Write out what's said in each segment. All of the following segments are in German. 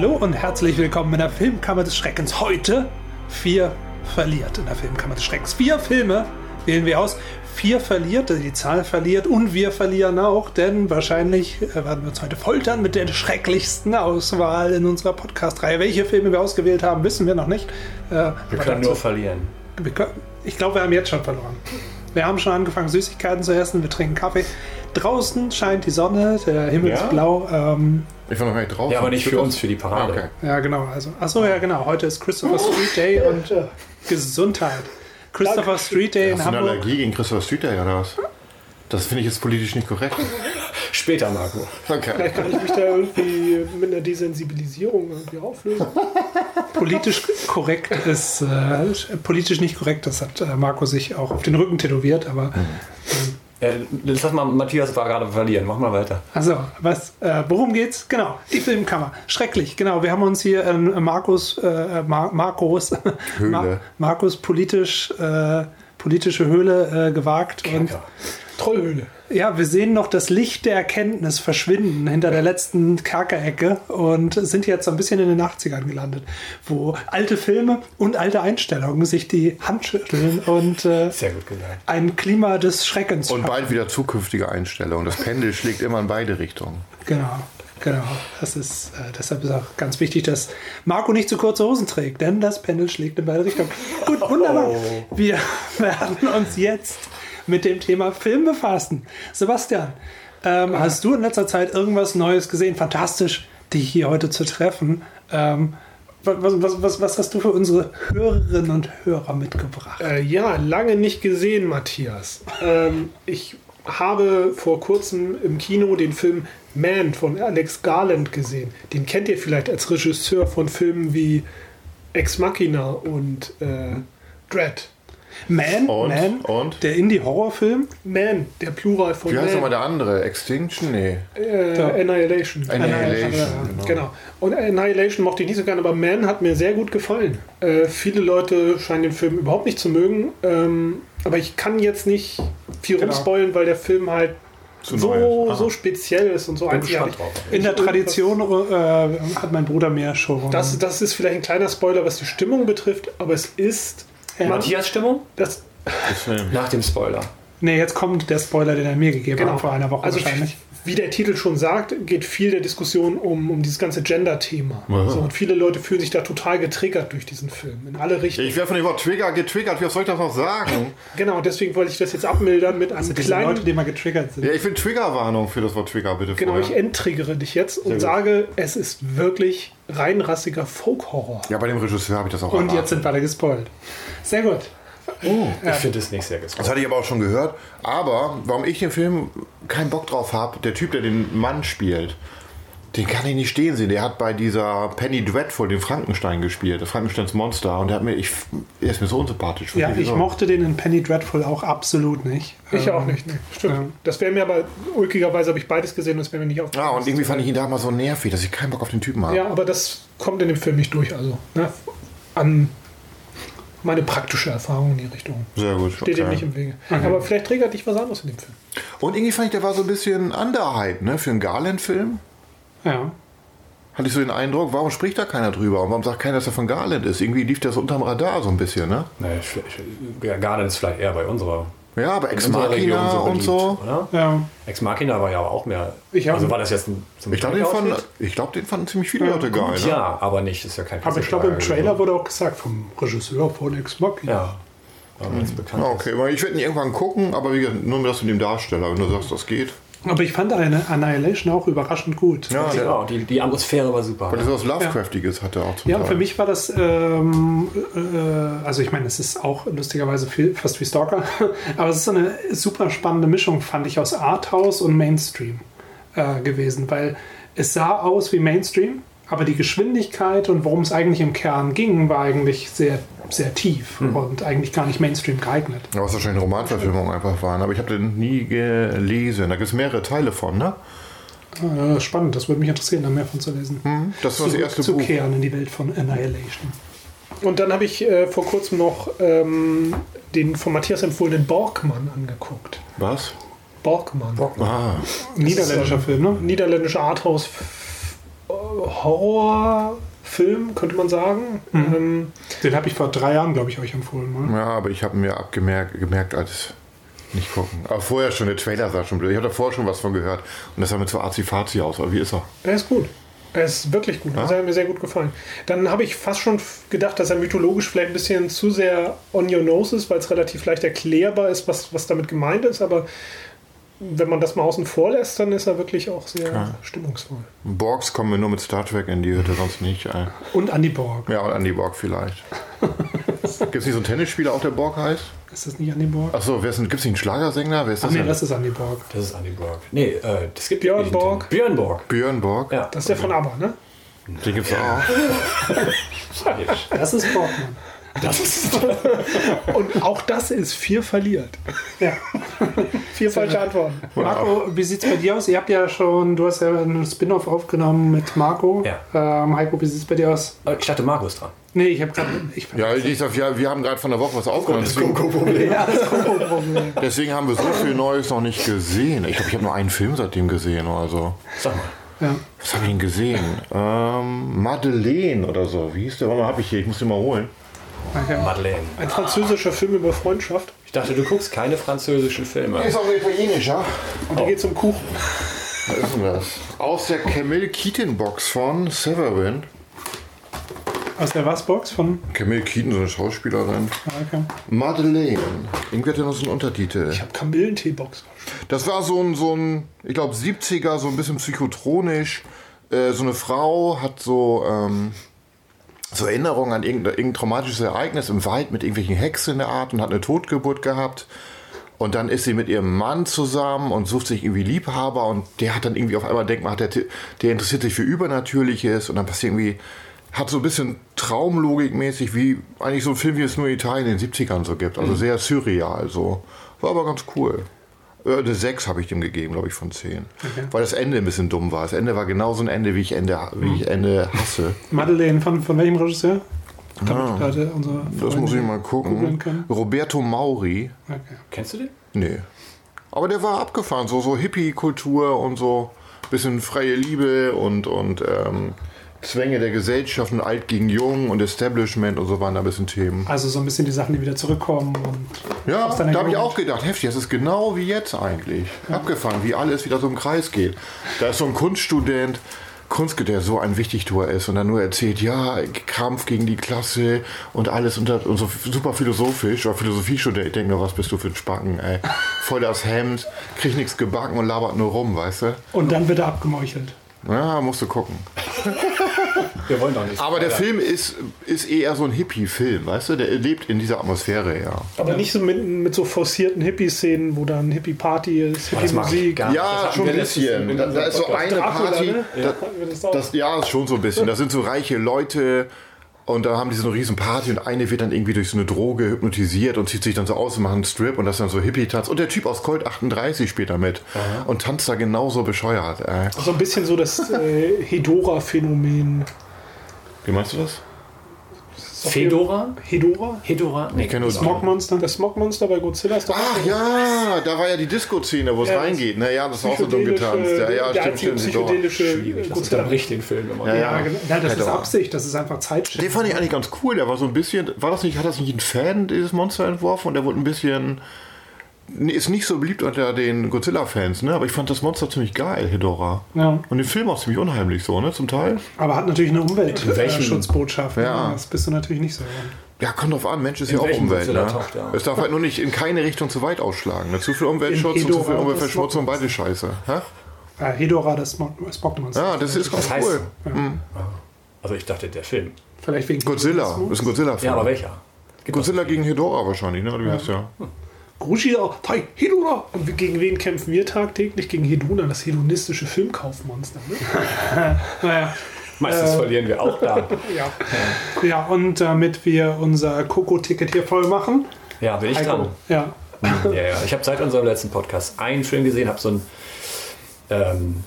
Hallo und herzlich willkommen in der Filmkammer des Schreckens. Heute vier verliert in der Filmkammer des Schreckens. Vier Filme wählen wir aus. Vier verliert, also die Zahl verliert und wir verlieren auch, denn wahrscheinlich äh, werden wir uns heute foltern mit der schrecklichsten Auswahl in unserer Podcast-Reihe. Welche Filme wir ausgewählt haben, wissen wir noch nicht. Äh, Wir aber können nur verlieren. können, ich glaube, wir haben jetzt schon verloren. Wir haben schon angefangen, Süßigkeiten zu essen, wir trinken Kaffee. Draußen scheint die Sonne, der Himmel ist Ja? blau. Ähm, Ich war noch gar nicht drauf. Ja, aber nicht für uns, für die Parade. Okay. ja, genau. Also, achso, ja, genau. Heute ist Christopher Street Day und äh, Gesundheit. Christopher Street Day in Hast du eine Hamburg. Allergie gegen Christopher Street Day oder was? Das finde ich jetzt politisch nicht korrekt. Später, Marco. Okay. Vielleicht kann ich mich da irgendwie mit einer Desensibilisierung irgendwie auflösen. Politisch korrekt ist, äh, politisch nicht korrekt, das hat äh, Marco sich auch auf den Rücken tätowiert, aber Äh, lass mal, Matthias war gerade verlieren. Mach mal weiter. Also, was, äh, worum geht's? Genau, die Filmkammer. Schrecklich, genau. Wir haben uns hier in Markus, äh, Mar Markus, Höhle. Markus politisch, äh, politische Höhle äh, gewagt. Und. Trollhöhle. Ja, wir sehen noch das Licht der Erkenntnis verschwinden hinter der letzten Kerkerecke und sind jetzt so ein bisschen in den 80ern gelandet, wo alte Filme und alte Einstellungen sich die Hand schütteln und äh, Sehr gut gesagt. ein Klima des Schreckens Und bald wieder zukünftige Einstellungen. Das Pendel schlägt immer in beide Richtungen. Genau, genau. Das ist, äh, deshalb ist auch ganz wichtig, dass Marco nicht zu kurze Hosen trägt, denn das Pendel schlägt in beide Richtungen. Gut, wunderbar. Wir werden uns jetzt mit dem Thema Film befassen. Sebastian, ähm, hast du in letzter Zeit irgendwas Neues gesehen? Fantastisch, dich hier heute zu treffen. Ähm, was, was, was, was hast du für unsere Hörerinnen und Hörer mitgebracht? Äh, ja, lange nicht gesehen, Matthias. Ähm, ich habe vor kurzem im Kino den Film Man von Alex Garland gesehen. Den kennt ihr vielleicht als Regisseur von Filmen wie Ex Machina und äh, Dread. Man, Und? Man, Und? der Indie-Horrorfilm. Man, der Plural von Wie heißt nochmal der andere? Extinction? Nee. Äh, Ja. Annihilation. Annihilation. ja, Genau. Und Annihilation mochte ich nicht so gerne, aber Man hat mir sehr gut gefallen. Äh, viele Leute scheinen den Film überhaupt nicht zu mögen. Ähm, aber ich kann jetzt nicht viel Genau. rumspoilen, weil der Film halt Zu so, so speziell ist und so Bin einzigartig. In der Tradition äh, hat mein Bruder mehr schon. Das, das ist vielleicht ein kleiner Spoiler, was die Stimmung betrifft, aber es ist. Ja. Matthias Stimmung? Das. Nach dem Spoiler. Nee, jetzt kommt der Spoiler, den er mir gegeben Genau. hat vor einer Woche also, wahrscheinlich. wie der Titel schon sagt, geht viel der Diskussion um, um dieses ganze Gender-Thema. So, und viele Leute fühlen sich da total getriggert durch diesen Film. In alle Richtungen. Ich werde von dem Wort Trigger getriggert. Wie soll ich das noch sagen? Genau, deswegen wollte ich das jetzt abmildern mit einem Also kleinen Leute, die mal getriggert sind. Ja, ich will Triggerwarnung für das Wort Trigger, bitte. Genau, ich vorher. enttriggere dich jetzt und sage, es ist wirklich reinrassiger Folk-Horror. Ja, bei dem Regisseur habe ich das auch Und erwartet. jetzt sind beide gespoilt. Sehr gut. Ich finde es nicht sehr gespannt. Das hatte ich aber auch schon gehört. Aber warum ich den Film keinen Bock drauf habe, der Typ, der den Mann spielt, den kann ich nicht stehen sehen. Der hat bei dieser Penny Dreadful den Frankenstein gespielt, das Frankensteins Monster. Und der, hat mir, ich, er ist mir so unsympathisch. Ja, ich so. mochte den in Penny Dreadful auch absolut nicht. Ich Ähm, auch nicht, ne? Stimmt. ja. Das wäre mir aber, ulkigerweise habe ich beides gesehen und es wäre mir nicht aufgefallen. Ja, und irgendwie fand ich ihn da mal so nervig, dass ich keinen Bock auf den Typen habe. Ja, aber das kommt in dem Film nicht durch, also. Ne? An meine praktische Erfahrung in die Richtung. Sehr gut. Steht dem nicht im Wege. Aber vielleicht triggert dich was anderes in dem Film. Und irgendwie fand ich, der war so ein bisschen Underhype, ne? Für einen Garland-Film. Ja. Hatte ich so den Eindruck, warum spricht da keiner drüber? Und warum sagt keiner, dass er von Garland ist? Irgendwie lief der so unterm Radar so ein bisschen, ne? Nee, ich, ich, ja, Garden ist vielleicht eher bei unserer, Ja, aber Ex Machina so und so. Oder? ja. Ex Machina war ja aber auch mehr. Ich also war das jetzt ein zum Ich glaube, den, fanden- ich glaub, den fanden ziemlich viele Leute geil. Ne? Ja, aber nicht. Ist ja kein Aber ich glaube, im Trailer wurde auch gesagt vom Regisseur von Ex Machina. Ja. Aber es bekannt Ja, ist. okay, weil ich werde ihn irgendwann gucken, aber wie gesagt, nur das mit dem Darsteller, wenn du sagst, das geht. Aber ich fand eine Annihilation auch überraschend gut. Ja, der, Genau, die, die Atmosphäre war super. weil das was Lovecraftiges hat er auch zum Ja, und Teil. für mich war das, ähm, äh, also ich meine, es ist auch lustigerweise viel, fast wie Stalker, aber es ist so eine super spannende Mischung, fand ich, aus Arthouse und Mainstream äh, gewesen, weil es sah aus wie Mainstream, aber die Geschwindigkeit und worum es eigentlich im Kern ging, war eigentlich sehr, sehr tief und eigentlich gar nicht Mainstream geeignet. Ja, was wahrscheinlich Romanverfilmungen einfach waren, aber ich habe den nie gelesen. Da gibt es mehrere Teile von, ne? Äh, spannend, das würde mich interessieren, da mehr von zu lesen. Das war das erste zu Buch. kehren in die Welt von Annihilation. Und dann habe ich äh, vor kurzem noch ähm, den von Matthias empfohlenen Borgmann angeguckt. Was? Borgmann. Ah, Niederländischer ähm, Film, ne? Niederländischer Arthouse Horrorfilm, könnte man sagen. Ähm, Den habe ich vor drei Jahren, glaube ich, euch empfohlen. Ne? Ja, aber ich habe mir abgemerkt gemerkt, als nicht gucken. Aber vorher schon, der Trailer sah schon blöd. Ich habe davor schon was von gehört. Und das sah mir zu arzi-fazi aus. Aber wie ist er? er ist gut. Er ist wirklich gut. Das hat mir sehr gut gefallen. Dann habe ich fast schon gedacht, dass er mythologisch vielleicht ein bisschen zu sehr on your nose ist, weil es relativ leicht erklärbar ist, was, was damit gemeint ist. Aber wenn man das mal außen vor lässt, dann ist er wirklich auch sehr stimmungsvoll. Borgs kommen wir nur mit Star Trek in die Hütte, sonst nicht. Ey. Und Andy Borg. Ja, und Andy Borg vielleicht. Gibt es nicht so einen Tennisspieler, auch der Borg heißt? Ist das nicht Andy Borg? Achso, gibt es einen Schlagersänger? Wer ist Ach das nee, denn? das ist Andy Borg. Das ist Andy Borg. Nee, äh, das gibt Björn nicht. Borg. Björn Borg. Björn Borg? Ja. Das ist der von ABBA, ne? Den gibt es auch. Das ist Borgmann. Das ist Und auch das ist vier verliert. Ja. Vier falsche Antworten. Marco, wie sieht es bei dir aus? Ihr habt ja schon, du hast ja einen Spin-off aufgenommen mit Marco. Ja. Ähm, Heiko, wie sieht es bei dir aus? Oh, Ich dachte, Marco ist dran. Nee, ich habe gerade. Ich, Ja, ich sag, ja, wir haben gerade von der Woche was aufgenommen. Deswegen, ja, das Kongo-Problem. deswegen haben wir so viel Neues noch nicht gesehen. Ich glaube, ich habe nur einen Film seitdem gesehen oder so. Sag mal. Ja. Was habe ich denn gesehen? Ähm, Madeleine oder so. Wie hieß der? Warte mal, habe ich hier. Ich muss den mal holen. Okay. Madeleine. Ein französischer Film über Freundschaft. Ich dachte, du guckst keine französischen Filme. Ist auch italienisch, ja? Und da geht es um Kuchen. Was ist denn das? Aus der Camille Keaton Box von Severin. Aus der Was-Box von. Camille Keaton, so eine Schauspielerin. Okay. Madeleine. Irgendwie hat er noch so einen Untertitel. Ich habe Kamillentee-Box. Das war so ein, so ein ich glaube, 70er, so ein bisschen psychotronisch. Äh, so eine Frau hat so, ähm, so Erinnerungen an irgendein, irgendein traumatisches Ereignis im Wald mit irgendwelchen Hexen in der Art und hat eine Totgeburt gehabt. Und dann ist sie mit ihrem Mann zusammen und sucht sich irgendwie Liebhaber und der hat dann irgendwie auf einmal denkt der, der interessiert sich für Übernatürliches und dann passiert irgendwie, hat so ein bisschen Traumlogik-mäßig, wie eigentlich so ein Film, wie es nur in Italien in den 70ern so gibt. Also sehr surreal so. War aber ganz cool. Äh, Eine 6 habe ich dem gegeben, glaube ich, von 10. Weil das Ende ein bisschen dumm war. Das Ende war genauso ein Ende, wie ich Ende, wie ich Ende hasse. Madeleine, von, von welchem Regisseur? Unsere Ah. Das muss ich mal gucken. Roberto Mauri. Okay. Kennst du den? Nee. Aber der war abgefahren. So, so Hippie-Kultur und so. Bisschen freie Liebe und, und ähm, Zwänge der Gesellschaft und alt gegen jung und Establishment und so waren da ein bisschen Themen. Also so ein bisschen die Sachen, die wieder zurückkommen. Und Ja, da habe ich auch gedacht, heftig, das ist genau wie jetzt eigentlich. Abgefahren, wie alles wieder so im Kreis geht. Da ist so ein Kunststudent, Kunst, der so ein Wichtigtuer ist und dann nur erzählt, ja, Kampf gegen die Klasse und alles und, das- und so super philosophisch oder Philosophiestudent. Ich denke mir, was bist du für ein Spacken, ey. Voll das Hemd, krieg nichts gebacken und labert nur rum, weißt du? Und dann wird er abgemeuchelt. Ja, musst du gucken. Wir wollen doch nicht. Aber der Film ist, ist eher so ein Hippie-Film, weißt du? Der lebt in dieser Atmosphäre, ja. Aber nicht so mit, mit so forcierten Hippie-Szenen, wo dann Hippie-Party ist, ich Hippie-Musik. Ja, schon ein bisschen. Da, da ist so eine Dracula, Party. ne? Da, wir das ja, schon so ein bisschen. Da sind so reiche Leute und da haben die so eine riesen Party und eine wird dann irgendwie durch so eine Droge hypnotisiert und zieht sich dann so aus und macht einen Strip und das ist dann so Hippie-Tanz. Und der Typ aus Colt 38 spielt da mit und tanzt da genauso bescheuert. Äh. So ein bisschen so das äh, Hedora-Phänomen. Wie meinst du das? Fedora? Hedora? Hedora? Nee, Ich kenne nur Smogmonster. Das Smogmonster bei Godzilla ist doch Ach ja, da war ja die Disco-Szene, wo es Ja, das reingeht. Naja, das war auch so dumm getanzt. Ja, ja, der stimmt, stimmt. psychedelische schwierig. Das Godzilla. unterbricht den Film immer. Ja, Ja, ja. genau. Ja, das ist. Absicht, das ist einfach Zeitschrift. Den fand ich eigentlich ganz cool. Der war so ein bisschen. War das nicht, hat das nicht ein Fan dieses Monster entworfen? Und der wurde ein bisschen. Ist nicht so beliebt unter den Godzilla-Fans, ne? Aber ich fand das Monster ziemlich geil, Hedora. Ja. Und den Film auch ziemlich unheimlich so, ne? Zum Teil. Aber hat natürlich eine Umweltschutzbotschaft. Ja. Das bist du natürlich nicht so. Ja, kommt drauf an, Mensch ist In ja auch Umwelt, ne? taucht auf? Es darf halt nur nicht in keine Richtung zu weit ausschlagen. Ne? Zu viel Umweltschutz und zu viel Umweltverschmutzung, beide scheiße. Hä? Äh, Hedora, das Smogmonster. Ja, das ist ganz Das heißt- cool. Also ich dachte, der Film. Vielleicht wegen Godzilla, das ist ein Godzilla-Film. Ja, aber welcher? Gibt Godzilla gegen Hedora wahrscheinlich, ne? Oder wie heißt der? Grushida, Tai, Hedora. Und gegen wen kämpfen wir tagtäglich? Gegen Hedona, das hedonistische Filmkaufmonster. Ne? Naja. Meistens verlieren wir auch da. Ja. ja, und damit wir unser Coco-Ticket hier voll machen. Ja, bin ich Heiko. dran. Ja. Ja, ja. Ich habe seit unserem letzten Podcast einen Film gesehen, habe so ein, ähm,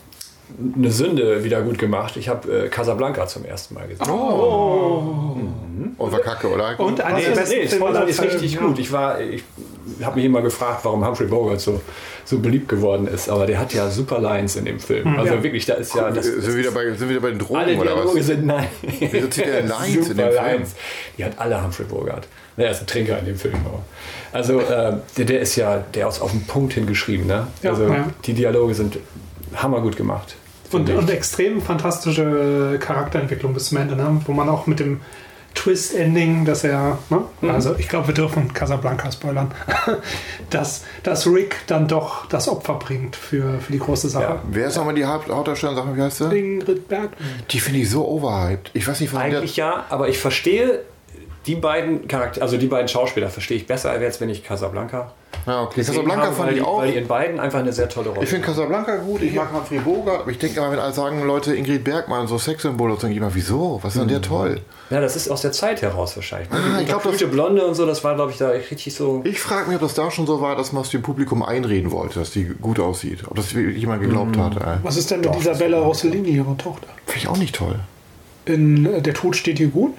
eine Sünde wieder gut gemacht. Ich habe äh, Casablanca zum ersten Mal gesehen. Und war kacke, oder? Und Nee, der besten nee, aller ist richtig Ja. gut. Ich war, ich habe mich immer gefragt, warum Humphrey Bogart so, so beliebt geworden ist. Aber der hat ja super Lines in dem Film. Also ja. wirklich, da ist ja. Das, sind, wir wieder bei, sind wir wieder bei den Drogen alle oder Dialoge was? sind nein. Wieso zieht der Lines in dem Film? Lines. Die hat alle Humphrey Bogart. Er ist ein Trinker in dem Film. Aber. Also äh, der, der ist ja, der ist auf den Punkt hingeschrieben. Ne? Ja, also ja. die Dialoge sind hammergut gemacht. Und, und extrem fantastische Charakterentwicklung bis zum Ende, ne? wo man auch mit dem Twist-Ending, dass er, ne? Mhm. also ich glaube, wir dürfen Casablanca spoilern, dass, dass Rick dann doch das Opfer bringt für, für die große Sache. Ja. Wer ist nochmal die Haupt- Hauptdarstellerin? Sag mal, wie heißt sie? Ingrid Bergmann. Die finde ich so overhyped. Ich weiß nicht, warum der... Eigentlich ja, aber ich verstehe die beiden Charakter, also die beiden Schauspieler verstehe ich besser als wenn ich Casablanca. Ja, okay. gesehen Casablanca habe, fand weil ich auch... Weil die in beiden einfach eine sehr tolle Rolle Ich finde Casablanca gut, ich mag Humphrey Bogart, aber ich denke immer, wenn alle sagen, Leute, Ingrid Bergmann, so Sexsymbole, denke ich immer, wieso? Was ist denn der toll? Ja, das ist aus der Zeit heraus wahrscheinlich. Ne? Ah, ich glaub, das- Blonde und so, das war, glaube ich, da richtig so. Ich frage mich, ob das da schon so war, dass man es dem Publikum einreden wollte, dass die gut aussieht. Ob das jemand geglaubt hat. Ey. Was ist denn mit Isabella Rossellini, ihrer Tochter? Finde ich auch nicht toll. In äh, Der Tod steht hier gut,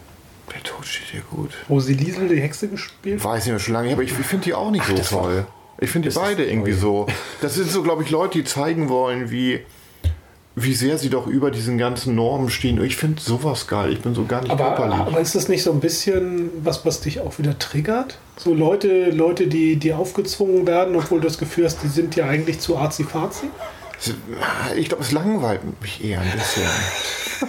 Der Tod steht hier gut. wo sie Liesel, die Hexe, gespielt Weiß nicht mehr schon lange, aber ich finde die auch nicht so toll. Ich finde die beide irgendwie so. Das sind so, glaube ich, Leute, die zeigen wollen, wie, wie sehr sie doch über diesen ganzen Normen stehen. Ich finde sowas geil. Ich bin so gar nicht Aber, körperlich. aber ist das nicht so ein bisschen was, was dich auch wieder triggert? So Leute, Leute, die, die aufgezwungen werden, obwohl du das Gefühl hast, die sind ja eigentlich zu arzi-fazi? Ich glaube, es langweilt mich eher ein bisschen.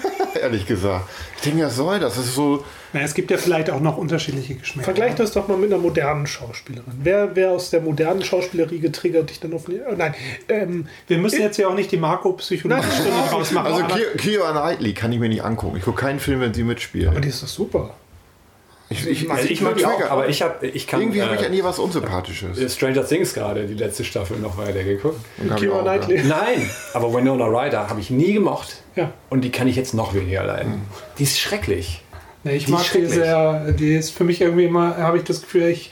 Ehrlich gesagt. Ich denke, was soll das? Das ist so. Na, es gibt ja vielleicht auch noch unterschiedliche Geschmäcker. Vergleich das doch mal mit einer modernen Schauspielerin. Wer, wer aus der modernen Schauspielerie getriggert dich dann auf... Oh nein, ähm, Wir müssen jetzt ja auch nicht die Marco-Psychologie-Stunde draus machen. Also aber- Ki- Keira Knightley kann ich mir nicht angucken. Ich gucke keinen Film, wenn sie mitspielt. aber die ist doch super. Ich, ich, Also ich mag die auch, aber ich, hab, ich kann. irgendwie habe ich ja äh, nie was Unsympathisches. Stranger Things gerade, die letzte Staffel noch ich Keira auch, Knightley. Nein, aber Winona Ryder habe ich nie gemocht. Ja. Und die kann ich jetzt noch weniger leiden. Die ist schrecklich. Nee, ich Die mag die sehr, die ist für mich irgendwie immer, habe ich das Gefühl, ich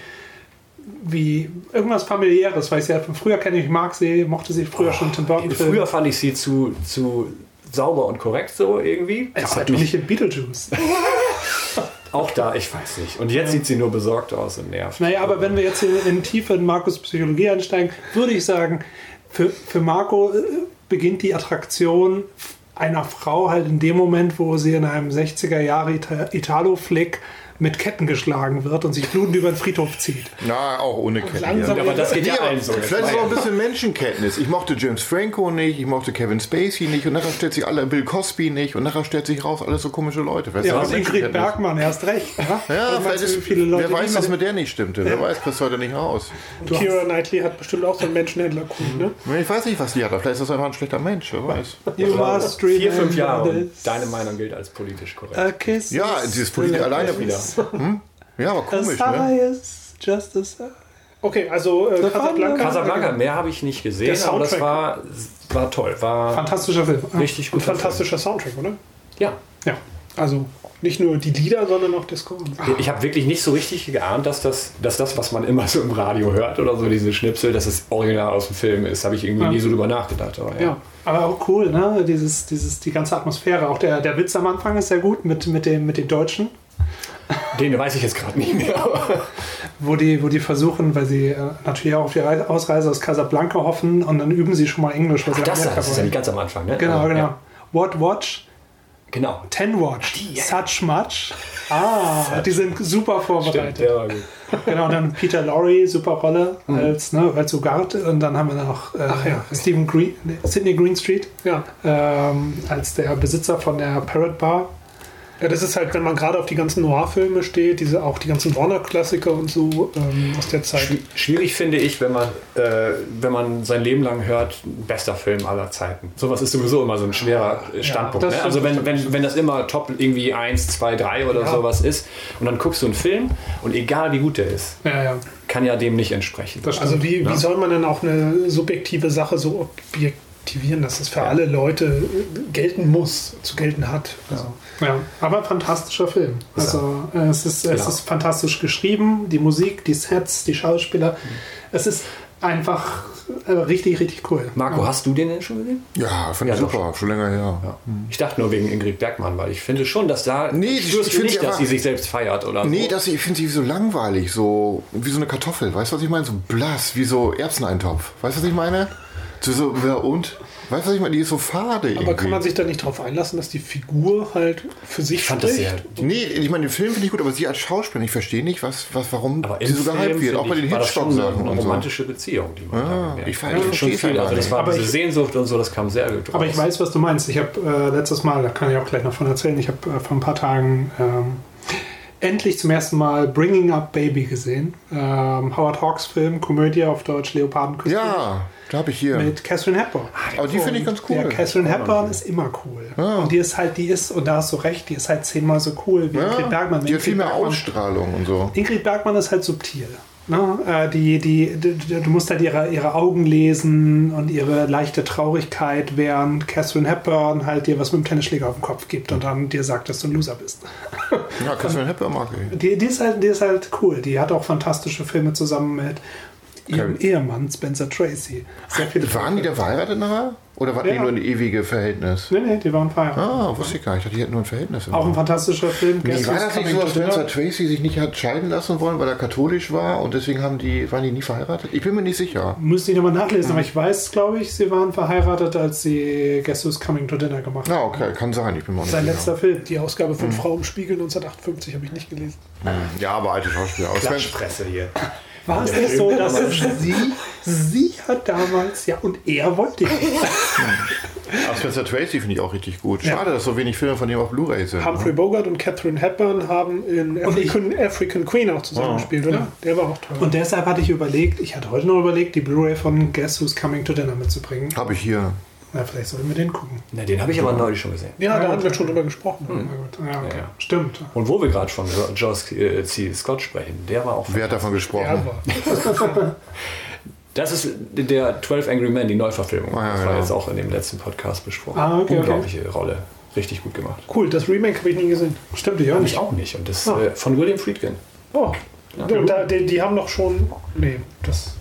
wie irgendwas familiäres, weil ich sie ja von früher kenne, ich mag sie, mochte sie früher schon Tim Burton. Früher fand ich sie zu, zu sauber und korrekt so irgendwie. Es hat mich nicht in Beetlejuice. auch da, ich weiß nicht. Und jetzt sieht sie nur besorgt aus und nervt. Naja, aber wenn wir jetzt hier in tiefe in Markus Psychologie einsteigen, würde ich sagen, für, für Marco äh, beginnt die Attraktion einer Frau halt in dem Moment, wo sie in einem 60er Jahre Ita- Italo-Flick mit Ketten geschlagen wird und sich blutend über den Friedhof zieht. Na, auch ohne Ketten. langsam- ja. Aber das geht ja aber allen so. Vielleicht ist auch ein bisschen Menschenkenntnis. Ich mochte James Franco nicht, ich mochte Kevin Spacey nicht und nachher stellt sich alle Bill Cosby nicht und nachher stellt sich raus, alles so komische Leute. Vielleicht Ja, und Ingrid. Bergmann, erst recht. Ja, Ja, vielleicht ist, viele Leute wer weiß, was mit- der nicht stimmte. Wer weiß, kriegst du heute nicht raus. Und Keira Knightley hat bestimmt auch so einen Menschenhändler-Coup, ne? Ich weiß nicht, was die hat. aber Vielleicht ist das einfach ein schlechter Mensch. Wer weiß. You must Vier, fünf Jahre. deine Meinung gilt als politisch korrekt. Ja, dieses Politik alleine wieder. Ja, aber komisch, high ne? just a sigh. Okay, also äh, Casablanca. Casablanca, mehr habe ich nicht gesehen, aber das war, war toll. War Fantastischer Film. richtig gut. fantastischer Soundtrack, oder? Ja. Ja. Also nicht nur die Lieder, sondern auch der Score. Ich habe wirklich nicht so richtig geahnt, dass das, dass das, was man immer so im Radio hört oder so, diese Schnipsel, dass es original aus dem Film ist. Habe ich irgendwie Ja. nie so drüber nachgedacht. Aber, ja. Ja, aber auch cool, ne? Dieses, dieses, die ganze Atmosphäre. Auch der, der Witz am Anfang ist sehr gut mit, mit, dem, mit den Deutschen, Den weiß ich jetzt gerade nicht mehr. wo die, wo die versuchen, weil sie äh, natürlich auch auf die Reise- Ausreise aus Casablanca hoffen und dann üben sie schon mal Englisch, weil sie Das, das ist ja nicht ganz am Anfang, ne? Genau, Ja, genau. Ja. What watch? Genau. Ten watch. die, ja. Such much. Ah, die sind super Stimmt, vorbereitet. der war gut. Genau, und dann Peter Lorre, super Rolle Mhm. als, ne, als Ugarte. Und dann haben wir noch äh, ja. Stephen Green, nee, Sidney Greenstreet Ja. ähm, als der Besitzer von der Parrot Bar. Ja, das ist halt, wenn man gerade auf die ganzen Noir-Filme steht, diese, auch die ganzen Warner-Klassiker und so ähm, aus der Zeit. Schwi- Schwierig finde ich, wenn man, äh, wenn man sein Leben lang hört, bester Film aller Zeiten. Sowas ist sowieso immer so ein schwerer äh, Standpunkt. das ne? Also wenn, wenn, wenn das immer top irgendwie 1, 2, 3 oder Ja. sowas ist und dann guckst du einen Film und egal wie gut der ist, Ja, ja. kann ja dem nicht entsprechen. Also wie, wie soll man denn auch eine subjektive Sache so objektivieren, dass es für alle Leute äh, gelten muss, zu gelten hat? Also, Ja, aber fantastischer Film. Also äh, es ist, es Genau. ist fantastisch geschrieben, die Musik, die Sets, die Schauspieler. Es ist einfach äh, richtig, richtig cool. Marco, hast du den denn schon gesehen? Ja, finde ich Ja, super. Schon länger her. Ja. Ich dachte nur wegen Ingrid Bergmann, weil ich finde schon, dass da Nee, ich- ich finde nicht, sie dass sie sich selbst feiert oder Nee, so. das, ich finde sie so langweilig, so wie so eine Kartoffel. Weißt du, was ich meine? So blass, wie so Erbseneintopf. Weißt du, was ich meine? So, so ja, und? Weißt du, was ich meine? Die ist so fade irgendwie. Aber kann man sich da nicht darauf einlassen, dass die Figur halt für sich ich fand das spricht? sehr. Nee, ich meine, den Film finde ich gut, aber sie als Schauspielerin, ich verstehe nicht, was, was, warum Aber sie so gehypt wird. Auch bei den das eine, Hitchcock-Sachen eine so. romantische Beziehung, die man Ah, da ich ich schon verstehe es viel. einfach Also das nicht. war Aber diese ich- Sehnsucht und so, das kam sehr gut Aber raus. ich weiß, was du meinst. Ich habe äh, letztes Mal, da kann ich auch gleich noch von erzählen, ich habe äh, vor ein paar Tagen ähm, endlich zum ersten Mal Bringing Up Baby gesehen. Ähm, Howard Hawks Film, Komödie auf Deutsch, Leopardenküste. Ja, da habe ich hier. Mit Catherine Hepburn. aber die finde ich ganz cool. Ja, Catherine Hepburn ist immer cool. Und die ist halt, die ist, und da hast du recht, die ist halt zehnmal so cool wie Ingrid Bergmann. die hat viel mehr Bergmann- Ausstrahlung und so. Ingrid Bergmann ist halt subtil. Ne? Äh, die, die, die, du musst halt ihre, ihre Augen lesen und ihre leichte Traurigkeit, während Catherine Hepburn halt dir was mit dem Tennisschläger auf den Kopf gibt und dann dir sagt, dass du ein Loser bist. Ja, Catherine Hepburn mag ich. Die, die, ist halt, die ist halt cool. Die hat auch fantastische Filme zusammen mit ihrem Okay. Ehemann Spencer Tracy. Sehr viele Waren die denn verheiratet nachher? Oder waren Ja. die nur ein ewige Verhältnis? Nee, nee, die waren verheiratet. Ah, wusste ich gar nicht. Die hätten nur ein Verhältnis. Auch ein fantastischer Film. Nee, war das nicht so, dass? Spencer Tracy sich nicht hat scheiden lassen wollen, weil er katholisch war und deswegen haben die, waren die nie verheiratet? Ich bin mir nicht sicher. Müsste ich nochmal nachlesen, aber ich weiß, glaube ich, sie waren verheiratet, als sie Guess Who's Coming to Dinner gemacht haben. Ja, okay, kann sein. Ich bin mir nicht Sein sicher. letzter Film. Die Ausgabe Hm. von Frau im Spiegel 1958 habe ich nicht gelesen. Ja, aber alte Schauspieler. Klatschpresse hier. War es nicht so, dass es sie, sie hat damals, ja, und er wollte ihn. aber Spencer Tracy finde ich auch richtig gut. Schade, dass so wenig Filme von ihm auf Blu-ray sind. Humphrey Bogart und Catherine Hepburn haben in African, African Queen auch zusammengespielt, oder? Der war auch toll. Und deshalb hatte ich überlegt, ich hatte heute noch überlegt, die Blu-ray von Guess Who's Coming to Dinner mitzubringen. Habe ich hier. Na, vielleicht sollten wir den gucken. Na, den habe ich aber neulich schon gesehen. ja, da haben wir schon drüber gesprochen. Gut, ja, okay. Ja. Stimmt. Und wo wir gerade von Joss äh, C. Scott sprechen, der war auch. Wer hat davon gesprochen? Das ist der 12 Angry Men, die Neuverfilmung. Ah, ja, das war genau. jetzt auch in dem letzten Podcast besprochen. Ah, okay, okay. Unglaubliche Rolle. Richtig gut gemacht. Cool, das Remake habe ich nie gesehen. Stimmt, ich auch nicht. ich auch nicht. Und das Ah. äh, von William Friedkin. Oh, und da, die, die haben doch schon. Nee, das.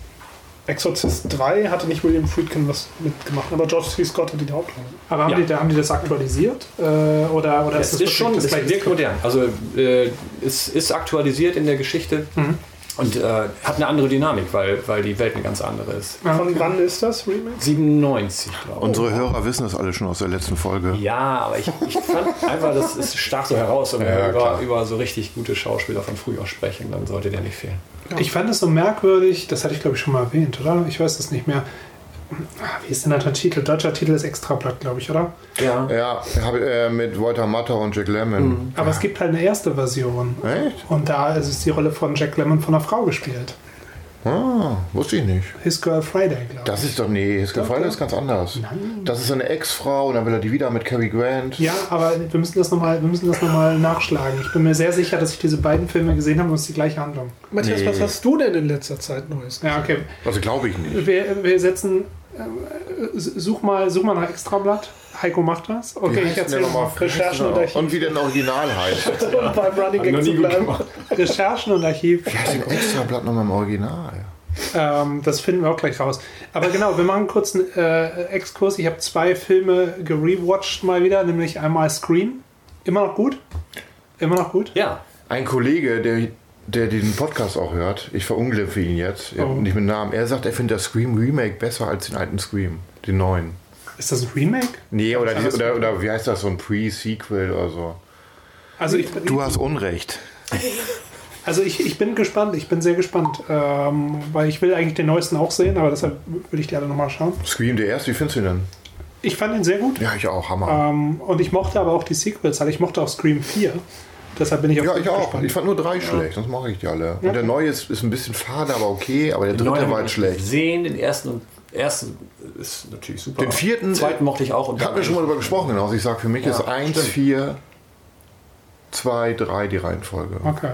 Exorcist 3 hatte nicht William Friedkin was mitgemacht, aber George C. Scott hat die Hauptrolle. Aber haben, Ja. die, da- haben die das aktualisiert? Äh, oder, oder Es ist, wirklich schon, das modern. Also äh, es ist aktualisiert in der Geschichte und äh, hat eine andere Dynamik, weil, weil die Welt eine ganz andere ist. Von wann ist das Remake? 97, glaube ich. Unsere Hörer wissen das alle schon aus der letzten Folge. Ja, aber ich, ich fand einfach, das ist stach so heraus, wenn wir Ja, über, über so richtig gute Schauspieler von früher sprechen, dann sollte der nicht fehlen. Ich fand es so merkwürdig, das hatte ich glaube ich schon mal erwähnt, oder? Ich weiß es nicht mehr. Ah, Wie ist denn der Titel? Deutscher Titel ist Extrablatt, glaube ich, oder? Ja. Ja, habe äh, mit Walter Matthau und Jack Lemmon. Aber es gibt halt eine erste Version. Echt? Und da ist es die Rolle von Jack Lemmon von einer Frau gespielt. Ah, wusste ich nicht. His Girl Friday, glaube ich. Das ist doch, nee, das Gefallen ist ganz anders. Das ist eine Ex-Frau und dann will er die wieder mit Cary Grant. Ja, aber wir müssen das nochmal noch nachschlagen. Ich bin mir sehr sicher, dass ich diese beiden Filme gesehen habe und es ist die gleiche Handlung. Matthias, Nee. was hast du denn in letzter Zeit Neues? Ja, okay. Also glaube ich nicht. Wir, wir setzen. Äh, Such mal, such mal nach Extrablatt. Heiko macht das. Okay, ich denn erzähle nochmal? Recherchen und Archiv. Und wie der im Original heißt. Und beim Running Gag zu bleiben. Recherchen und Archiv. Wie heißt denn Extrablatt nochmal im Original? Ähm, das finden wir auch gleich raus. Aber genau, wir machen kurz einen äh, Exkurs. Ich habe zwei Filme gerewatcht mal wieder, nämlich einmal Scream. Immer noch gut? Immer noch gut? Ja. Ein Kollege, der, der den Podcast auch hört, ich verunglimpfe ihn jetzt, Oh. nicht mit Namen, er sagt, er findet das Scream Remake besser als den alten Scream, den neuen. Ist das ein Remake? Nee, oder, die, oder, oder wie heißt das, so ein Pre-Sequel oder so. Also ich, Du hast Unrecht. also ich, ich bin gespannt, ich bin sehr gespannt, ähm, weil ich will eigentlich den neuesten auch sehen, aber deshalb will ich die alle nochmal schauen. Scream der erste, wie findest du ihn denn? Ich fand ihn sehr gut Ja, ich auch, Hammer. ähm, und ich mochte aber auch die Sequels, also ich mochte auch Scream 4. Deshalb bin ich auch ja, ich auch. gespannt. Ich fand nur drei schlecht, sonst mache ich die alle. Ja. Und der neue ist, ist ein bisschen fade, aber okay, aber der Den dritte war halt ich schlecht. Gesehen, den ersten und ersten ist natürlich super. Den vierten- zweiten mochte ich auch. Und Hatten wir schon mal drüber gesprochen, genau. Also ich sage, für mich Ja, ist 1, stimmt. 4, 2, 3 die Reihenfolge. Okay.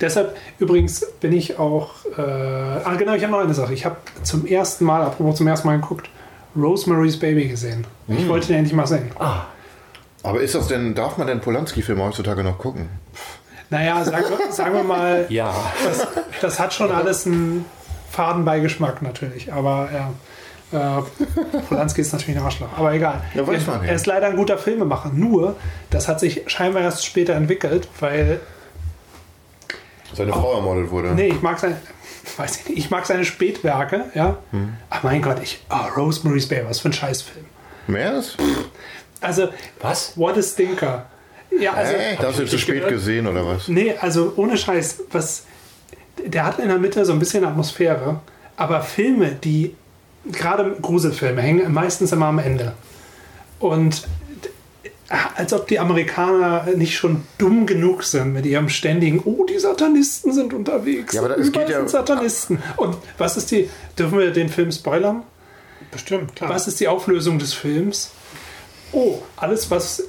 Deshalb übrigens bin ich auch. Äh, ah, genau, ich habe noch eine Sache. Ich habe zum ersten Mal, apropos zum ersten Mal geguckt, Rosemary's Baby gesehen. Ich wollte den endlich mal sehen. Ah, Aber ist das denn, darf man denn Polanski-Filme heutzutage noch gucken? Naja, sagen, wir- sagen wir mal, ja. das, das hat schon alles einen Fadenbeigeschmack natürlich, aber ja. Äh, Polanski ist natürlich ein Arschloch, aber egal. Ja, weiß man ja. er ist leider ein guter Filmemacher. Nur, das hat sich scheinbar erst später entwickelt, weil Seine Frau ermordet wurde. Nee, ich mag seine, weiß ich, nicht, ich mag seine Spätwerke, ja. Hm. Ach mein Gott, ich, oh, Rosemary's Baby, was für ein Scheißfilm. Mehr ist? Also, Was? what a stinker. Ja, also, Äh, da hast du zu spät gesehen oder was? nee, also ohne Scheiß, was, der hat in der Mitte so ein bisschen Atmosphäre, aber Filme, die, gerade Gruselfilme, hängen meistens immer am Ende. Und als ob die Amerikaner nicht schon dumm genug sind mit ihrem ständigen, oh, die Satanisten sind unterwegs. Ja, aber es Überall geht ja- sind Satanisten. Und was ist die, dürfen wir den Film spoilern? Bestimmt, klar. Was ist die Auflösung des Films? Oh, alles, was, äh,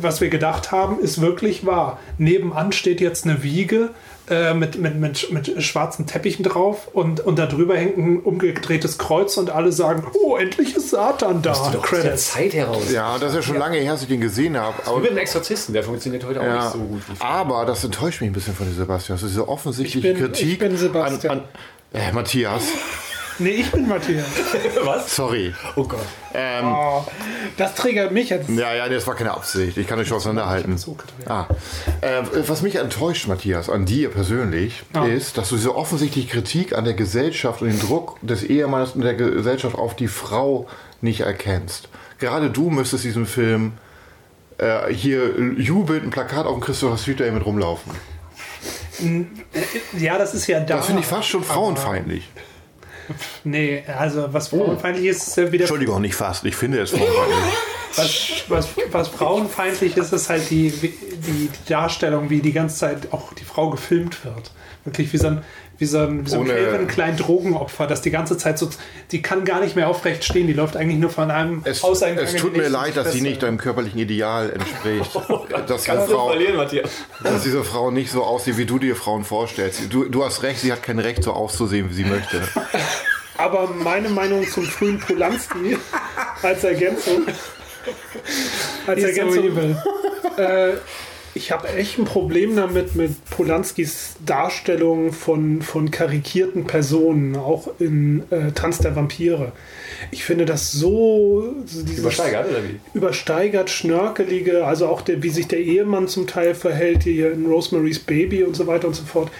was wir gedacht haben, ist wirklich wahr. Nebenan steht jetzt eine Wiege äh, mit, mit, mit, mit schwarzen Teppichen drauf und, und darüber hängt ein umgedrehtes Kreuz und alle sagen, oh, endlich ist Satan da. Doch aus der. Zeit heraus. Ja, das ist ja schon lange her, dass ich den gesehen habe. Aber, mit dem Exorzisten, der funktioniert heute auch ja, nicht so gut. Wie aber das enttäuscht mich ein bisschen von dir, Sebastian. Das ist diese offensichtliche Ich bin- Kritik ich bin Sebastian. an, an äh, Matthias. Nee, ich bin Matthias. Was? Sorry. Oh Gott. Ähm, Oh, das triggert mich jetzt. Ja, ja, nee, das war keine Absicht. Ich kann euch schon auseinanderhalten. So. Ah. Äh, was mich enttäuscht, Matthias, an dir persönlich, Ja. ist, dass du diese offensichtliche Kritik an der Gesellschaft und den Druck des Ehemannes und der Gesellschaft auf die Frau nicht erkennst. Gerade du müsstest diesen Film äh, hier jubelnd ein Plakat auf dem Christopher Street mit rumlaufen. Ja, das ist ja da. Das finde ich fast schon frauenfeindlich. Nee, also was frauenfeindlich ist, ist ja wieder Entschuldigung, nicht fast. Ich finde es frauenfeindlich. Was, was, was frauenfeindlich ist, ist halt die, die, die Darstellung, wie die ganze Zeit auch die Frau gefilmt wird. Wirklich wie so ein, wie so ein, wie so ein Ohne- Calvin Klein Drogenopfer, das die ganze Zeit so, die kann gar nicht mehr aufrecht stehen, die läuft eigentlich nur von einem Es, Hauseingang es tut mir leid, dass sie nicht deinem körperlichen Ideal entspricht. dass, diese Frau, verlieren, Matthias. dass diese Frau nicht so aussieht, wie du dir Frauen vorstellst. Du, du hast recht, sie hat kein Recht, so auszusehen, wie sie möchte. Aber meine Meinung zum frühen Polanski als Ergänzung. Als so Ergänzung. evil. Äh, ich habe echt ein Problem damit mit Polanskis Darstellung von, von karikierten Personen, auch in äh, Tanz der Vampire. Ich finde das so, so Übersteigert, oder wie? übersteigert, schnörkelige, also auch der, wie sich der Ehemann zum Teil verhält, hier in Rosemary's Baby und so weiter und so fort.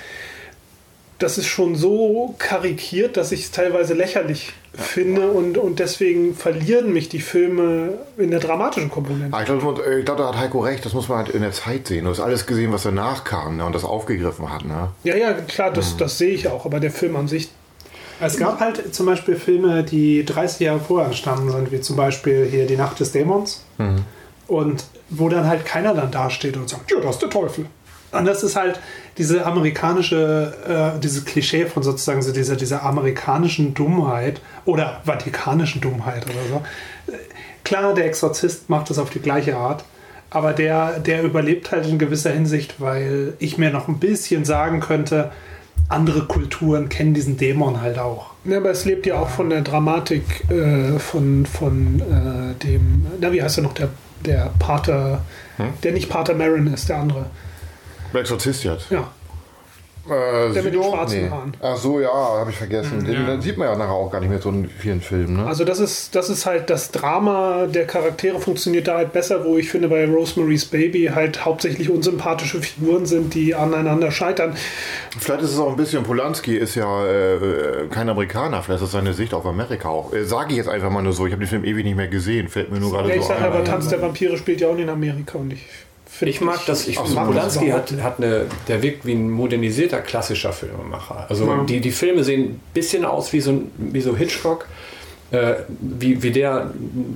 Das ist schon so karikiert, dass ich es teilweise lächerlich finde und, und deswegen verlieren mich die Filme in der dramatischen Komponente. Aber ich glaube, glaub, da hat Heiko recht, das muss man halt in der Zeit sehen. Du hast alles gesehen, was danach kam ne, und das aufgegriffen hat. Ne? Ja, ja, klar, das, das sehe ich auch, aber der Film an sich, Es gab halt zum Beispiel Filme, die 30 Jahre vorher entstanden sind, wie zum Beispiel hier Die Nacht des Dämons. Und wo dann halt keiner dann dasteht und sagt, ja, das ist der Teufel. Und das ist halt diese amerikanische, äh, dieses Klischee von sozusagen so dieser, dieser amerikanischen Dummheit oder vatikanischen Dummheit oder so. Klar, der Exorzist macht das auf die gleiche Art, aber der, der überlebt halt in gewisser Hinsicht, weil ich mir noch ein bisschen sagen könnte, andere Kulturen kennen diesen Dämon halt auch. ja, aber es lebt ja auch von der Dramatik äh, von, von äh, dem, na, wie heißt er noch, der, der Pater, der nicht Pater Marin ist, der andere. Der Exorzist jetzt. Ja, Äh, Der mit den schwarzen Haaren. Ach so, ja, habe ich vergessen. Den, den sieht man ja nachher auch gar nicht mehr so in vielen Filmen. Ne? Also das ist, das ist halt das Drama der Charaktere funktioniert da halt besser, wo ich finde bei Rosemary's Baby halt hauptsächlich unsympathische Figuren sind, die aneinander scheitern. Vielleicht ist es auch ein bisschen, Polanski ist ja äh, kein Amerikaner, vielleicht ist das seine Sicht auf Amerika auch. Äh, Sage ich jetzt einfach mal nur so, ich habe den Film ewig nicht mehr gesehen, fällt mir nur gerade Ja, ich so sage ein. aber, Tanz der Vampire spielt ja auch in Amerika und ich Ich mag das. Ich so, Polanski hat, hat eine, der wirkt wie ein modernisierter klassischer Filmemacher. Also die, die Filme sehen ein bisschen aus wie so, wie so Hitchcock, äh, wie, wie der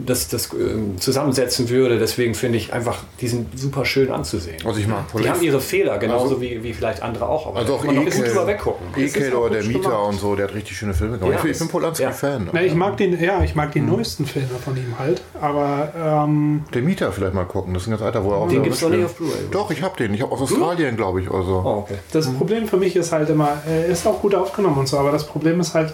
das, das ähm, zusammensetzen würde. Deswegen finde ich einfach, die sind super schön anzusehen. Also ich mag Die haben ihre Fehler, genauso Also- wie, wie vielleicht andere auch. Aber Also auch kann man doch gut Ekel, drüber weggucken. Ekel oder der Mieter gemacht. und so, der hat richtig schöne Filme gemacht. Ja, ich, bin- ich bin Polanski-Fan. Ja, ich mag den, ja, ich mag die neuesten Filme von ihm halt, aber ähm, Den Mieter vielleicht mal gucken, das ist ein ganz alter, wo er auch Den gibt es noch nicht auf Blu-ray. Doch, ich habe den. Ich habe aus Australien, glaube ich, oder so. Oh, okay. das Problem für mich ist halt immer, er ist auch gut aufgenommen und so, aber das Problem ist halt,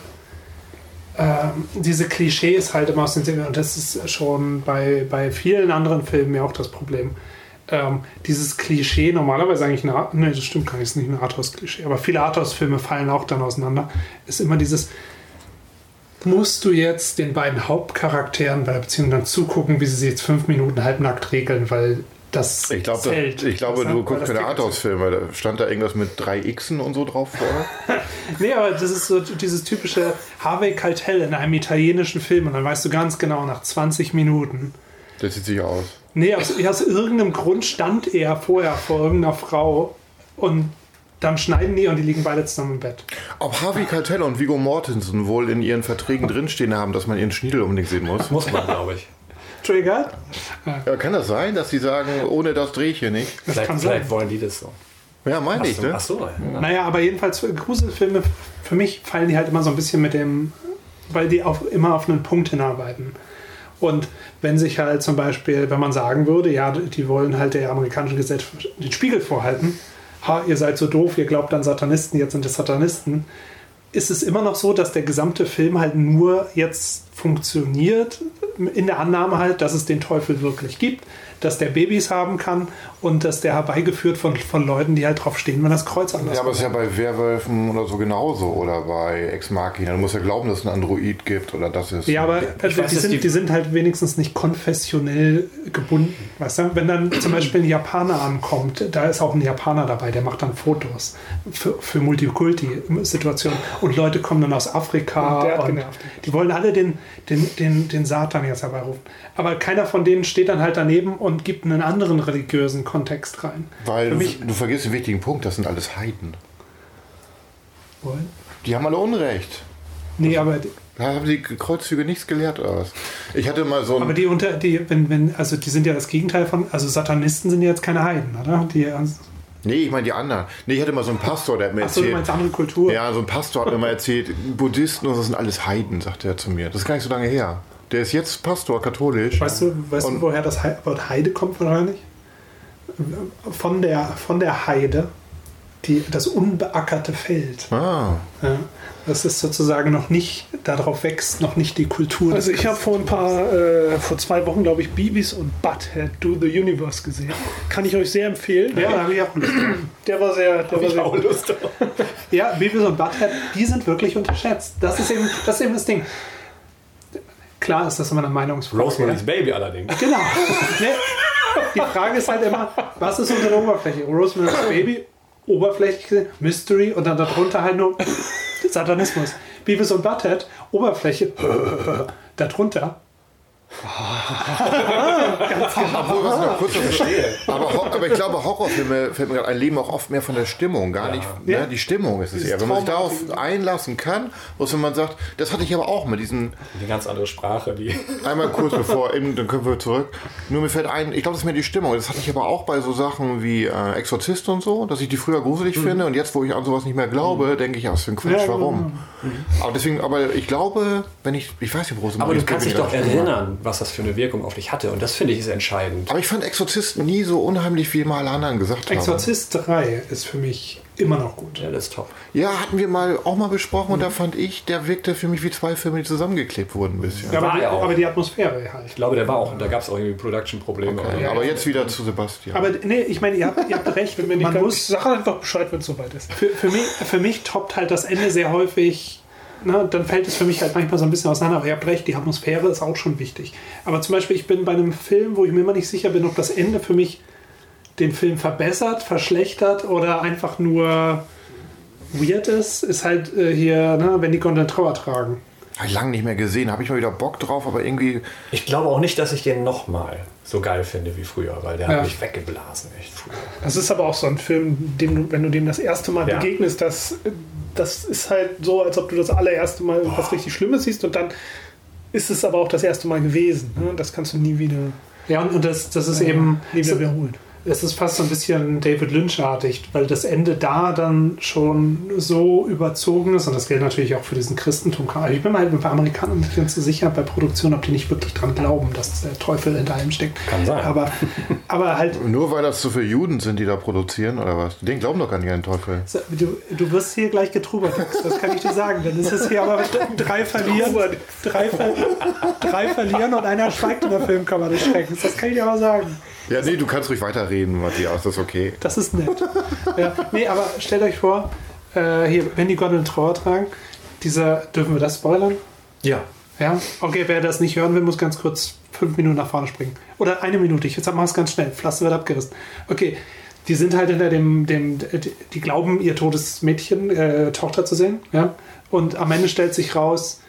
ähm, diese Klischees halt immer aus den 70ern und das ist schon bei, bei vielen anderen Filmen ja auch das Problem. ähm, dieses Klischee, normalerweise eigentlich, eine, ne, das stimmt gar nicht, ist nicht ein Arthouse-Klischee, aber viele Arthouse-Filme fallen auch dann auseinander, ist immer dieses, musst du jetzt den beiden Hauptcharakteren bei der Beziehung dann zugucken, wie sie sich jetzt fünf Minuten halbnackt regeln, weil das Ich, glaub, zählt. ich glaube, Das- du guckst keine Arthouse-Filme. Da stand da irgendwas mit drei Xen und so drauf vor. Nee, aber das ist so dieses typische Harvey Keitel in einem italienischen Film und dann weißt du ganz genau, nach 20 Minuten. Das sieht sich aus. Nee, aus, aus irgendeinem Grund stand er vorher vor irgendeiner Frau und dann schneiden die und die liegen beide zusammen im Bett. Ob Harvey Keitel und Viggo Mortensen wohl in ihren Verträgen drinstehen haben, dass man ihren Schniedel unbedingt sehen muss? Muss man, glaube ich. Trigger? Ja, kann das sein, dass sie sagen, ohne das drehe ich hier nicht? Das Vielleicht, kann vielleicht sein. wollen die das so. Ja, meine ich, Ach so, ne? ach so ja. Naja, aber jedenfalls für Gruselfilme, für mich fallen die halt immer so ein bisschen mit dem, weil die auf, immer auf einen Punkt hinarbeiten. Und wenn sich halt zum Beispiel, wenn man sagen würde, ja, die wollen halt der amerikanischen Gesellschaft den Spiegel vorhalten, ha, ihr seid so doof, ihr glaubt an Satanisten, jetzt sind es Satanisten, ist es immer noch so, dass der gesamte Film halt nur jetzt funktioniert, in der Annahme halt, dass es den Teufel wirklich gibt, dass der Babys haben kann und dass der herbeigeführt von, von Leuten, die halt drauf stehen, wenn das Kreuz anders Ja, aber es ist ja bei Werwölfen oder so genauso oder bei Ex Machina. Du musst ja glauben, dass es einen Android gibt oder das ist. Ja, aber also weiß, die, dass sind, die- die sind halt wenigstens nicht konfessionell gebunden. Weißt du? Wenn dann zum Beispiel ein Japaner ankommt, da ist auch ein Japaner dabei, der macht dann Fotos für, für Multikulti-Situationen. Und Leute kommen dann aus Afrika. Und der hat und die wollen alle den, den, den, den Satan jetzt herbeirufen. Aber keiner von denen steht dann halt daneben und gibt einen anderen religiösen Kontext rein. Weil du, du vergisst den wichtigen Punkt, das sind alles Heiden. Wollen? Die haben alle Unrecht. Nee, aber, Da haben die Kreuzzüge nichts gelehrt oder was? Ich hatte mal so ein. aber die unter, die, wenn, wenn, also die sind ja das Gegenteil von, also Satanisten sind ja jetzt keine Heiden, oder? Die, nee, ich meine die anderen. Nee, ich hatte mal so einen Pastor, der hat mir achso, du erzählt. meinst andere Kultur. Ja, so ein Pastor hat mir mal erzählt, Buddhisten und das sind alles Heiden, sagte er zu mir. Das ist gar nicht so lange her. Der ist jetzt Pastor, katholisch. Weißt du, weißt du Und- woher das He- Wort Heide kommt wahrscheinlich? Von der, von der Heide, die, das unbeackerte Feld. Ah, Ja, das ist sozusagen noch nicht, darauf wächst noch nicht die Kultur. Also ich habe vor ein paar, äh, vor zwei Wochen, glaube ich, Beavis und Butthead Do the Universe gesehen. Kann ich euch sehr empfehlen. Ja, da habe ich auch Lust drauf. Der war sehr, der war sehr gut. Lust Ja, Beavis und Butthead, die sind wirklich unterschätzt. Das ist eben das, ist eben das Ding. Klar ist das immer eine Meinungsfrage. Rosemary's Baby allerdings. Genau. Die Frage ist halt immer, was ist unter der Oberfläche? Rosemary's Baby, oberflächlich gesehen, Mystery und dann darunter halt nur Satanismus. Beavis und Butthead, Oberfläche, darunter. Obwohl, was ich noch kurz verstehe. Aber, aber ich glaube, Horrorfilme fällt mir gerade ein, leben auch oft mehr von der Stimmung, gar nicht. Ja. Ne? Die Stimmung ist es Dieses eher. Wenn man sich darauf einlassen kann, was wenn man sagt, das hatte ich aber auch mit diesen Eine ganz andere Sprache, die. Einmal kurz bevor, eben, dann können wir zurück. Nur mir fällt ein, ich glaube, das ist mehr die Stimmung. Das hatte ich aber auch bei so Sachen wie äh, Exorzist und so, dass ich die früher gruselig finde und jetzt, wo ich an sowas nicht mehr glaube, denke ich, ja, was für ein Quatsch, Ja, warum? Aber deswegen, aber ich glaube, wenn ich, ich weiß nicht, wo es Aber du kannst dich doch erinnern, was das für eine Wirkung auf dich hatte. Und das finde ich ist entscheidend. Aber ich fand Exorzist nie so unheimlich, wie mal alle anderen gesagt haben. Exorzist 3 ist für mich immer noch gut. Ja, das ist top. Ja, hatten wir mal auch mal besprochen und da fand ich, der wirkte für mich wie zwei Filme, die zusammengeklebt wurden ein bisschen. Ja, aber, War die, ja auch. aber die Atmosphäre halt. Ich glaube, der war auch, da gab es auch irgendwie Production-Probleme. Ja, aber jetzt wieder zu Sebastian. Aber nee, ich meine, ihr habt, ihr habt recht. Man muss, sage einfach Bescheid, wenn es soweit ist. für, für, mich, für mich toppt halt das Ende sehr häufig. Ne, dann fällt es für mich halt manchmal so ein bisschen auseinander. Aber ihr habt recht, die Atmosphäre ist auch schon wichtig. Aber zum Beispiel, ich bin bei einem Film, wo ich mir immer nicht sicher bin, ob das Ende für mich den Film verbessert, verschlechtert oder einfach nur weird ist, ist halt äh, hier, ne, wenn die Gondeln Trauer tragen. Habe ich lange nicht mehr gesehen, habe ich mal wieder Bock drauf, aber irgendwie, Ich glaube auch nicht, dass ich den nochmal so geil finde wie früher, weil der Ja. hat mich weggeblasen. Echt früher. Das ist aber auch so ein Film, dem du, wenn du dem das erste Mal Ja. begegnest, das, das ist halt so, als ob du das allererste Mal was richtig Schlimmes siehst und dann ist es aber auch das erste Mal gewesen. Ne? Das kannst du nie wieder, Ja, und, das, das ist eben. nie wieder wiederholen. Es ist fast so ein bisschen David Lynch-artig, weil das Ende da dann schon so überzogen ist und das gilt natürlich auch für diesen Christentum. Also ich bin mir halt bei Amerikanern nicht ganz so sicher bei Produktion, ob die nicht wirklich dran glauben, dass der Teufel hinter allem steckt. Kann sein. Aber, aber halt, nur weil das so viele Juden sind, die da produzieren oder was? Den glauben doch gar nicht an den Teufel. du, du wirst hier gleich getrubert, das kann ich dir sagen. Dann ist es hier aber drei verlieren, drei, drei verlieren und einer schweigt in der Filmkammer des Schreckens. Das kann ich dir aber sagen. Ja, nee, du kannst ruhig weiterreden, Matthias, das ist okay. Das ist nett. ja, nee, aber stellt euch vor, äh, hier, wenn die Gondeln Trauer tragen, dieser, dürfen wir das spoilern? Ja. Ja, okay, wer das nicht hören will, muss ganz kurz fünf Minuten nach vorne springen. Oder eine Minute, ich mache es ganz schnell, Pflaster wird abgerissen. Okay, die sind halt hinter dem, dem die glauben, ihr totes Mädchen, äh, Tochter zu sehen, ja. Und am Ende stellt sich raus,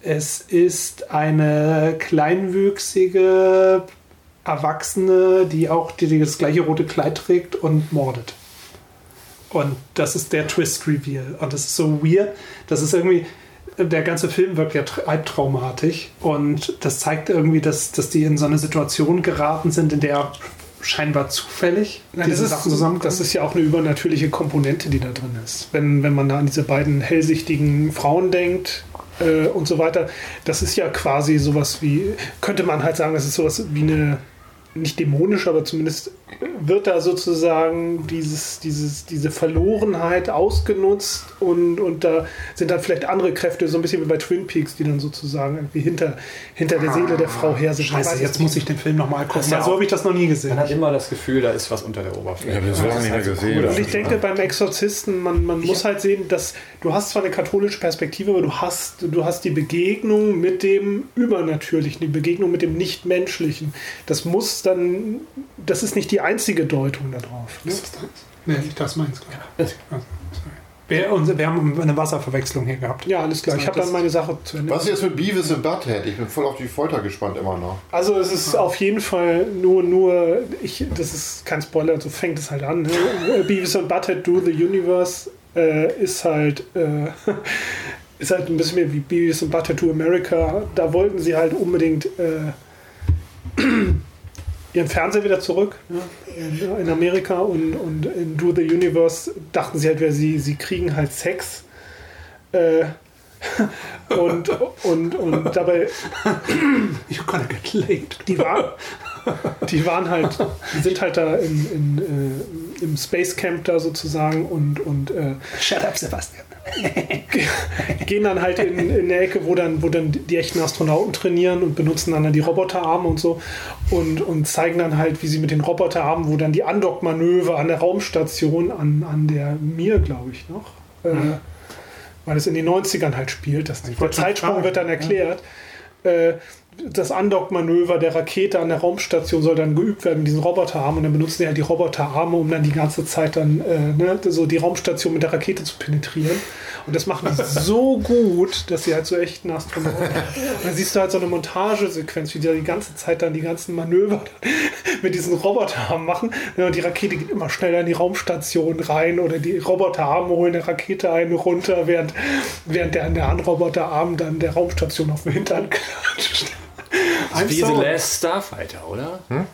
es ist eine kleinwüchsige Erwachsene, die auch die, das gleiche rote Kleid trägt und mordet. Und das ist der Twist-Reveal. Und das ist so weird. Das ist irgendwie, der ganze Film wirkt ja albtraumatisch. Und das zeigt irgendwie, dass, dass die in so eine Situation geraten sind, in der scheinbar zufällig Nein, diese Sachen zusammenkommen. Das ist ja auch eine übernatürliche Komponente, die da drin ist. Wenn, wenn man da an diese beiden hellsichtigen Frauen denkt, äh, und so weiter. Das ist ja quasi sowas wie, könnte man halt sagen, das ist sowas wie eine nicht dämonisch, aber zumindest wird da sozusagen dieses, dieses, diese Verlorenheit ausgenutzt und, und da sind dann vielleicht andere Kräfte, so ein bisschen wie bei Twin Peaks, die dann sozusagen irgendwie hinter, hinter der Seele der Frau her sind. Scheiße, jetzt muss ich den Film nochmal gucken, ja so habe ich das noch nie gesehen. Man hat immer das Gefühl, da ist was unter der Oberfläche. Ich habe das so lange nicht mehr gesehen. Und ich denke, beim Exorzisten, man, man muss halt sehen, dass du hast zwar eine katholische Perspektive, aber du hast, du hast die Begegnung mit dem Übernatürlichen, die Begegnung mit dem Nichtmenschlichen. Das muss dann, das ist nicht die einzige Deutung darauf. Ne? Ist das deins? Nee, das meins, klar. Ja. Wir, und wir haben eine Wasserverwechslung hier gehabt. Ja, alles klar. Ich habe dann meine Sache zu Ende. Was ist jetzt mit Beavis und Butthead? Ich bin voll auf die Folter gespannt immer noch. Also es ist auf jeden Fall nur, nur, ich, das ist kein Spoiler, so fängt es halt an. Ne? Beavis und Butthead Do the Universe äh, ist halt äh, ist halt ein bisschen mehr wie Beavis und Butthead to America. Da wollten sie halt unbedingt äh, ihren Fernseher wieder zurück ja, in, Amerika und, und in Do the Universe dachten sie halt, sie, sie kriegen halt Sex. Äh, und, und, und dabei. You gotta get laid. Die, war, die waren halt, die sind halt da in, in, äh, im Space Camp da sozusagen und. und äh, Shut up, Sebastian. gehen dann halt in, in eine Ecke, wo dann, wo dann die echten Astronauten trainieren und benutzen dann, dann die Roboterarme und so und, und zeigen dann halt, wie sie mit den Roboterarmen, wo dann die Andockmanöver an der Raumstation, an, an der Mir, glaube ich, noch, äh, mhm. weil es in den 90ern halt spielt, das, der Zeitsprung wird dann erklärt. Ja. Äh, das Andockmanöver der Rakete an der Raumstation soll dann geübt werden mit diesen Roboterarmen und dann benutzen die halt die Roboterarme, um dann die ganze Zeit dann äh, ne, so die Raumstation mit der Rakete zu penetrieren. Und das machen die so gut, dass sie halt so echten Astronauten. Und dann siehst du halt so eine Montagesequenz, wie die die ganze Zeit dann die ganzen Manöver mit diesen Roboterarmen machen. Und die Rakete geht immer schneller in die Raumstation rein oder die Roboterarme holen eine Rakete ein runter, während, während der, der Roboterarm dann der Raumstation auf dem Hintern klatscht. I'm wie so. The Last Starfighter, oder? Hm?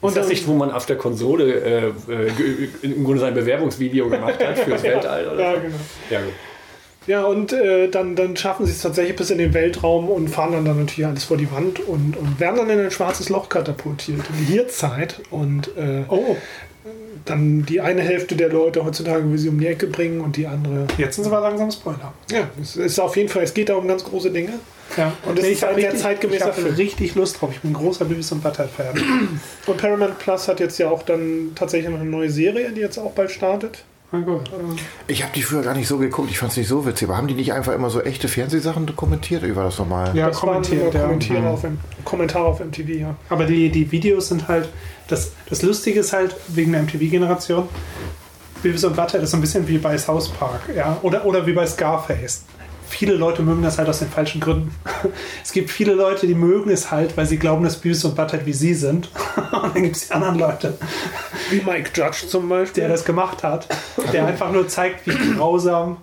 Und das nicht, wo man auf der Konsole äh, äh, im Grunde sein Bewerbungsvideo gemacht hat fürs ja, Weltall? Oder ja, genau. Ja, gut. Ja, und äh, dann, dann schaffen sie es tatsächlich bis in den Weltraum und fahren dann, dann natürlich alles vor die Wand und, und werden dann in ein schwarzes Loch katapultiert, in die Hierzeit. Und äh, oh. Dann die eine Hälfte der Leute heutzutage will sie um die Ecke bringen und die andere. Jetzt sind sie aber langsam Spoiler. Ja, es ist auf jeden Fall, es geht da um ganz große Dinge. Ja, und das nee, ist ein sehr zeitgemäßer Film. richtig Lust drauf. Ich bin ein großer Beavis und Butthead-Fan. und Paramount Plus hat jetzt ja auch dann tatsächlich noch eine neue Serie, die jetzt auch bald startet. Ich habe die früher gar nicht so geguckt, ich fand es nicht so witzig. Aber haben die nicht einfach immer so echte Fernsehsachen dokumentiert? Wie war das nochmal? Ja, das kommentiert, ja. Kommentare, auf, Kommentare auf MTV, ja. Aber die, die Videos sind halt, das, das Lustige ist halt, wegen der MTV-Generation, Beavis und Butthead ist so ein bisschen wie bei South Park, ja, oder, oder wie bei Scarface viele Leute mögen das halt aus den falschen Gründen. Es gibt viele Leute, die mögen es halt, weil sie glauben, dass Beavis und Butthead wie sie sind. Und dann gibt es die anderen Leute. Wie Mike Judge zum Beispiel. Der das gemacht hat. Der einfach nur zeigt, wie grausam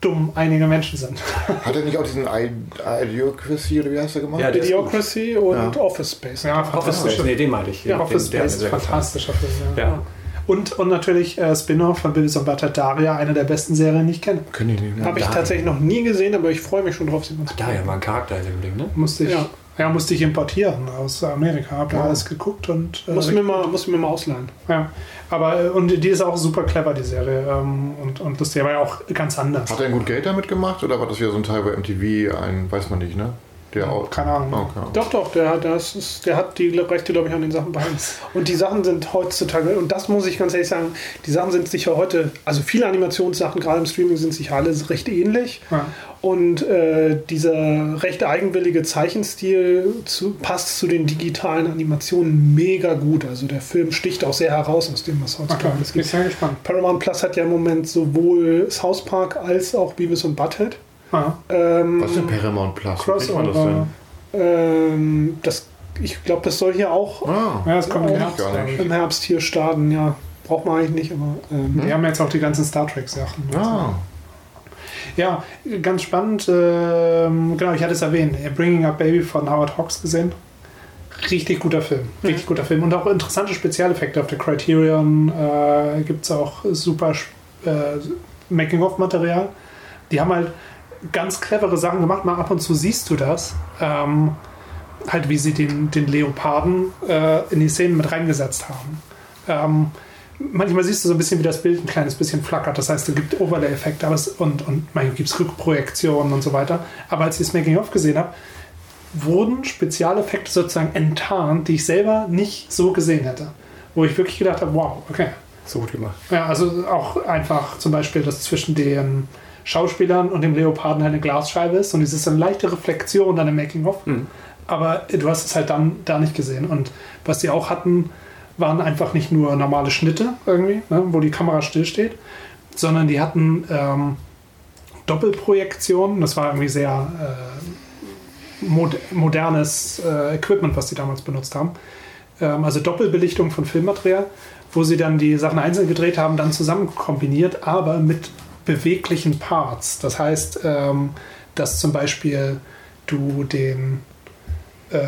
dumm einige Menschen sind. Hat er nicht auch diesen Idiocracy, oder wie heißt er gemacht? Ja, Idiocracy und ja. Office Space. Ja, Office Space, nee, den meinte ich. Ja, Office Space ist fantastischer Film. ja. Und, und natürlich äh, Spin-off von Billy und Butter Daria, eine der besten Serien, die ich kenne. Können die nicht Habe ich tatsächlich noch nie gesehen, aber ich freue mich schon drauf, sie mal zu Daria war ein Charakter in dem Ding, ne? Musste ich. Ja. Ja, musste ich importieren aus Amerika. Hab da ja. alles geguckt und. Äh, muss, mir mal, muss mir mal ausleihen. Ja. Aber, äh, und die ist auch super clever, die Serie. Ähm, und, und das war ja auch ganz anders. Hat er gut Geld damit gemacht oder war das wieder so ein Teil, wo MTV ein, weiß man nicht, ne? Der auch. Keine Ahnung. Okay. Doch, doch, der, das ist, der hat die Rechte, glaube ich, an den Sachen behalten. Und die Sachen sind heutzutage, und das muss ich ganz ehrlich sagen, die Sachen sind sicher heute, also viele Animationssachen, gerade im Streaming, sind sicher alle recht ähnlich. Ja. Und äh, dieser recht eigenwillige Zeichenstil zu, passt zu den digitalen Animationen mega gut. Also der Film sticht auch sehr heraus aus dem, was heutzutage Okay, alles bin gibt. ich sehr gespannt. Paramount Plus hat ja im Moment sowohl South Park als auch Beavis und Butthead. Ja. Ähm, Was ist denn Paramount Plus? Man das Crossover. denn? ähm, das, ich glaube, das soll hier auch Ah, Ja, das kommt im Herbst. im Herbst hier starten. Ja, braucht man eigentlich nicht, aber ähm, Die haben jetzt auch die ganzen Star Trek-Sachen. ah. Ja, ganz spannend. Ähm, genau, ich hatte es erwähnt. Bringing Up Baby von Howard Hawks gesehen. Richtig guter Film. Richtig guter Film. Und auch interessante Spezialeffekte auf der Criterion. Äh, Gibt es auch super äh, Making-of-Material. Die haben halt ganz clevere Sachen gemacht. Mal ab und zu siehst du das. Ähm, halt, wie sie den, den Leoparden äh, in die Szenen mit reingesetzt haben. Ähm, manchmal siehst du so ein bisschen, wie das Bild ein kleines bisschen flackert. Das heißt, es gibt Overlay-Effekte und, und manchmal gibt es Rückprojektionen und so weiter. Aber als ich das Making-of gesehen habe, wurden Spezialeffekte sozusagen enttarnt, die ich selber nicht so gesehen hätte. Wo ich wirklich gedacht habe, wow, okay. So gut gemacht. Ja, also auch einfach zum Beispiel, dass zwischen den Schauspielern und dem Leoparden halt eine Glasscheibe ist und es ist eine leichte Reflexion dann im Making-of. Aber du hast es halt dann da nicht gesehen. Und was sie auch hatten, waren einfach nicht nur normale Schnitte irgendwie, ne, wo die Kamera stillsteht, sondern die hatten ähm, Doppelprojektionen. Das war irgendwie sehr äh, mod modernes äh, Equipment, was die damals benutzt haben. Ähm, also Doppelbelichtung von Filmmaterial, wo sie dann die Sachen einzeln gedreht haben, dann zusammen kombiniert, aber mit beweglichen Parts. Das heißt, ähm, dass zum Beispiel du den, äh,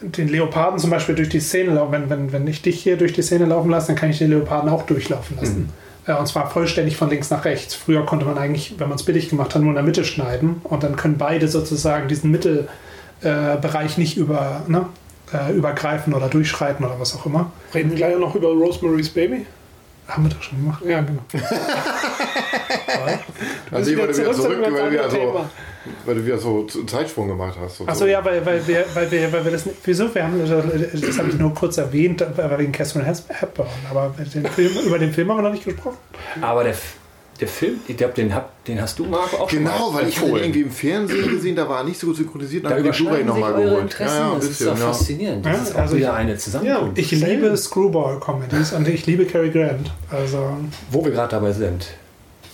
den Leoparden zum Beispiel durch die Szene laufen, wenn, wenn, wenn ich dich hier durch die Szene laufen lasse, dann kann ich den Leoparden auch durchlaufen lassen. Äh, und zwar vollständig von links nach rechts. Früher konnte man eigentlich, wenn man es billig gemacht hat, nur in der Mitte schneiden und dann können beide sozusagen diesen Mittelbereich äh, nicht über, ne, äh, übergreifen oder durchschreiten oder was auch immer. reden wir gleich noch über Rosemary's Baby. Haben wir doch schon gemacht. Ja, genau. Also, weil du wieder zu zurück, weil du wieder so, weil du wieder so einen Zeitsprung gemacht hast. Achso, so. ja, weil, weil, wir, weil, wir, weil wir das nicht. Wieso? Wir haben, das habe ich nur kurz erwähnt, wegen Catherine Hepburn. Aber den Film, über den Film haben wir noch nicht gesprochen. Aber der, der Film, ich glaube, den, den hast du, Marco, auch schon Genau, mal weil ich den empfohlen. irgendwie im Fernsehen gesehen, da war er nicht so gut synchronisiert. Da Dann habe ich die Blu-ray nochmal geholt. Ja, ja, das ist bisschen. doch Ja. faszinierend. Das Ja, ist auch also wieder ich- eine Zusammenkunft. Ich liebe Screwball-Comedies und ich liebe Cary Grant. Also, Wo wir gerade dabei sind.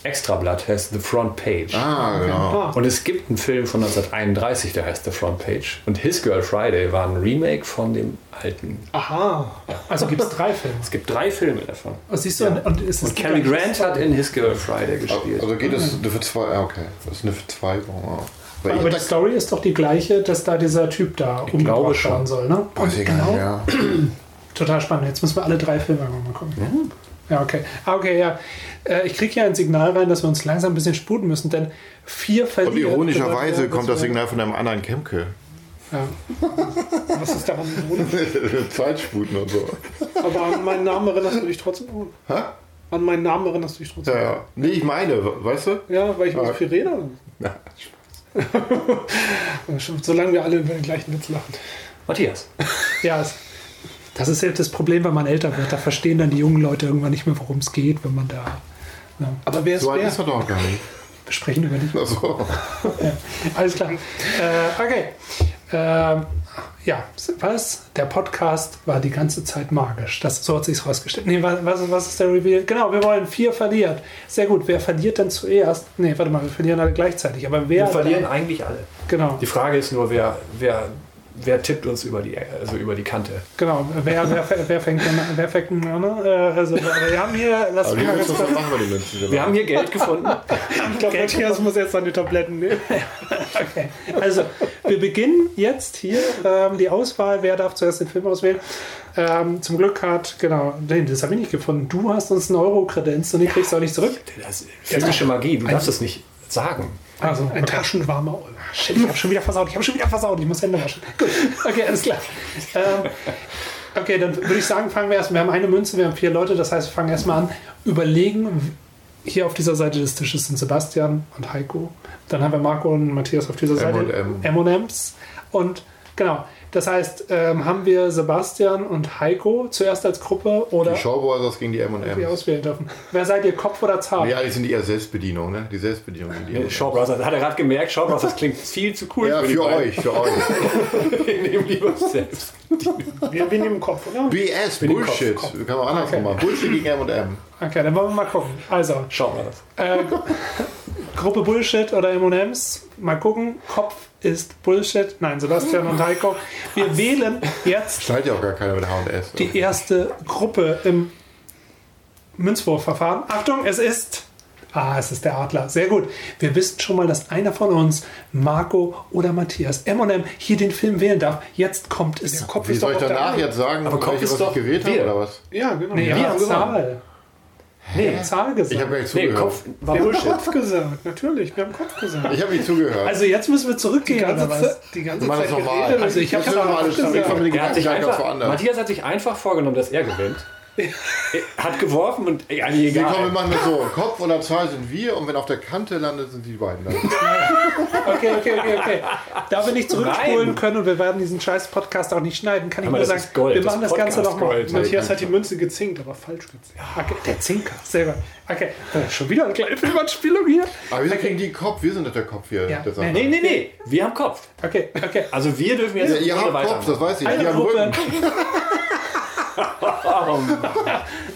Extrablatt heißt The Front Page. Ah, genau. Und es gibt einen Film von 1931, der heißt The Front Page. Und His Girl Friday war ein Remake von dem alten. Aha. also gibt es drei Filme. Es gibt drei Filme davon. Und siehst du, und, ist es Und Cary Grant hat in His Girl Friday gespielt. Also geht es eine für zwei, ja, okay. Das ist eine für zwei. Oh. Weil Aber die Story ist doch die gleiche, dass da dieser Typ da glaube umgebracht werden soll, ne? weiß ich nicht mehr. Total spannend. Jetzt müssen wir alle drei Filme mal gucken. Ja, okay. Ah, okay, ja. Äh, Ich kriege hier ein Signal rein, dass wir uns langsam ein bisschen sputen müssen, denn vier Und verlieren. ironischerweise bedeutet, kommt das Signal von einem anderen Kemke. Ja. Was ist daran ironisch? Zeitsputen und so. Aber an meinen Namen erinnerst du dich trotzdem? Hä? An meinen Namen erinnerst du dich trotzdem? Ja, ja. Nee, ich meine, weißt du? Ja, weil ich nicht so viel rede. Ja. Solange wir alle über den gleichen Witz lachen. Matthias. Ja, es, das ist jetzt das Problem, wenn man älter wird. Da verstehen dann die jungen Leute irgendwann nicht mehr, worum es geht, wenn man da. Ja. Aber wer ist So alt wer? ist er doch gar nicht. Wir sprechen über dich. Also, Ja, alles klar. Äh, okay. Ähm, ja, was? Der Podcast war die ganze Zeit magisch. Das, so hat sich rausgestellt. Nee, was, was, ist der Reveal? Genau, wir wollen vier verliert. Sehr gut. Wer verliert denn zuerst? Nee, warte mal, wir verlieren alle gleichzeitig. Aber wer. Wir verlieren eigentlich alle. Genau, Die Frage ist nur, wer, wer, wer tippt uns über die, also über die Kante. genau. Wer, wer, wer fängt an? Wer fängt an? Äh, also, wir haben hier. Lass mal ganz kurz. was machen wir? Wir haben hier Geld gefunden. Ich glaube, Matthias muss jetzt seine Tabletten nehmen. Okay. Also, wir beginnen jetzt hier ähm, die Auswahl. Wer darf zuerst den Film auswählen? Ähm, zum Glück hat, genau, nee, das habe ich nicht gefunden. Du hast uns einen Euro kredenzt und die kriegst du auch nicht zurück. Das ist filmische Magie, du darfst es nicht sagen. Also, Ein taschenwarmer Euro. Shit, ich habe schon wieder versaut. Ich habe schon wieder versaut. Ich muss Hände waschen. Gut. Okay, alles klar. Ähm, okay, dann würde ich sagen, fangen wir erst. Wir haben eine Münze, wir haben vier Leute. Das heißt, wir fangen erstmal an. Überlegen, hier auf dieser Seite des Tisches sind Sebastian und Heiko. Dann haben wir Marco und Matthias auf dieser Seite. M&M. M&M's. Und genau, das heißt, ähm, haben wir Sebastian und Heiko zuerst als Gruppe oder Die Showbrothers gegen die die M&M. auswählen dürfen. Wer seid ihr, Kopf oder Zahl? Ja, die sind eher Selbstbedienung, ne? Die Selbstbedienung. Die M&Ms. Shaw Brothers, hat er gerade gemerkt, Shaw Brothers das klingt viel zu cool Ja, die für beiden. euch, für euch. Wir nehmen lieber selbst. Wir, wir nehmen Kopf, oder? BS, Bullshit. Kopf, Kann man andersrum machen. Bullshit gegen M&M. Okay, dann wollen wir mal gucken. Also, Shaw Brothers. äh, Gruppe Bullshit oder M&M's. Mal gucken. Kopf ist Bullshit. Nein, Sebastian und Heiko. Wir wählen jetzt Schneidet ja auch gar keiner mit H&S. die erste Gruppe im Münzwurfverfahren. Achtung, es ist. Ah, es ist der Adler. Sehr gut. Wir wissen schon mal, dass einer von uns, Marco oder Matthias, M&M, hier den Film wählen darf. Jetzt kommt es. Kopf Wie ist soll ich danach jetzt sagen, Aber Kopf ist was doch ich gewählt habe oder was? Ja, genau. Nee, wir wir haben gewonnen. Zahl. Nee, Zahl gesagt. Ich habe gar nicht nee, zugehört. Kopf war Wir haben Bullshit. Kopf gesagt, natürlich. Wir haben Kopf gesagt. Ich habe nicht zugehört. also jetzt müssen wir Die zurückgehen. ganze, die ganze Wir machen Zeit das normal. geredet. Also ich hab Jetzt müssen wir mal alles gesagt. ich sich Gedanken ganz einfach, woanders. Matthias hat sich einfach vorgenommen, dass er gewinnt. Hat geworfen und ey, eigentlich Nee, komm, wir egal. machen das so. Kopf oder Zahl sind wir und wenn auf der Kante landet, sind die beiden dann. Okay, okay, okay, okay. Da wir nicht zurückspulen Nein. können und wir werden diesen scheiß Podcast auch nicht schneiden, kann ich Aber nur das sagen, Gold, wir das machen das Ganze doch mal. Podcast-Gold. Matthias hat die Münze gezinkt, aber falsch gezinkt. Okay, der Zinker, sehr gut. Okay, schon wieder eine kleine Filmanspielung hier. Aber wieso kriegen die Kopf? Wir sind doch der Kopf hier. Ja. Der Sache. Nee, nee, nee. Wir haben Kopf. Okay, okay. Also wir dürfen jetzt Ja, ihr habt. Kopf, das weiß ich. Eine Die haben Rücken.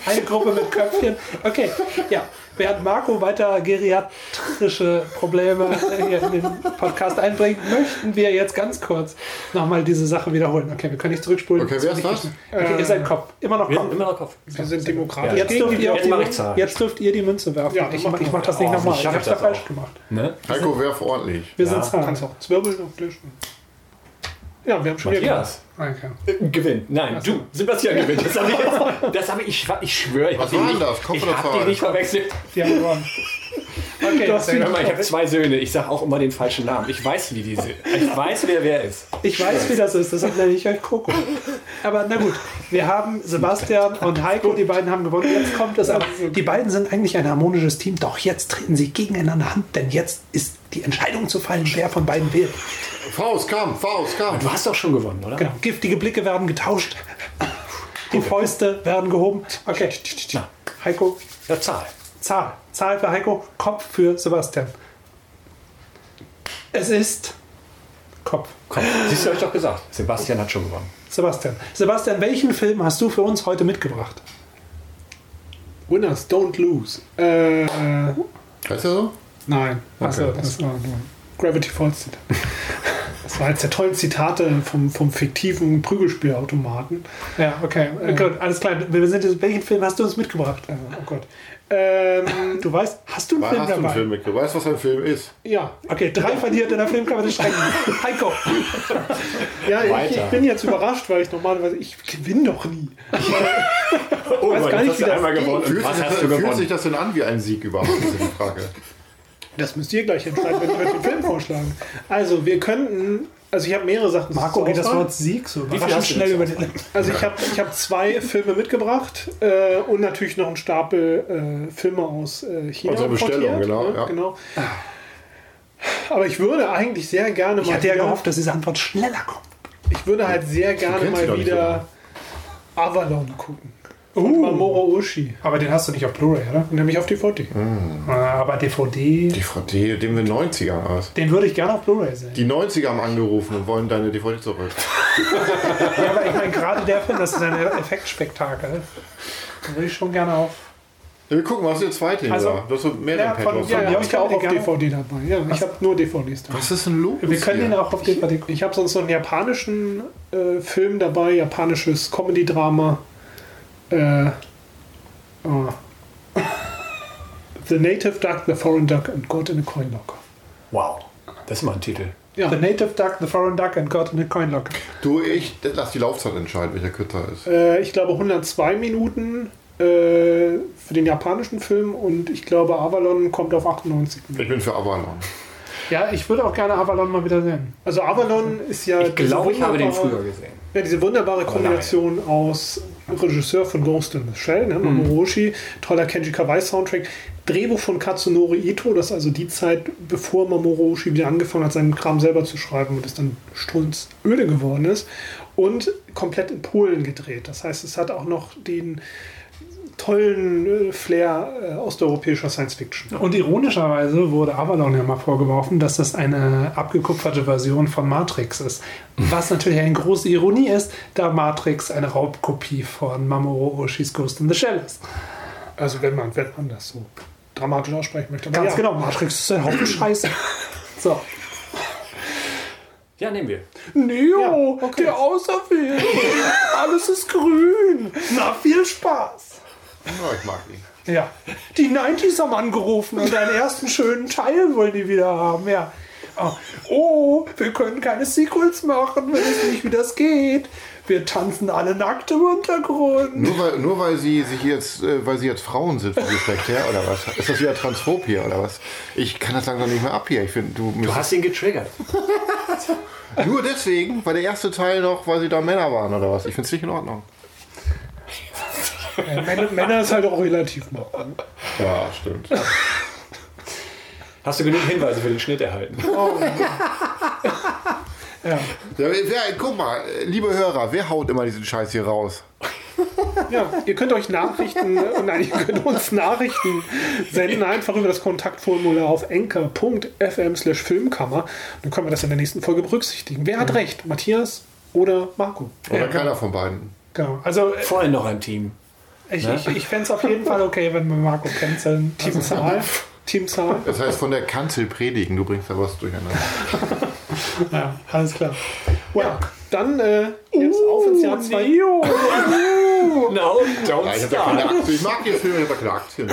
eine Gruppe mit Köpfchen. Okay, ja. Während Marco weiter geriatrische Probleme hier in den Podcast einbringt, möchten wir jetzt ganz kurz nochmal diese Sache wiederholen. Okay, wir können nicht zurückspulen. Okay, wer ist das? Okay, ihr seid Kopf. Immer noch Wir Kopf. immer noch Kopf. Wir sind demokratisch. Jetzt dürft, ihr, Jetzt jetzt dürft ihr die Münze werfen. Ja, ich mach ich mach das nicht Oh, nochmal. Ich hab's da das falsch auch? gemacht. Ne? Heiko, werf ordentlich. Wir Ja, sind Zahlen. Kannst auch zwirbeln und löschen. Ja, wir haben schon wieder Äh, gewinnt. Nein, du, Sebastian gewinnt. Das habe ich jetzt. Das habe ich, ich schwöre, ich habe die nicht, das? Ich hab die nicht verwechselt. Die haben gewonnen. Okay, Du hast mal, ich habe zwei Söhne. Ich sage auch immer den falschen Namen. Ich weiß, wie die sind. Ich weiß, wer wer ist. ich weiß, wie das ist, deshalb nenne ich euch Coco. Aber na gut, wir haben Sebastian und Heiko, die beiden haben gewonnen. Jetzt kommt es an. Die beiden sind eigentlich ein harmonisches Team, doch jetzt treten sie gegeneinander an, denn jetzt ist die Entscheidung zu fallen, wer von beiden wählt. Faust, Kampf, Faust, Kampf. Du hast doch schon gewonnen, oder? Genau, giftige Blicke werden getauscht. Die Fäuste werden gehoben. Okay, Heiko, Ja, Zahl. Zahl. Zahl für Heiko, Kopf für Sebastian. Es ist Kopf. Komm, siehst du, hab ich doch gesagt. Sebastian hat schon gewonnen. Sebastian. Sebastian, welchen Film hast du für uns heute mitgebracht? Winners don't lose. Äh, Heißt er so? nein. Achso, das war nur Gravity Falls. Das war eines der tollen Zitate vom, vom fiktiven Prügelspielautomaten. Ja, okay. Äh, gut, alles klar. Wir sind jetzt, welchen Film hast du uns mitgebracht? Äh, oh Gott. Ähm, Du weißt, hast du einen Was Film hast du einen dabei? Film mitgebracht? Weißt du, was ein Film ist? ja, Okay, drei verliert in der Filmkammer des Schreckens. Heiko. ja ich, ich bin jetzt überrascht, weil ich normalerweise, ich gewinne doch nie. Oh, weiß gar nicht, hast wie du das einmal geht. gewonnen. Fühlt, was sich, hast das, du fühlt gewonnen? sich das denn an wie ein Sieg überhaupt? Das ist die Frage. Das müsst ihr gleich entscheiden, wenn wir den Film vorschlagen. Also, wir könnten, also ich habe mehrere Sachen. Marco geht das. Wort Sieg so viel überraschend hast du schnell über den. Also ich habe ich hab zwei Filme mitgebracht äh, und natürlich noch einen Stapel äh, Filme aus äh, China. Unsere Bestellung, importiert, genau, ne? ja. genau. Aber ich würde eigentlich sehr gerne Ich mal hatte ja gehofft, dass diese Antwort schneller kommt. ich würde halt sehr gerne mal wieder Avalon gucken. Von Mamoru Oshii. Aber den hast du nicht auf Blu-ray, oder? Nämlich auf DVD. Äh, Aber DVD, DVD, dem wir 90er aus. den würde ich gerne auf Blu-ray sehen. Die 90er haben angerufen und wollen deine DVD zurück. Ja, aber ich meine, gerade der Film, das ist ein Effektspektakel. Den würde ich schon gerne auf. Ja, wir gucken, was ist der zweite Also, da? Du hast so mehr ja, den von- ja, Ja, ja, ja, ich habe auch den auf gerne- DVD dabei. Ja, ich habe nur DVDs dabei. Was ist denn los? Wir können hier? ihn auch auf DVD Ich habe sonst noch einen japanischen äh, Film dabei, japanisches Comedy-Drama. Äh, oh. The Native Duck, The Foreign Duck and God in a Coin Locker. Wow. Das ist mal ein Titel. Ja, The Native Duck, The Foreign Duck and God in a Coin Locker. Du, ich lass die Laufzeit entscheiden, welcher kürzer ist. äh, ich glaube 102 Minuten äh, für den japanischen Film und ich glaube Avalon kommt auf 98 Minuten. Ich bin für Avalon. Ja, ich würde auch gerne Avalon mal wieder sehen. Also Avalon ist ja Ich glaube, ich habe den früher gesehen. Ja, diese wunderbare Kombination aus Regisseur von Ghost in the Shell, ne, Mamoru Oshii, toller Kenji Kawai Soundtrack, Drehbuch von Katsunori Ito, das ist also die Zeit, bevor Mamoru Oshii wieder angefangen hat, seinen Kram selber zu schreiben und es dann strunzöde geworden ist. Und komplett in Polen gedreht. Das heißt, es hat auch noch den tollen äh, Flair äh, osteuropäischer Science Fiction. Und ironischerweise wurde Avalon ja mal vorgeworfen, dass das eine abgekupferte Version von Matrix ist. Was natürlich eine große Ironie ist, da Matrix eine Raubkopie von Mamoru Oshis Ghost in the Shell ist. Also wenn man, wenn man das so dramatisch aussprechen möchte. Ganz ja. genau, Matrix ist ein Haufen Scheiße. So. Ja, nehmen wir. Neo, Ja, okay. der Auserwählte. Alles ist grün. Na, viel Spaß. Ja, ich mag ihn. Ja, die 90s haben angerufen und einen ersten schönen Teil wollen die wieder haben, ja. Oh, Oh, wir können keine Sequels machen, wir wissen nicht, wie das geht. Wir tanzen alle nackt im Untergrund. Nur weil, nur weil sie sich jetzt, äh, weil sie jetzt Frauen sind vom Geschlecht her, oder was? Ist das wieder transphob hier, oder was? Ich kann das langsam nicht mehr ab hier. Ich finde, du, Du hast ihn getriggert. nur deswegen, weil der erste Teil noch, weil sie da Männer waren, oder was? Ich finde es nicht in Ordnung. Äh, Männer, Männer ist halt auch relativ noch. Ja, stimmt. Hast du genug Hinweise für den Schnitt erhalten? Ja. Ja, wer, guck mal, liebe Hörer, wer haut immer diesen Scheiß hier raus? Ja, ihr könnt euch Nachrichten, äh, nein, ihr könnt uns Nachrichten senden, einfach über das Kontaktformular auf enker.fm slash Filmkammer. Dann können wir das in der nächsten Folge berücksichtigen. Wer hat recht? Matthias oder Marco? Oder Ja, keiner von beiden. Genau. Also äh, Vorhin noch ein Team. Ich, ich, ich fände es auf jeden Fall okay, wenn wir Marco canceln. Teamzahl? Teamzahl? Das heißt von der Kanzel predigen, du bringst da was durcheinander. Ja, alles klar. Ja, dann äh, jetzt auf ins Jahr 2. Neo. No, don't Ja, ich, hab ja keine Aktien. ich mag den Film, ich habe keine Aktien.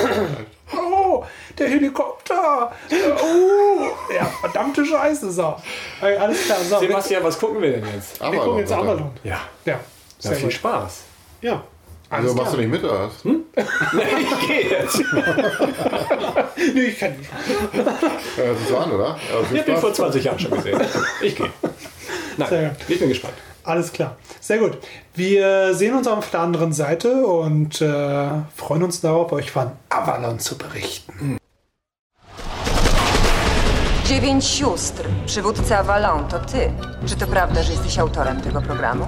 Oh, der Helikopter. Oh, ja, verdammte Scheiße. So. Alles klar. So, Sebastian, was gucken wir denn jetzt? Aber Wir gucken jetzt Avalon. Ja, ja, ja sehr viel gut. Spaß. Ja. Also machst du nicht mit, oder was? Ich gehe jetzt. Nee, ich kann nicht. Ja, das ist so an, oder? Ja, Ich habe ihn Spaß. vor 20 Jahren schon gesehen. Ich gehe. Nein, ich bin gespannt. Alles klar. Sehr gut. Wir sehen uns auf der anderen Seite und äh, freuen uns darauf, euch von Avalon zu berichten. Dziewięć sióstr, przywódca Avalon, to ty. Czy to prawda, że jesteś autorem tego programu?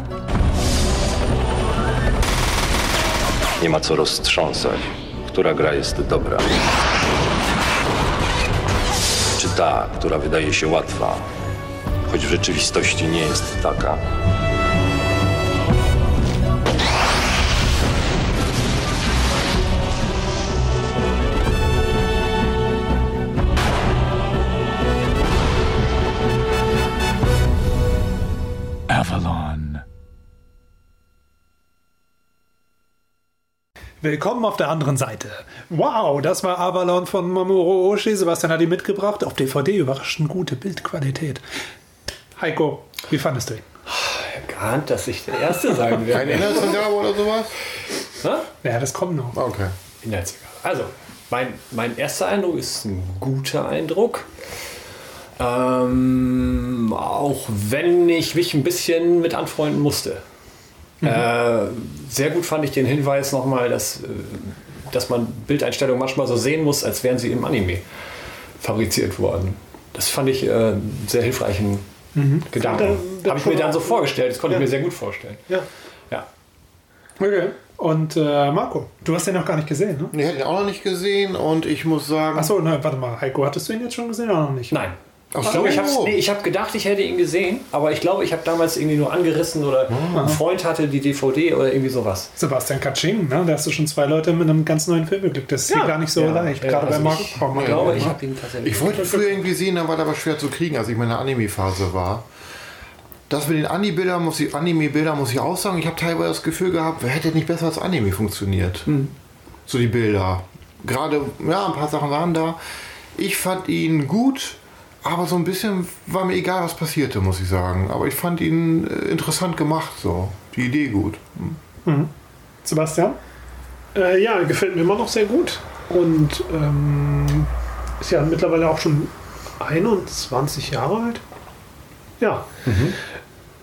Nie ma co roztrząsać, która gra jest dobra. Czy ta, która wydaje się łatwa, choć w rzeczywistości nie jest taka. Willkommen auf der anderen Seite. Wow, das war Avalon von Mamoru Oshii. Sebastian hat ihn mitgebracht. Auf DVD überraschend gute Bildqualität. Heiko, wie fandest du ihn? Geahnt, dass ich der Erste sein Ein werde. Inhaltsangabe oder sowas? Hä? Ja, das kommt noch. Okay. Inhaltsangabe. Also, mein, mein erster Eindruck ist ein guter Eindruck. Ähm, auch wenn ich mich ein bisschen mit anfreunden musste. Äh, sehr gut fand ich den Hinweis nochmal, dass, äh, dass man Bildeinstellungen manchmal so sehen muss, als wären sie im Anime fabriziert worden. Das fand ich äh, einen sehr hilfreichen Gedanken. Fand er- Habe ich mir dann so vorgestellt, das konnte Ja. ich mir sehr gut vorstellen. Ja. Ja. Okay. Und äh, Marco, du hast den noch gar nicht gesehen, ne? Ich hätte ihn auch noch nicht gesehen und ich muss sagen. Achso, warte mal. Heiko, hattest du ihn jetzt schon gesehen oder noch nicht? Nein. Ach Ich glaube, ich habe so. nee, hab gedacht, ich hätte ihn gesehen, aber ich glaube, ich habe damals irgendwie nur angerissen oder ein Freund hatte die DVD oder irgendwie sowas. Sebastian Katsching, ne? Da hast du schon zwei Leute mit einem ganz neuen Film beglückt. Das ist Ja. gar nicht so Ja, leicht, ja, gerade also bei Marco. ich- Komm, Ich glaube, ich habe ihn tatsächlich. Ich wollte ihn früher irgendwie sehen, dann war der aber schwer zu kriegen, als ich in meiner Anime-Phase war. Das mit den Anime-Bildern muss ich, Anime-Bilder muss ich auch sagen, ich habe teilweise das Gefühl gehabt, wer hätte nicht besser als Anime funktioniert. So die Bilder. Gerade, ja, ein paar Sachen waren da. Ich fand ihn gut, aber so ein bisschen war mir egal, was passierte, muss ich sagen. Aber ich fand ihn äh, interessant gemacht, so. Die Idee gut. Sebastian? Äh, ja, gefällt mir immer noch sehr gut. Und ähm, ist ja mittlerweile auch schon 21 Jahre alt. Ja.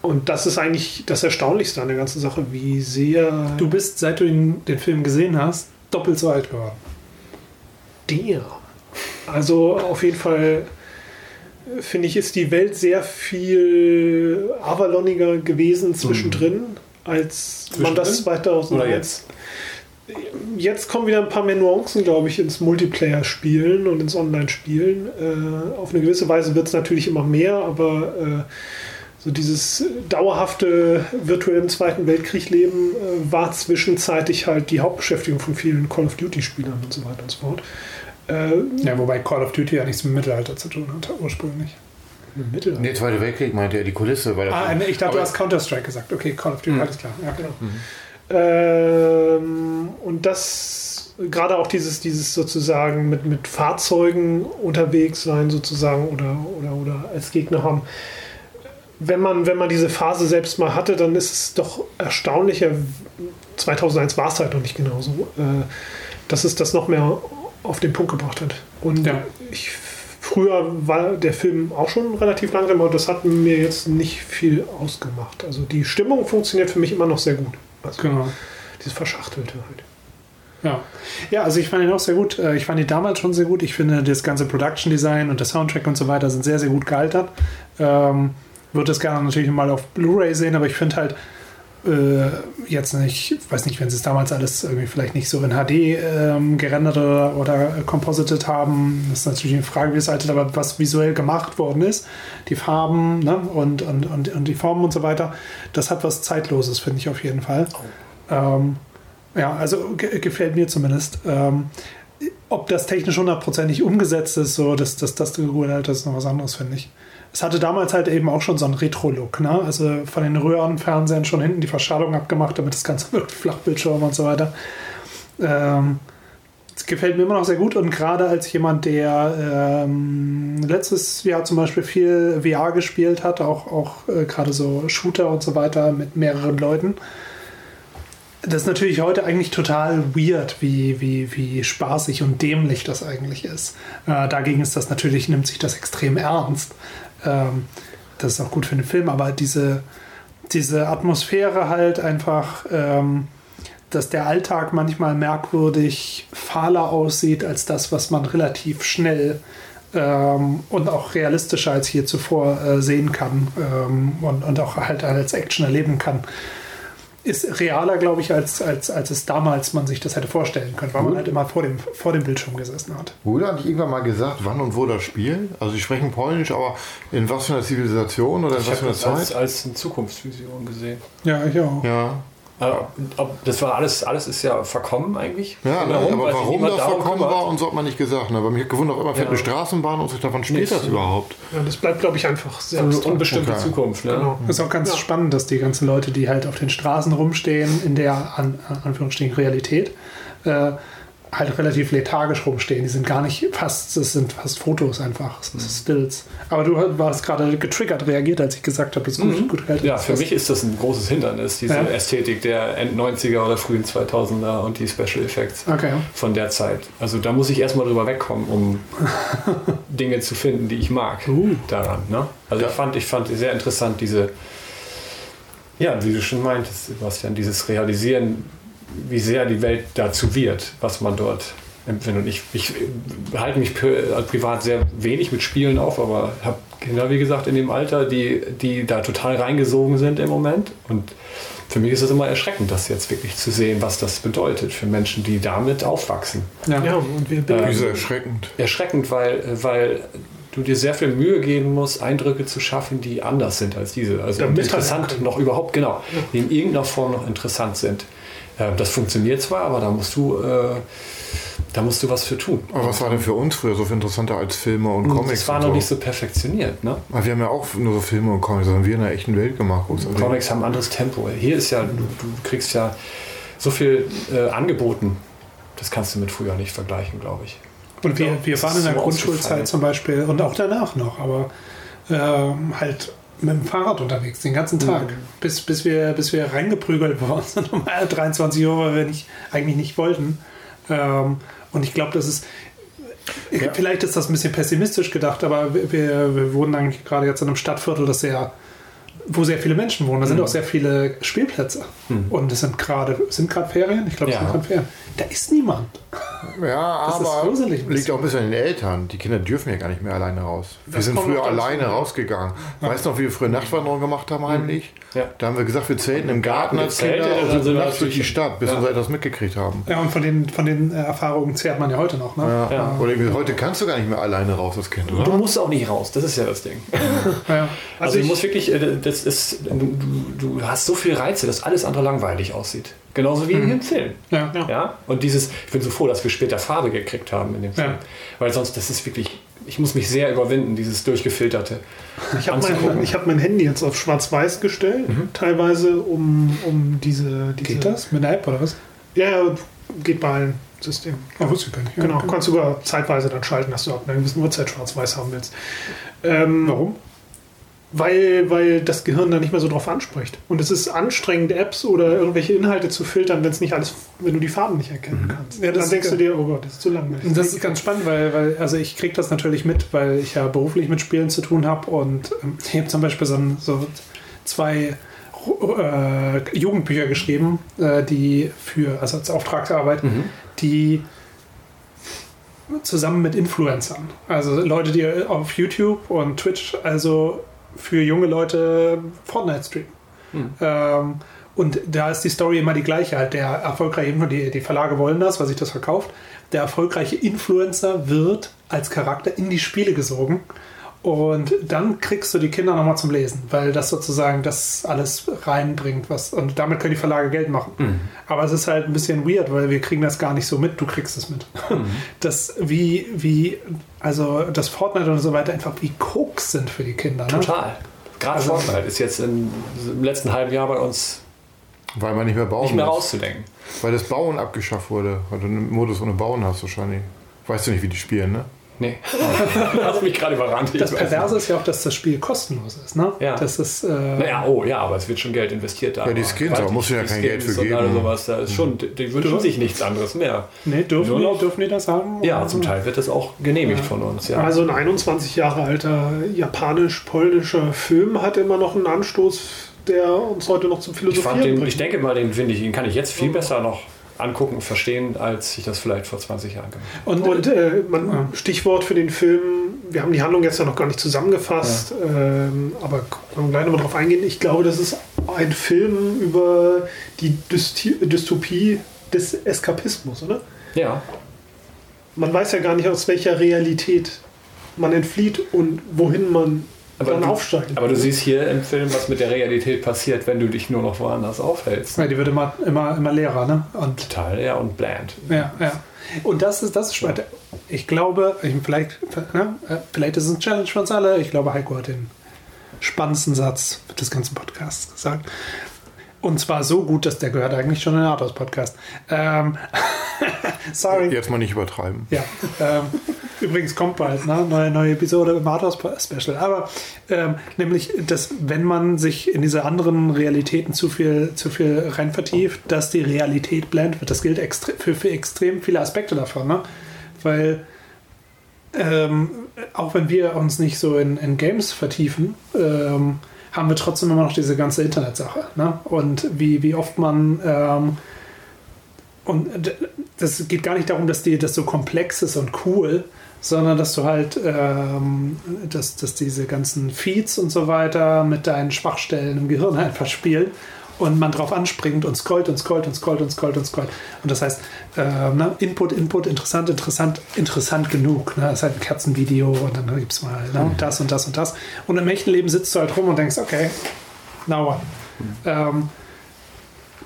Und das ist eigentlich das Erstaunlichste an der ganzen Sache, wie sehr. Du bist, seit du ihn, den Film gesehen hast, doppelt so alt geworden. der. Also auf jeden Fall finde ich, ist die Welt sehr viel Avaloniger gewesen zwischendrin, als man das 2001. Oder jetzt? Jetzt kommen wieder ein paar mehr Nuancen, glaube ich, ins Multiplayer-Spielen und ins Online-Spielen. Äh, auf eine gewisse Weise wird es natürlich immer mehr, aber äh, so dieses dauerhafte virtuell im Zweiten Weltkrieg leben äh, war zwischenzeitlich halt die Hauptbeschäftigung von vielen Call of Duty-Spielern und so weiter und so fort. Äh, Ja, wobei Call of Duty ja nichts mit Mittelalter zu tun hat, ursprünglich. Mittelalter. Nee, Zweite Weltkrieg meinte er die Kulisse. Weil Ah, ich dachte, du hast Counter-Strike gesagt. Okay, Call of Duty, alles klar. Ja, genau. Ähm, und das, gerade auch dieses, dieses sozusagen mit, mit Fahrzeugen unterwegs sein, sozusagen, oder, oder, oder als Gegner haben. Wenn man, wenn man diese Phase selbst mal hatte, dann ist es doch erstaunlicher. 2001 war es halt noch nicht genauso, äh, dass es das noch mehr auf den Punkt gebracht hat. Und Ja. ich, früher war der Film auch schon relativ langsam, aber das hat mir jetzt nicht viel ausgemacht. Also die Stimmung funktioniert für mich immer noch sehr gut. Also Genau. dieses Verschachtelte halt. Ja. ja, also ich fand ihn auch sehr gut. Äh, Ich fand ihn damals schon sehr gut. Ich finde, das ganze Production Design und der Soundtrack und so weiter sind sehr, sehr gut gealtert. Ähm, würde das gerne natürlich mal auf Blu-ray sehen, aber ich finde halt äh, jetzt nicht, ich weiß nicht, wenn sie es damals alles irgendwie vielleicht nicht so in HD ähm, gerendert oder, oder composited haben, das ist natürlich eine Frage, wie es altert, aber was visuell gemacht worden ist, die Farben ne, und, und, und, und die Formen und so weiter, das hat was Zeitloses, finde ich auf jeden Fall. Ähm, ja, also ge gefällt mir zumindest. Ähm, ob das technisch hundertprozentig umgesetzt ist, so dass das, das, das ist noch was anderes, finde ich. Es hatte damals halt eben auch schon so einen Retro-Look, ne? Also von den Röhrenfernsehern schon hinten die Verschallung abgemacht, damit das Ganze wirkt, Flachbildschirm und so weiter. Ähm, es gefällt mir immer noch sehr gut und gerade als jemand, der ähm, letztes Jahr zum Beispiel viel VR gespielt hat, auch, auch äh, gerade so Shooter und so weiter mit mehreren Leuten, das ist natürlich heute eigentlich total weird, wie, wie, wie spaßig und dämlich das eigentlich ist. Äh, dagegen ist das natürlich, nimmt sich das extrem ernst. Ähm, das ist auch gut für den Film, aber diese, diese Atmosphäre halt einfach, ähm, dass der Alltag manchmal merkwürdig fahler aussieht als das, was man relativ schnell ähm, und auch realistischer als hier zuvor äh, sehen kann ähm, und, und auch halt als Action erleben kann ist realer, glaube ich, als, als, als es damals man sich das hätte vorstellen können, weil man halt immer vor dem, vor dem Bildschirm gesessen hat. Wurde eigentlich irgendwann mal gesagt, wann und wo das spielt? Also sie sprechen Polnisch, aber in was für einer Zivilisation oder in Ich was für habe einer das als, Zeit? als eine Zukunftsvision gesehen. Ja, ich auch. Ja. Äh, das war alles, alles ist ja verkommen eigentlich. Ja, ne, Warum? aber sich warum das verkommen war und so hat man nicht gesagt. Ne? Bei mir hat gewundert, immer fährt Ja. eine Straßenbahn und so, davon spielt Nichts. das überhaupt. Ja, das bleibt, glaube ich, einfach sehr Also abstrakt. unbestimmte Okay. Zukunft. Ne? Genau. Ist auch ganz Ja. spannend, dass die ganzen Leute, die halt auf den Straßen rumstehen, in der an Anführungsstrichen Realität, äh, halt relativ lethargisch rumstehen. Die sind gar nicht fast, das sind fast Fotos einfach, das ist Stills. Aber du warst gerade getriggert reagiert, als ich gesagt habe, das ist gut, gut gehalten. Mhm. Ja, für mich ist das ein großes Hindernis, diese Ja. Ästhetik der End 90er oder frühen 2000er und die Special Effects Okay. von der Zeit. Also da muss ich erstmal drüber wegkommen, um Dinge zu finden, die ich mag Uh. daran. Ne? Also ich fand, ich fand sehr interessant diese, ja, wie du schon meintest, Sebastian, dieses Realisieren, wie sehr die Welt dazu wird, was man dort empfindet. Und ich, ich halte mich pri- privat sehr wenig mit Spielen auf, aber habe Kinder, wie gesagt, in dem Alter, die, die da total reingesogen sind im Moment. Und für mich ist es immer erschreckend, das jetzt wirklich zu sehen, was das bedeutet für Menschen, die damit aufwachsen. Ja. Ja, und wir Ja. Wieso erschreckend? Erschreckend, weil, weil du dir sehr viel Mühe geben musst, Eindrücke zu schaffen, die anders sind als diese. Also mithalten interessant noch überhaupt, genau, die in irgendeiner Form noch interessant sind. Äh, Das funktioniert zwar, aber da musst du, äh, da musst du was für tun. Aber was war denn für uns früher so viel interessanter als Filme und Comics? Das war noch so? nicht so perfektioniert. Ne? Aber wir haben ja auch nur so Filme und Comics, das haben wir in der echten Welt gemacht. Uns Comics haben ein anderes Tempo. Hier ist ja, du, du kriegst ja so viel äh, angeboten. Das kannst du mit früher nicht vergleichen, glaube ich. Und wir, wir waren in der so Grundschulzeit zum Beispiel und auch danach noch, aber ähm, halt mit dem Fahrrad unterwegs den ganzen Tag, bis, bis, wir, bis wir reingeprügelt worden sind um 23 Uhr, weil wir nicht, eigentlich nicht wollten. Ähm, und ich glaube, das ist, vielleicht ist das ein bisschen pessimistisch gedacht, aber wir, wir, wir wohnen eigentlich gerade jetzt in einem Stadtviertel, das sehr wo sehr viele Menschen wohnen. Da sind auch sehr viele Spielplätze. Und es sind gerade sind gerade Ferien. Ich glaube, es Ja. sind gerade Ferien. Da ist niemand. Ja, Das ist aber liegt auch ein bisschen an den Eltern. Die Kinder dürfen ja gar nicht mehr alleine raus. Wir Das sind früher alleine ja. rausgegangen. Weißt du noch, wie wir früher Nachtwanderung gemacht haben heimlich? Ja. Da haben wir gesagt, wir zelten im Garten als Kinder und sind nachts durch die Stadt, bis Ja. wir etwas mitgekriegt haben. Ja, und von den, von den äh, Erfahrungen zehrt man ja heute noch. Ne? Ja. Ja. Oder irgendwie, heute kannst du gar nicht mehr alleine raus als Kind, Du oder? musst auch nicht raus, das ist ja das Ding. Ja. Also, ich- du musst wirklich, äh, das ist, du, du hast so viele Reize, dass alles andere langweilig aussieht. Genauso wie im Film. Ja. Ja. Und dieses, ich bin so froh, dass wir später Farbe gekriegt haben in dem Film. Ja. Weil sonst, das ist wirklich, ich muss mich sehr überwinden, dieses durchgefilterte. Ich habe mein, ich hab mein Handy jetzt auf schwarz-weiß gestellt, teilweise um, um diese, diese. Geht das? Mit einer App oder was? Ja, ja, geht bei allen Systemen. Oh, wusste ich gar nicht. Ja, Genau, okay. kannst du sogar zeitweise dann schalten, dass du ab einer gewissen Uhrzeit schwarz-weiß haben willst. Ähm, Warum? Weil, weil das Gehirn da nicht mehr so drauf anspricht. Und es ist anstrengend, Apps oder irgendwelche Inhalte zu filtern, wenn es nicht alles, wenn du die Farben nicht erkennen kannst. Ja, das dann denkst du dir, oh Gott, das ist zu langweilig. Das ist ganz spannend, weil, weil also ich kriege das natürlich mit, weil ich ja beruflich mit Spielen zu tun habe und ähm, ich habe zum Beispiel so, so zwei äh, Jugendbücher geschrieben, äh, die für, also als Auftragsarbeit, die zusammen mit Influencern, also Leute, die auf YouTube und Twitch, also für junge Leute Fortnite streamen. Ähm, und da ist die Story immer die gleiche. Halt der erfolgreiche, die, die Verlage wollen das, weil sich das verkauft. Der erfolgreiche Influencer wird als Charakter in die Spiele gesogen. Und dann kriegst du die Kinder nochmal zum Lesen, weil das sozusagen das alles reinbringt. Was, und damit können die Verlage Geld machen. Aber es ist halt ein bisschen weird, weil wir kriegen das gar nicht so mit. Du kriegst es mit. Das wie, wie, also das Fortnite und so weiter einfach wie Koks sind für die Kinder. Ne? Total. Gerade Also- Fortnite ist jetzt in, im letzten halben Jahr bei uns Weil man nicht mehr bauen nicht mehr muss. rauszudenken. Weil das Bauen abgeschafft wurde. Weil du einen Modus ohne Bauen hast wahrscheinlich. Weißt du nicht, wie die spielen, ne? Nee. du hast mich gerade überrannt. Ich Das Perverse ist ja auch, dass das Spiel kostenlos ist. Ne? Ja. Das ist, äh, Naja, oh ja, aber es wird schon Geld investiert da. Ja, die Skins, aber musst du ja kein Geld für geben. Sowas, da ist schon, die, die wünschen sich nichts anderes mehr. nee, dürfen, Nur die, noch- dürfen die das haben? Ja, zum Teil wird das auch genehmigt von uns. Ja. Also ein 21 Jahre alter japanisch-polnischer Film hat immer noch einen Anstoß, der uns heute noch zum ich, Philosophieren fand den, bringt. ich denke mal, den finde ich, den kann ich jetzt viel besser noch angucken und verstehen, als ich das vielleicht vor 20 Jahren gemacht habe. Und, Und äh, man, Stichwort für den Film, wir haben die Handlung jetzt ja noch gar nicht zusammengefasst, ähm, aber können wir gleich nochmal drauf eingehen. Ich glaube, das ist ein Film über die Dysti Dystopie des Eskapismus, oder? Ja, Man weiß ja gar nicht, aus welcher Realität man entflieht und wohin man dann du, aufsteigt. aber du siehst hier im Film, was mit der Realität passiert, wenn du dich nur noch woanders aufhältst. ja, die wird immer, immer, immer leerer. Ne? Und Total, ja, und bland. Ja, ja. Und das ist, das ist spannend. Ich glaube, ich, vielleicht, ne, äh, vielleicht ist es ein Challenge für uns alle. Ich glaube, Heiko hat den spannendsten Satz des ganzen Podcasts gesagt. Und zwar so gut, dass der gehört eigentlich schon in den Arthouse-Podcast. Ähm, sorry. Jetzt mal nicht übertreiben. Ja, ähm, übrigens kommt bald ne? neue, neue Episode im Arthouse-Special. Aber ähm, nämlich, dass wenn man sich in diese anderen Realitäten zu viel, zu viel rein vertieft, dass die Realität blendet wird. Das gilt extre für, für extrem viele Aspekte davon. Ne? Weil ähm, auch wenn wir uns nicht so in, in Games vertiefen, ähm, haben wir trotzdem immer noch diese ganze Internetsache. Ne? Und wie, wie oft man ähm, und das geht gar nicht darum, dass die das so komplex ist und cool, sondern dass du halt, ähm, dass, dass diese ganzen Feeds und so weiter mit deinen Schwachstellen im Gehirn einfach spielen und man drauf anspringt und scrollt und scrollt und scrollt und scrollt und scrollt. Und das heißt, ähm, ne, Input, Input, interessant, interessant, interessant genug. Ne? Das ist halt ein Kerzenvideo und dann gibt es mal ne, das und das und das. Und im echten Leben sitzt du halt rum und denkst, okay, now what? Ähm,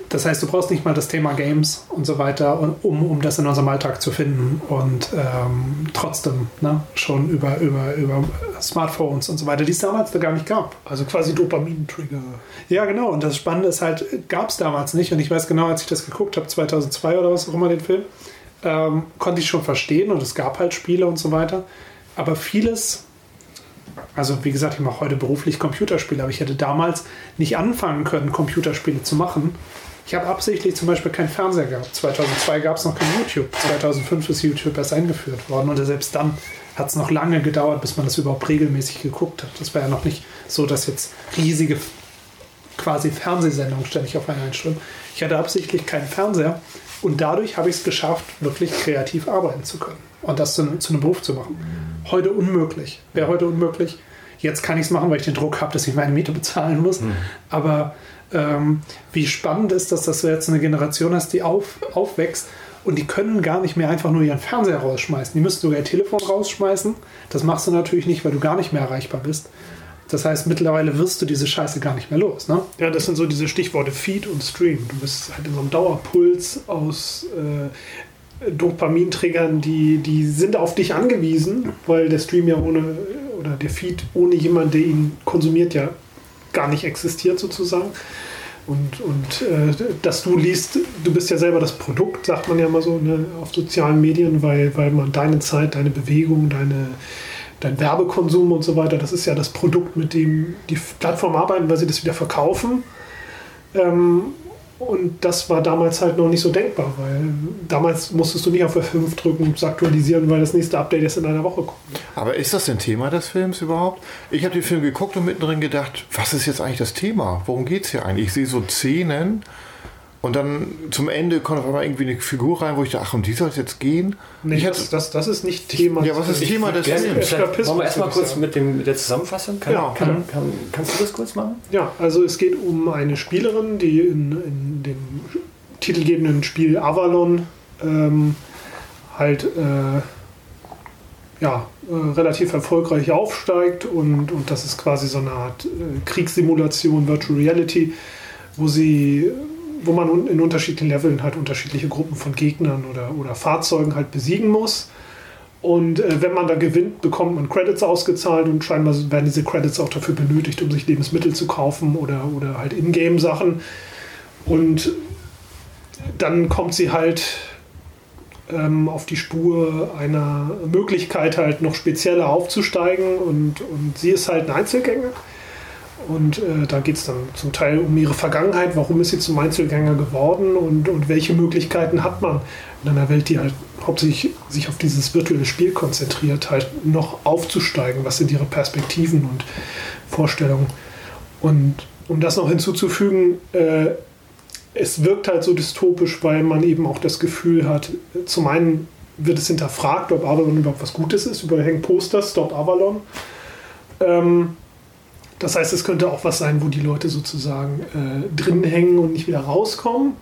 das heißt, du brauchst nicht mal das Thema Games und so weiter, um, um das in unserem Alltag zu finden. Und ähm, trotzdem ne, schon über, über, über Smartphones und so weiter, die es damals da gar nicht gab. Also quasi Dopamin-Trigger. Ja, genau. Und das Spannende ist halt, gab es damals nicht. Und ich weiß genau, als ich das geguckt habe, 2002 oder was auch immer, den Film, ähm, konnte ich schon verstehen. Und es gab halt Spiele und so weiter. Aber vieles, also wie gesagt, ich mache heute beruflich Computerspiele, aber ich hätte damals nicht anfangen können, Computerspiele zu machen. Ich habe absichtlich zum Beispiel keinen Fernseher gehabt. 2002 gab es noch kein YouTube. 2005 ist YouTube erst eingeführt worden. Und selbst dann hat es noch lange gedauert, bis man das überhaupt regelmäßig geguckt hat. Das war ja noch nicht so, dass jetzt riesige quasi Fernsehsendungen ständig auf einen einströmen. Ich hatte absichtlich keinen Fernseher, Und dadurch habe ich es geschafft, wirklich kreativ arbeiten zu können und das zu, zu einem Beruf zu machen. Heute unmöglich. Wäre heute unmöglich. Jetzt kann ich es machen, weil ich den Druck habe, dass ich meine Miete bezahlen muss. Aber ähm, wie spannend ist das, dass du jetzt eine Generation hast, die auf, aufwächst und die können gar nicht mehr einfach nur ihren Fernseher rausschmeißen. Die müssen sogar ihr Telefon rausschmeißen. Das machst du natürlich nicht, weil du gar nicht mehr erreichbar bist. Das heißt, mittlerweile wirst du diese Scheiße gar nicht mehr los. Ne? Ja, das sind so diese Stichworte Feed und Stream. Du bist halt in so einem Dauerpuls aus äh, Dopaminträgern, die, die sind auf dich angewiesen, weil der Stream ja ohne, oder der Feed ohne jemand, der ihn konsumiert, ja gar nicht existiert sozusagen. Und, und äh, dass du liest, du bist ja selber das Produkt, sagt man ja immer so ne, auf sozialen Medien, weil, weil man deine Zeit, deine Bewegung, deine, dein Werbekonsum und so weiter, das ist ja das Produkt, mit dem die Plattformen arbeiten, weil sie das wieder verkaufen. Ähm, und das war damals halt noch nicht so denkbar, weil damals musstest du nicht auf F5 drücken und aktualisieren, weil das nächste Update erst in einer Woche kommt. Aber ist das denn Thema des Films überhaupt? Ich habe den Film geguckt und mittendrin gedacht, was ist jetzt eigentlich das Thema? Worum geht es hier eigentlich? Ich sehe so Szenen und dann zum Ende kommt auf einmal irgendwie eine Figur rein, wo ich dachte, ach, um die soll es jetzt gehen? Nee, ich das, das, das ist nicht Thema. Ja, was ist Ich- Thema des Films? wollen wir erstmal kurz mit, dem, mit der Zusammenfassung. Kann, Ja. kann, kann, kannst du das kurz machen? Ja, also es geht um eine Spielerin, die in, in dem titelgebenden Spiel Avalon ähm, halt äh, ja, äh, relativ erfolgreich aufsteigt und, und das ist quasi so eine Art äh, Kriegssimulation, Virtual Reality, wo sie wo man in unterschiedlichen Leveln halt unterschiedliche Gruppen von Gegnern oder, oder Fahrzeugen halt besiegen muss. Und äh, wenn man da gewinnt, bekommt man Credits ausgezahlt und scheinbar werden diese Credits auch dafür benötigt, um sich Lebensmittel zu kaufen oder, oder halt Ingame-Sachen. Und dann kommt sie halt ähm, auf die Spur einer Möglichkeit, halt noch spezieller aufzusteigen. Und, und sie ist halt ein Einzelgänger. Und äh, da geht es dann zum Teil um ihre Vergangenheit, warum ist sie zum Einzelgänger geworden und, und welche Möglichkeiten hat man in einer Welt, die halt hauptsächlich sich auf dieses virtuelle Spiel konzentriert, halt noch aufzusteigen, was sind ihre Perspektiven und Vorstellungen. Und um das noch hinzuzufügen, äh, es wirkt halt so dystopisch, weil man eben auch das Gefühl hat, zum einen wird es hinterfragt, ob Avalon überhaupt was Gutes ist, überhängt Poster, Stop Avalon. Ähm, das heißt, es könnte auch was sein, wo die Leute sozusagen äh, drin hängen und nicht wieder rauskommen.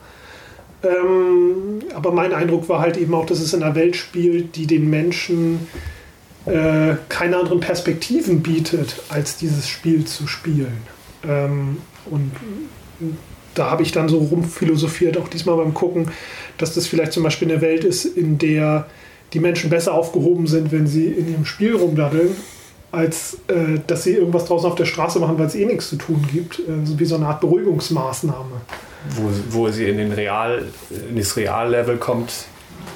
Ähm, aber mein Eindruck war halt eben auch, dass es in einer Welt spielt, die den Menschen äh, keine anderen Perspektiven bietet, als dieses Spiel zu spielen. Ähm, und da habe ich dann so rumphilosophiert, auch diesmal beim Gucken, dass das vielleicht zum Beispiel eine Welt ist, in der die Menschen besser aufgehoben sind, wenn sie in ihrem Spiel rumdaddeln, als äh, dass sie irgendwas draußen auf der Straße machen, weil es eh nichts zu tun gibt. Äh, so wie so eine Art Beruhigungsmaßnahme. Wo, wo sie in, den Real, in das Reallevel kommt,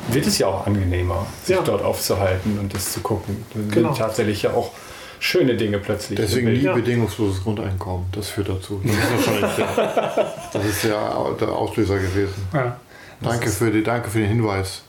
wird es ja auch angenehmer, sich Ja. dort aufzuhalten und das zu gucken. Da sind Genau. tatsächlich ja auch schöne Dinge plötzlich. Deswegen nie. Ja. bedingungsloses Grundeinkommen. Das führt dazu. Das ist, wahrscheinlich der, das ist ja der Auslöser gewesen. Ja. Danke für, die, danke für den Hinweis,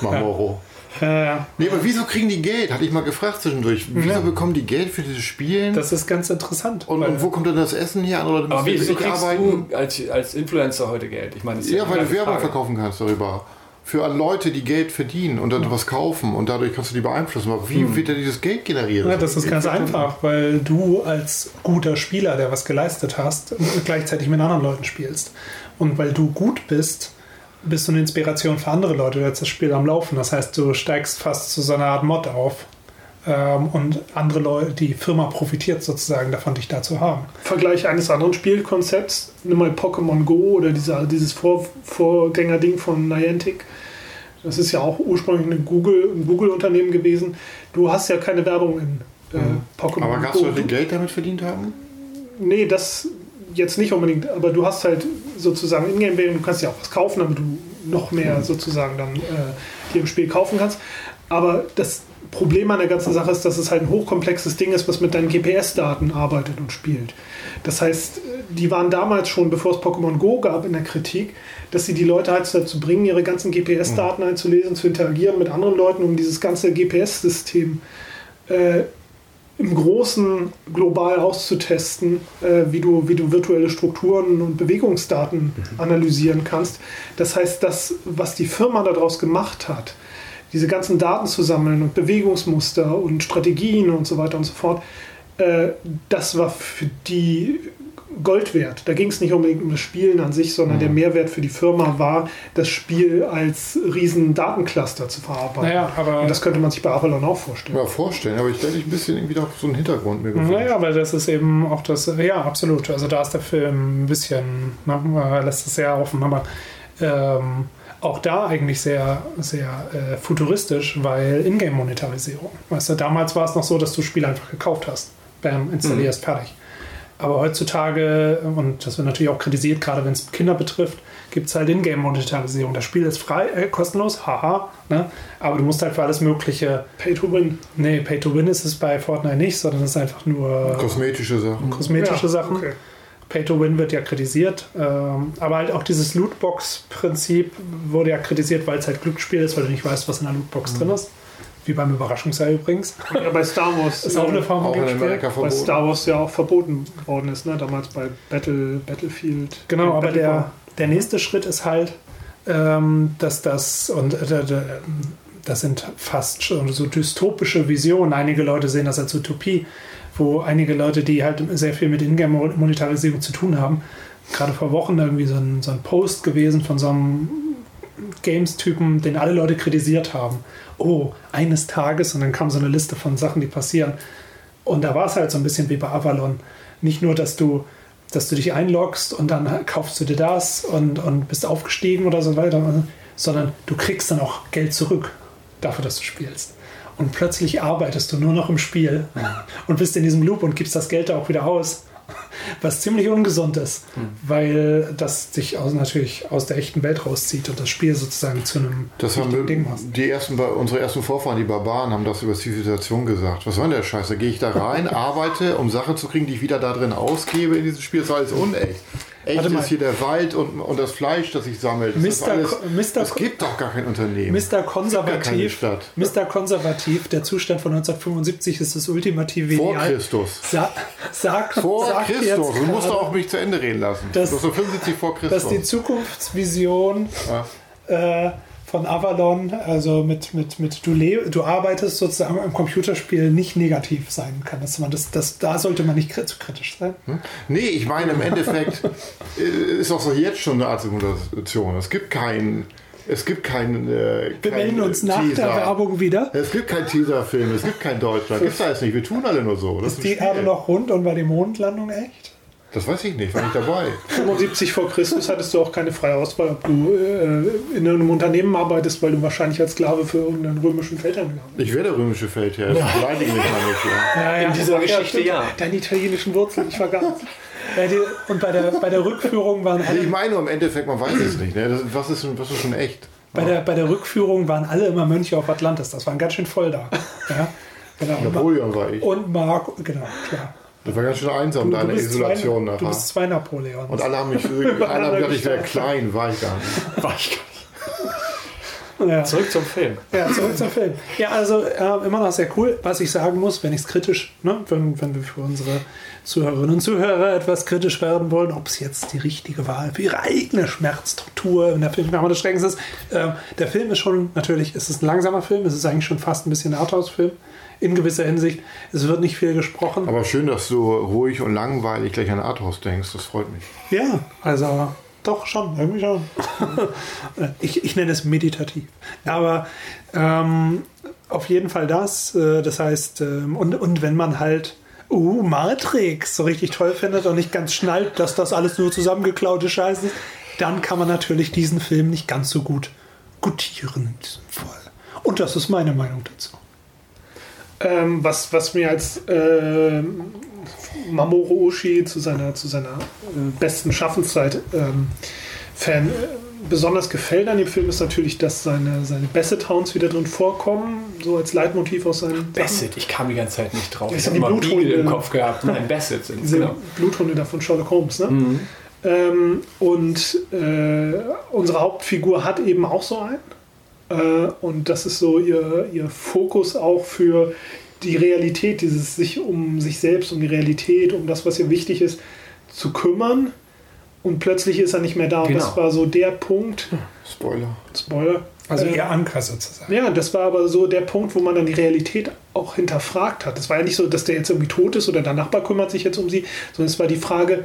Mamoro. Ja, ja. Nee, aber wieso kriegen die Geld? Hatte ich mal gefragt zwischendurch. Wieso Ja. bekommen die Geld für diese Spielen? Das ist ganz interessant. und, und wo kommt denn das Essen her? Andere Leute Aber wieso wirklich kriegst arbeiten. du als, als Influencer heute Geld? Ich meine, das ist Ja, weil du Werbung Frage. verkaufen kannst darüber. Für Leute, die Geld verdienen und dann was kaufen und dadurch kannst du die beeinflussen. Aber wie wird denn dieses Geld generiert? Ja, das ist ganz einfach, weil du als guter Spieler, der was geleistet hast, gleichzeitig mit anderen Leuten spielst. Und weil du gut bist, bist du eine Inspiration für andere Leute. Du hältst das Spiel am Laufen. Das heißt, du steigst fast zu so einer Art Mod auf. Ähm, und andere Leute, die Firma profitiert sozusagen davon, dich da zu haben. Vergleich eines anderen Spielkonzepts, nimm mal Pokémon Go oder diese, dieses Vor Vorgängerding von Niantic. Das ist ja auch ursprünglich eine Google, ein Google-Unternehmen gewesen. Du hast ja keine Werbung in äh, Pokémon Aber kannst Go. du die Geld damit verdient haben? Nee, das jetzt nicht unbedingt, aber du hast halt sozusagen Ingame-Währung, du kannst ja auch was kaufen, damit du noch mehr sozusagen dann äh, dir im Spiel kaufen kannst. Aber das Problem an der ganzen Sache ist, dass es halt ein hochkomplexes Ding ist, was mit deinen GPS-Daten arbeitet und spielt. Das heißt, die waren damals schon, bevor es Pokémon Go gab, in der Kritik, dass sie die Leute halt dazu bringen, ihre ganzen GPS-Daten einzulesen, zu interagieren mit anderen Leuten, um dieses ganze GPS-System äh, im Großen global auszutesten, äh, wie, du, wie du virtuelle Strukturen und Bewegungsdaten analysieren kannst. Das heißt, das, was die Firma daraus gemacht hat, diese ganzen Daten zu sammeln und Bewegungsmuster und Strategien und so weiter und so fort, äh, das war für die Gold wert. Da ging es nicht unbedingt um das Spielen an sich, sondern der Mehrwert für die Firma war, das Spiel als riesen Datencluster zu verarbeiten. Naja, aber- und das könnte man sich bei Avalon auch vorstellen. Ja, vorstellen, aber ich denke, ein bisschen irgendwie doch so einen Hintergrund mir gefallen. Naja, weil das ist eben auch das, ja, absolut. Also da ist der Film ein bisschen, ne, lässt es sehr offen, aber ähm, auch da eigentlich sehr, sehr äh, futuristisch, weil Ingame-Monetarisierung. Weißt du, damals war es noch so, dass du Spiele einfach gekauft hast. Bam, installierst, fertig. Aber heutzutage, und das wird natürlich auch kritisiert, gerade wenn es Kinder betrifft, gibt es halt Ingame-Monetarisierung. Das Spiel ist frei, äh, kostenlos, haha, ne? aber du musst halt für alles Mögliche Pay to win. Nee, Pay to Win ist es bei Fortnite nicht, sondern es ist einfach nur Kosmetische Sachen. kosmetische Ja, Sachen. okay. Pay to Win wird ja kritisiert, ähm, aber halt auch dieses Lootbox-Prinzip wurde ja kritisiert, weil es halt Glücksspiel ist, weil du nicht weißt, was in der Lootbox drin ist. Wie beim Überraschungsei übrigens. Ja, bei Star Wars Ist auch eine Form Auch von. Amerika bei. Star Wars ja auch verboten worden ist, ne? damals bei Battle, Battlefield. Genau, aber der, der nächste Schritt ist halt, ähm, dass das, und äh, äh, das sind fast schon so dystopische Visionen. Einige Leute sehen das als Utopie, wo einige Leute, die halt sehr viel mit Ingame-Monetarisierung zu tun haben, gerade vor Wochen irgendwie so ein, so ein Post gewesen von so einem Games-Typen, den alle Leute kritisiert haben. Oh, eines Tages, und dann kam so eine Liste von Sachen, die passieren. Und da war es halt so ein bisschen wie bei Avalon. Nicht nur, dass du, dass du dich einloggst und dann kaufst du dir das und, und bist aufgestiegen oder so weiter, sondern du kriegst dann auch Geld zurück dafür, dass du spielst. Und plötzlich arbeitest du nur noch im Spiel und bist in diesem Loop und gibst das Geld da auch wieder aus. Was ziemlich ungesund ist, weil das dich aus, natürlich aus der echten Welt rauszieht und das Spiel sozusagen zu einem Das haben wir, Ding machst. die ersten, unsere ersten Vorfahren, die Barbaren, haben das über Zivilisation gesagt. Was soll denn der Scheiß? Da gehe ich da rein, arbeite, um Sachen zu kriegen, die ich wieder da drin ausgebe in diesem Spiel. Das ist alles unecht. Echt Warte mal. ist hier der Wald und, und das Fleisch, das ich sammle. Das alles, Mr. Es gibt doch gar kein Unternehmen. Mr. Konservativ. Mr. Konservativ, der Zustand von 1975 ist das ultimative Vor Ideal. Christus. Sa sagt, Vor sagt Christus. Jetzt Du musst gerade, auch mich zu Ende reden lassen. dass- so 75 vor Christus. dass die Zukunftsvision Ja. äh, von Avalon, also mit, mit, mit du, du arbeitest sozusagen am Computerspiel nicht negativ sein kann. Dass man das, das, da sollte man nicht zu kritisch sein. Nee, ich meine, im Endeffekt äh, ist auch so jetzt schon eine Art Simulation. Es gibt kein. Es gibt keinen. Äh, Wir kein melden uns nach Teaser. der Werbung wieder. Es gibt keinen Teaserfilm, es gibt kein Deutschland. Gibt's alles nicht. Wir tun alle nur so. Das Ist ein die. Erde noch rund und war die Mondlandung echt? Das weiß ich nicht, war nicht dabei. 75 vor Christus hattest du auch keine freie Auswahl, ob du äh, in einem Unternehmen arbeitest, weil du wahrscheinlich als Sklave für irgendeinen römischen Feldherrn gehabt Ich werde der römische Feldherr. Ich beleidige mich mal nicht. Ja. Ja, ja. In dieser Geschichte ja. Deine italienischen Wurzeln, ich vergaß. ja die, und bei der, bei der Rückführung waren Also alle ich meine nur im Endeffekt, man weiß es nicht. Ne? Das, was, ist, was ist schon echt? Bei der, bei der Rückführung waren alle immer Mönche auf Atlantis. Das war ganz schön voll da. Ja, genau. Napoleon war ich. Und Mark, genau, klar. Das war ganz schön einsam, deine Isolation zwei, du nachher. bist zwei Napoleons. Und alle haben mich, alle haben gedacht, ich wäre klein, war ich gar nicht. War ich gar nicht. ja. Zurück zum Film. ja, zurück zum Film. Ja, also äh, immer noch sehr cool. Was ich sagen muss, wenn ich es kritisch, ne, wenn, wenn wir für unsere Zuhörerinnen und Zuhörer etwas kritisch werden wollen, ob es jetzt die richtige Wahl für ihre eigene Schmerzstruktur in der Filmnahme des Schreckens ist. Ähm, der Film ist schon, natürlich, es ist ein langsamer Film, es ist eigentlich schon fast ein bisschen ein Arthouse-Film in gewisser Hinsicht. Es wird nicht viel gesprochen. Aber schön, dass du ruhig und langweilig gleich an Arthouse denkst. Das freut mich. Ja, also doch schon, irgendwie schon. ich, ich nenne es meditativ. Aber ähm, auf jeden Fall das. Äh, das heißt, ähm, und, und wenn man halt uh, Matrix so richtig toll findet und nicht ganz schnallt, dass das alles nur zusammengeklaute Scheiße ist, dann kann man natürlich diesen Film nicht ganz so gut gutieren in diesem Fall. Und das ist meine Meinung dazu. Ähm, was, was mir als ähm, Mamoru Oshii zu seiner, zu seiner äh, besten Schaffenszeit ähm, Fan äh, besonders gefällt an dem Film ist natürlich, dass seine, seine Basset-Hounds wieder drin vorkommen, so als Leitmotiv aus seinem Bassett, ich kam die ganze Zeit nicht drauf. Ich habe die immer Bluthunde. im Kopf gehabt. Nein, Bassett sind diese genau. Bluthunde da von Sherlock Holmes. Ne? Ähm, und äh, unsere Hauptfigur hat eben auch so einen. Äh, und das ist so ihr, ihr Fokus auch für die Realität, dieses sich um sich selbst, um die Realität, um das, was ihr wichtig ist, zu kümmern. Und plötzlich ist er nicht mehr da. Und Genau. das war so der Punkt. Spoiler. Spoiler. Also Äh, ihr Anker sozusagen. Ja, das war aber so der Punkt, wo man dann die Realität auch hinterfragt hat. Es war ja nicht so, dass der jetzt irgendwie tot ist oder der Nachbar kümmert sich jetzt um sie, sondern es war die Frage,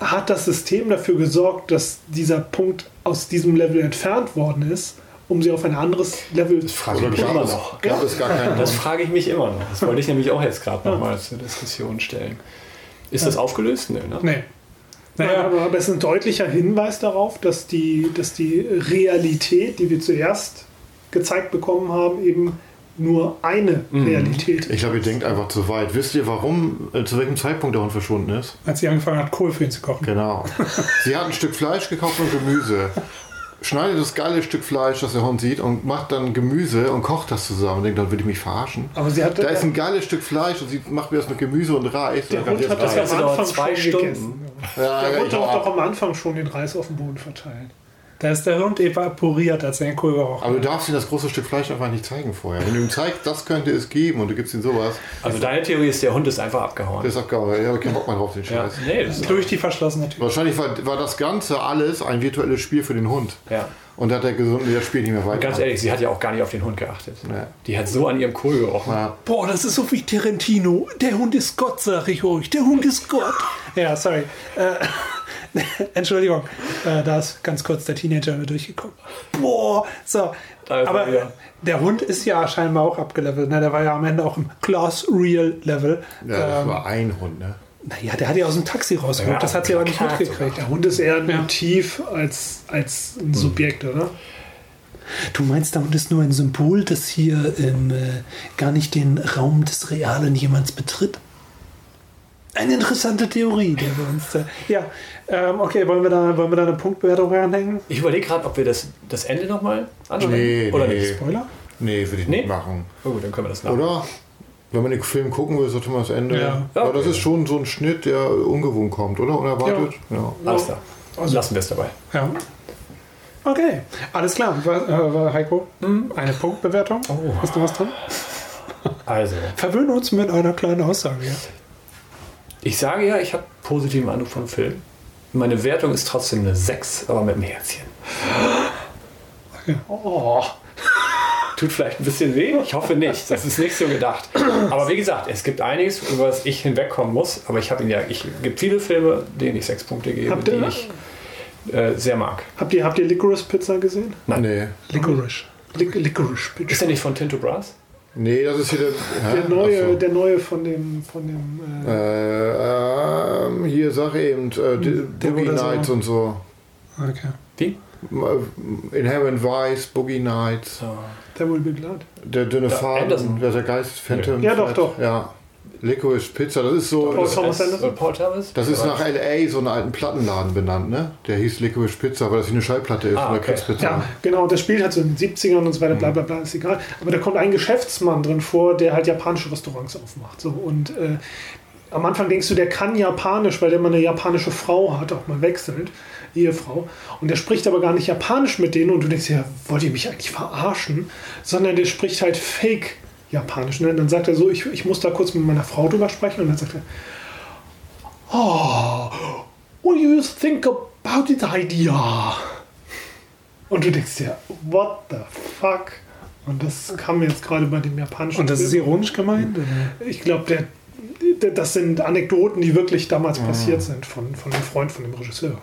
hat das System dafür gesorgt, dass dieser Punkt aus diesem Level entfernt worden ist, um sie auf ein anderes Level zu frage ich immer noch. gab es gar keinen Das frage ich mich immer noch. Das wollte ich nämlich auch jetzt gerade noch mal zur Diskussion stellen. Ist das aufgelöst? Nee, ne? Nee. Naja, aber, aber es ist ein deutlicher Hinweis darauf, dass die, dass die Realität, die wir zuerst gezeigt bekommen haben, eben nur eine Realität Ich glaube, ihr denkt einfach zu weit. Wisst ihr, warum, äh, zu welchem Zeitpunkt der Hund verschwunden ist? als sie angefangen hat, Kohl für ihn zu kochen. Genau. Sie hat ein Stück Fleisch gekauft und Gemüse. Schneidet das geile Stück Fleisch, das der Hund sieht, und macht dann Gemüse und kocht das zusammen. Und denkt, dann will ich mich verarschen. Aber sie hat Da ist ein geiles Stück Fleisch und sie macht mir das mit Gemüse und Reis. der Hund hat das jetzt am Anfang zwei schon Stunden. gegessen. Ja, Der Hund ich hat auch. doch am Anfang schon den Reis auf dem Boden verteilt. Da ist der Hund evaporiert, als er den Kohl gerochen Aber du darfst ihm das große Stück Fleisch einfach nicht zeigen vorher. Wenn du ihm zeigst, das könnte es geben und du gibst ihm sowas, Also deine Theorie ist, der Hund ist einfach abgehauen. das ist abgehauen. Ich habe keinen Bock mehr drauf, den ja. Scheiß. Nee, das ist Durch die verschlossene Tür. Wahrscheinlich war, war das Ganze alles ein virtuelles Spiel für den Hund. ja. Und da hat er gesund, das Spiel nicht mehr weiter. Ganz ehrlich, sie hat ja auch gar nicht auf den Hund geachtet. Ja. Die hat so an ihrem Kohl gerochen. Ja. Boah, das ist so wie Tarantino. Der Hund ist Gott, sag ich euch. Der Hund ist Gott. Ja, sorry. Äh, Entschuldigung, äh, da ist ganz kurz der Teenager mit durchgekommen. Boah, so. Da ist er Aber wieder. der Hund ist ja scheinbar auch abgelevelt. Ne? Der war ja am Ende auch im Class Real Level. Ja, das ähm, war ein Hund, ne? Naja, der hat ja aus dem Taxi rausgeholt. Ja, das hat sie aber nicht mitgekriegt. Der Hund ist eher ein Ja. Motiv als, als ein Subjekt, oder? Du meinst, der Hund ist nur ein Symbol, das hier ähm, äh, gar nicht den Raum des Realen jemals betritt? Eine interessante Theorie, der wir uns. Äh, ja, ähm, okay, wollen wir, da, wollen wir da eine Punktbewertung ranhängen? Ich überlege gerade, ob wir das, das Ende nochmal ansprechen. Nee, Oder nee. nicht? Spoiler? Nee, würde ich Nee? nicht machen. Oh, gut, dann können wir das nach. Oder? Wenn man den Film gucken will, sollte man das Ende. Ja. Aber das Okay. ist schon so ein Schnitt, der ungewohnt kommt, oder? Unerwartet? Ja. Alles klar. Lassen wir es dabei. Ja. Okay, alles klar. Äh, Heiko, hm, eine Punktbewertung. Hast du was dran? Also, Verwöhne uns mit einer kleinen Aussage. Ja? ich sage ja, ich habe positiven Eindruck vom Film. Meine Wertung ist trotzdem eine 6, aber mit einem Herzchen. Oh. Tut vielleicht ein bisschen weh. Ich hoffe nicht. Das ist nicht so gedacht. Aber wie gesagt, es gibt einiges, über das ich hinwegkommen muss. Aber ich habe ihn ja, ich gibt viele Filme, denen ich sechs Punkte gebe, Habt ihr- die ich äh, sehr mag. Habt ihr, habt ihr Licorice Pizza gesehen? Nee. Licorice. Lic Licorice Ist Pizza. der nicht von Tinto Brass? Nee, das ist hier der. Der neue, so. der neue von dem, von dem äh, Äh, ähm, hier sag eben, äh, Der Boogie so- Nights und so. Okay. Wie? Inherent Vice, Boogie Nights, der will be glad. der dünne Ja, Faden, Anderson. der, der Geist, Phantom. Ja, doch, Thread. doch. Ja. Licorice Pizza, das ist so. Paul Das, Thomas Anderson? Paul Thomas? das ist nach LA so einen alten Plattenladen benannt, ne? Der hieß Licorice Pizza, weil das wie eine Schallplatte ist, Ah, oder okay. Pizza. Ja, genau. Das spielt halt so in den 70ern und so weiter, bla bla bla, ist egal. Aber da kommt ein Geschäftsmann drin vor, der halt japanische Restaurants aufmacht. So. Und äh, am Anfang denkst du, der kann Japanisch, weil der mal eine japanische Frau hat, auch mal wechselt, Ehefrau. Und der spricht aber gar nicht Japanisch mit denen und du denkst, ja, wollt ihr mich eigentlich verarschen? Sondern der spricht halt Fake Japanisch. Ne? Und dann sagt er so, ich, ich muss da kurz mit meiner Frau drüber sprechen. Und dann sagt er, oh, what do you think about this idea? Und du denkst dir, what the fuck? Und das kam mir jetzt gerade bei dem japanischen. Und das ist Film. ironisch gemeint? Ich glaube, das sind Anekdoten, die wirklich damals Ah. passiert sind von, von einem Freund von dem Regisseur.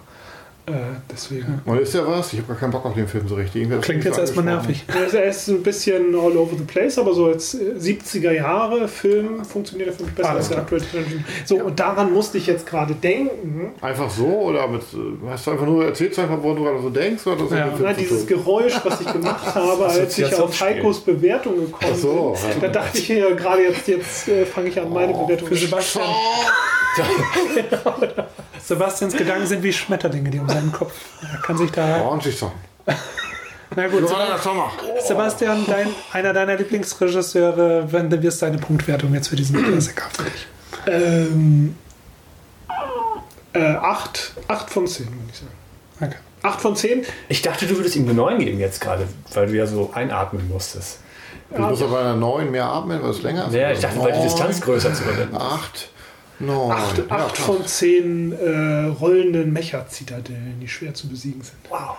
Äh, deswegen. Und ist der was? Ich habe gar keinen Bock auf den Film so richtig. Irgendwie Klingt jetzt erstmal nervig. Er ist ein bisschen all over the place, aber so als äh, 70er Jahre Film funktioniert er für mich besser Alles als der aktuelle Television. So, und daran musste ich jetzt gerade denken. Einfach so oder mit, äh, hast du einfach nur erzählst du einfach, woran du gerade so denkst? Oder das Ja. Na, dieses? Geräusch, was ich gemacht habe, als ich auf. Heikos Bewertung gekommen Ach so, bin. ja. Da dachte ich mir gerade jetzt, jetzt äh, fange ich an, meine Bewertung Für Sebastian. Sebastians Gedanken sind wie Schmetterlinge, die um seinen Kopf. Er kann sich da. Ordentlich Song. Na gut. Sebastian, dein, einer deiner Lieblingsregisseure, wenn du wirst deine Punktwertung jetzt für diesen Klassiker für dich. Ähm, äh, acht, acht von zehn, würde ich sagen. Danke. Acht von zehn? Ich dachte, du würdest ihm eine 9 geben jetzt gerade, weil du ja so einatmen musstest. Ich muss aber bei einer 9 mehr atmen, weil es länger ist. Ja, ich dachte, weil die Distanz größer zu überwinden. 8, 9. Acht, ja, acht von zehn äh, rollenden Mecha-Zitadellen, die schwer zu besiegen sind. Wow.